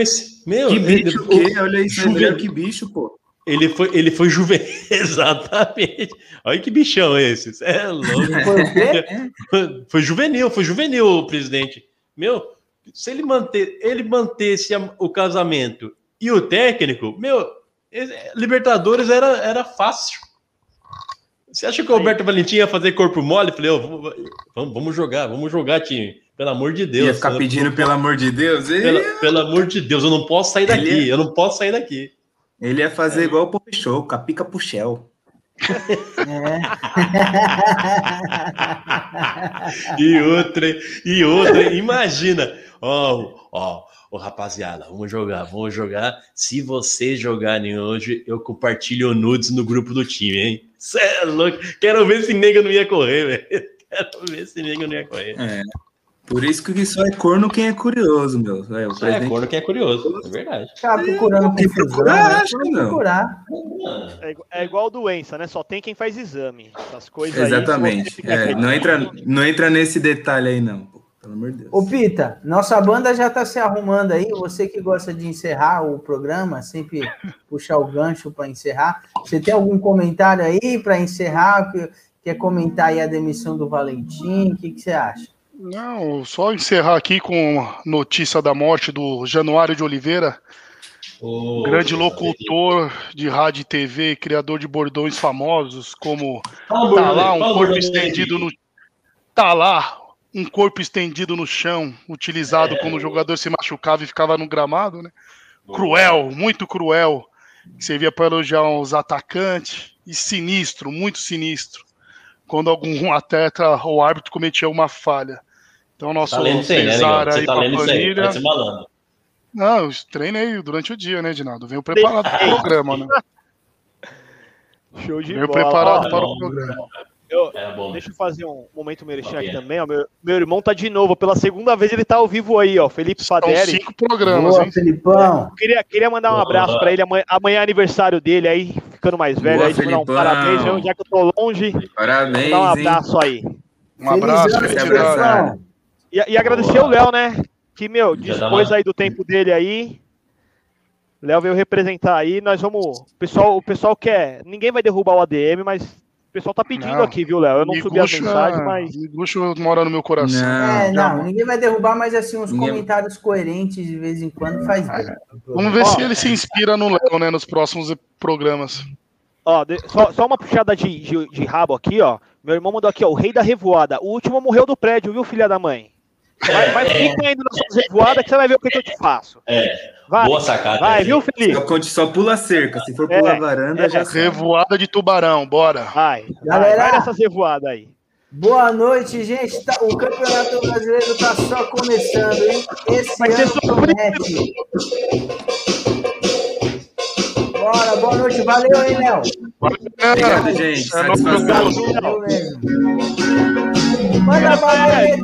meu, que bicho ele, que? Olha isso, aí, que bicho, pô.
Ele foi, ele foi juvenil. Exatamente. Olha que bichão esse. é louco. Foi, foi juvenil, foi juvenil o presidente. Meu, se ele manter, ele mantesse o casamento e o técnico, meu, Libertadores era, era fácil. Você acha que o Alberto Valentim ia fazer corpo mole? Falei, oh, vamos, vamos jogar, vamos jogar, time. Pelo amor de Deus.
Ia ficar pedindo, pelo amor de Deus.
Pela, pelo amor de Deus, eu não posso sair daqui. Ele... Eu não posso sair daqui.
Ele ia fazer é. igual o Pop Show, capica pro Shell. É.
e outra, e outra, imagina, ó, ó, ó, rapaziada, vamos jogar, vamos jogar. Se vocês jogarem hoje, eu compartilho nudes no grupo do time, hein? Cê é louco, quero ver se nega não ia correr, velho. Quero ver se nega não ia correr.
É. Por isso que só é corno quem é curioso, meu.
É, o só é corno quem é curioso, é verdade.
Tá procurando é, procurar, acho que não. Procurar.
É, é igual doença, né? Só tem quem faz exame. Essas coisas
Exatamente.
Aí,
é, não, entra, não entra nesse detalhe aí, não.
Pelo amor de Deus. Ô, Pita, nossa banda já está se arrumando aí. Você que gosta de encerrar o programa, sempre puxar o gancho para encerrar. Você tem algum comentário aí para encerrar? Quer comentar aí a demissão do Valentim? O que, que você acha?
Não, só encerrar aqui com notícia da morte do Januário de Oliveira, oh, grande locutor de rádio e TV, criador de bordões famosos, como tá lá um corpo estendido no tá lá um corpo estendido no chão, utilizado é. quando o jogador se machucava e ficava no gramado, né? Cruel, muito cruel. Que servia para elogiar os atacantes e sinistro, muito sinistro. Quando algum atleta ou árbitro cometia uma falha. Então, nosso tá
pesar né, aí tá lendo planilha. Isso aí,
Não, eu treinei durante o dia, né, Edinaldo? Venho preparado para o programa, né?
Show de
Venho
bola.
preparado para o programa.
Eu, é deixa eu fazer um momento merchan aqui também. Ó. Meu, meu irmão tá de novo, pela segunda vez ele tá ao vivo aí, ó. Felipe Faderi.
São cinco programas,
Boa, hein? Felipão.
É, queria, queria mandar um abraço para ele. Amanhã, amanhã, é aniversário dele aí, ficando mais velho. Boa, aí, mandar um parabéns, já que eu tô longe.
Parabéns.
Dá um abraço
hein?
aí.
Um abraço, felicidade.
E, e agradecer o Léo, né? Que, meu, dispôs aí do tempo dele aí. Léo veio representar aí. Nós vamos. O pessoal, o pessoal quer. Ninguém vai derrubar o ADM, mas o pessoal tá pedindo não, aqui, viu, Léo? Eu não subi as mensagens, mas.
Miguxo mora no meu coração.
Não, é, não, ninguém vai derrubar, mas assim, uns ninguém... comentários coerentes de vez em quando faz bem.
Vamos ver Ó, se ele se inspira no Léo, né, nos próximos programas.
Ó, de, só, só, uma puxada de, de, de, rabo aqui, ó. Meu irmão mandou aqui, ó, o rei da revoada. O último morreu do prédio, viu, filha da mãe? Mas, mas fica ainda nas suas revoadas que você vai ver o que, que eu te faço.
É. Vai, Boa sacada.
Vai, viu, Felipe?
Só, só pula cerca. Se for pular é, varanda, é, já
Revoada de tubarão, bora.
Vai. Galera, vai nessas revoadas aí.
Boa noite, gente. Tá, o Campeonato Brasileiro tá só começando, hein? Esse Vai ano promete. Bora, boa noite. Valeu, hein, Léo?
Obrigado, gente. Satisfação. Valeu mesmo.
Manda bala aí,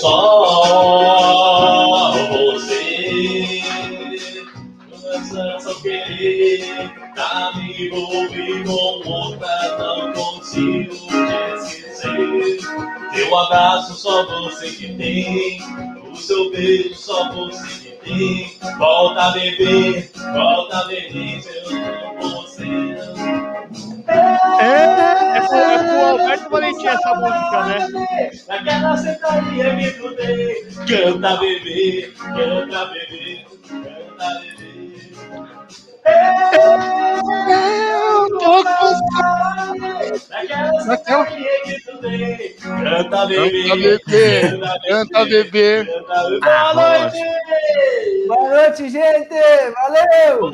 Só você começa a querer Tá me envolver com outra Não consigo esquecer. Teu abraço só você que tem O seu beijo só você que tem. Volta a beber, volta a beber Eu amo você
é, é, com, é com o Alberto Valentim essa música, né?
Naquela sentaria me trudei. Canta, bebê, canta, bebê, canta, bebê. Eu tô com Naquela. Canta, bebê,
canta, bebê.
Boa noite!
Boa noite, gente! Valeu!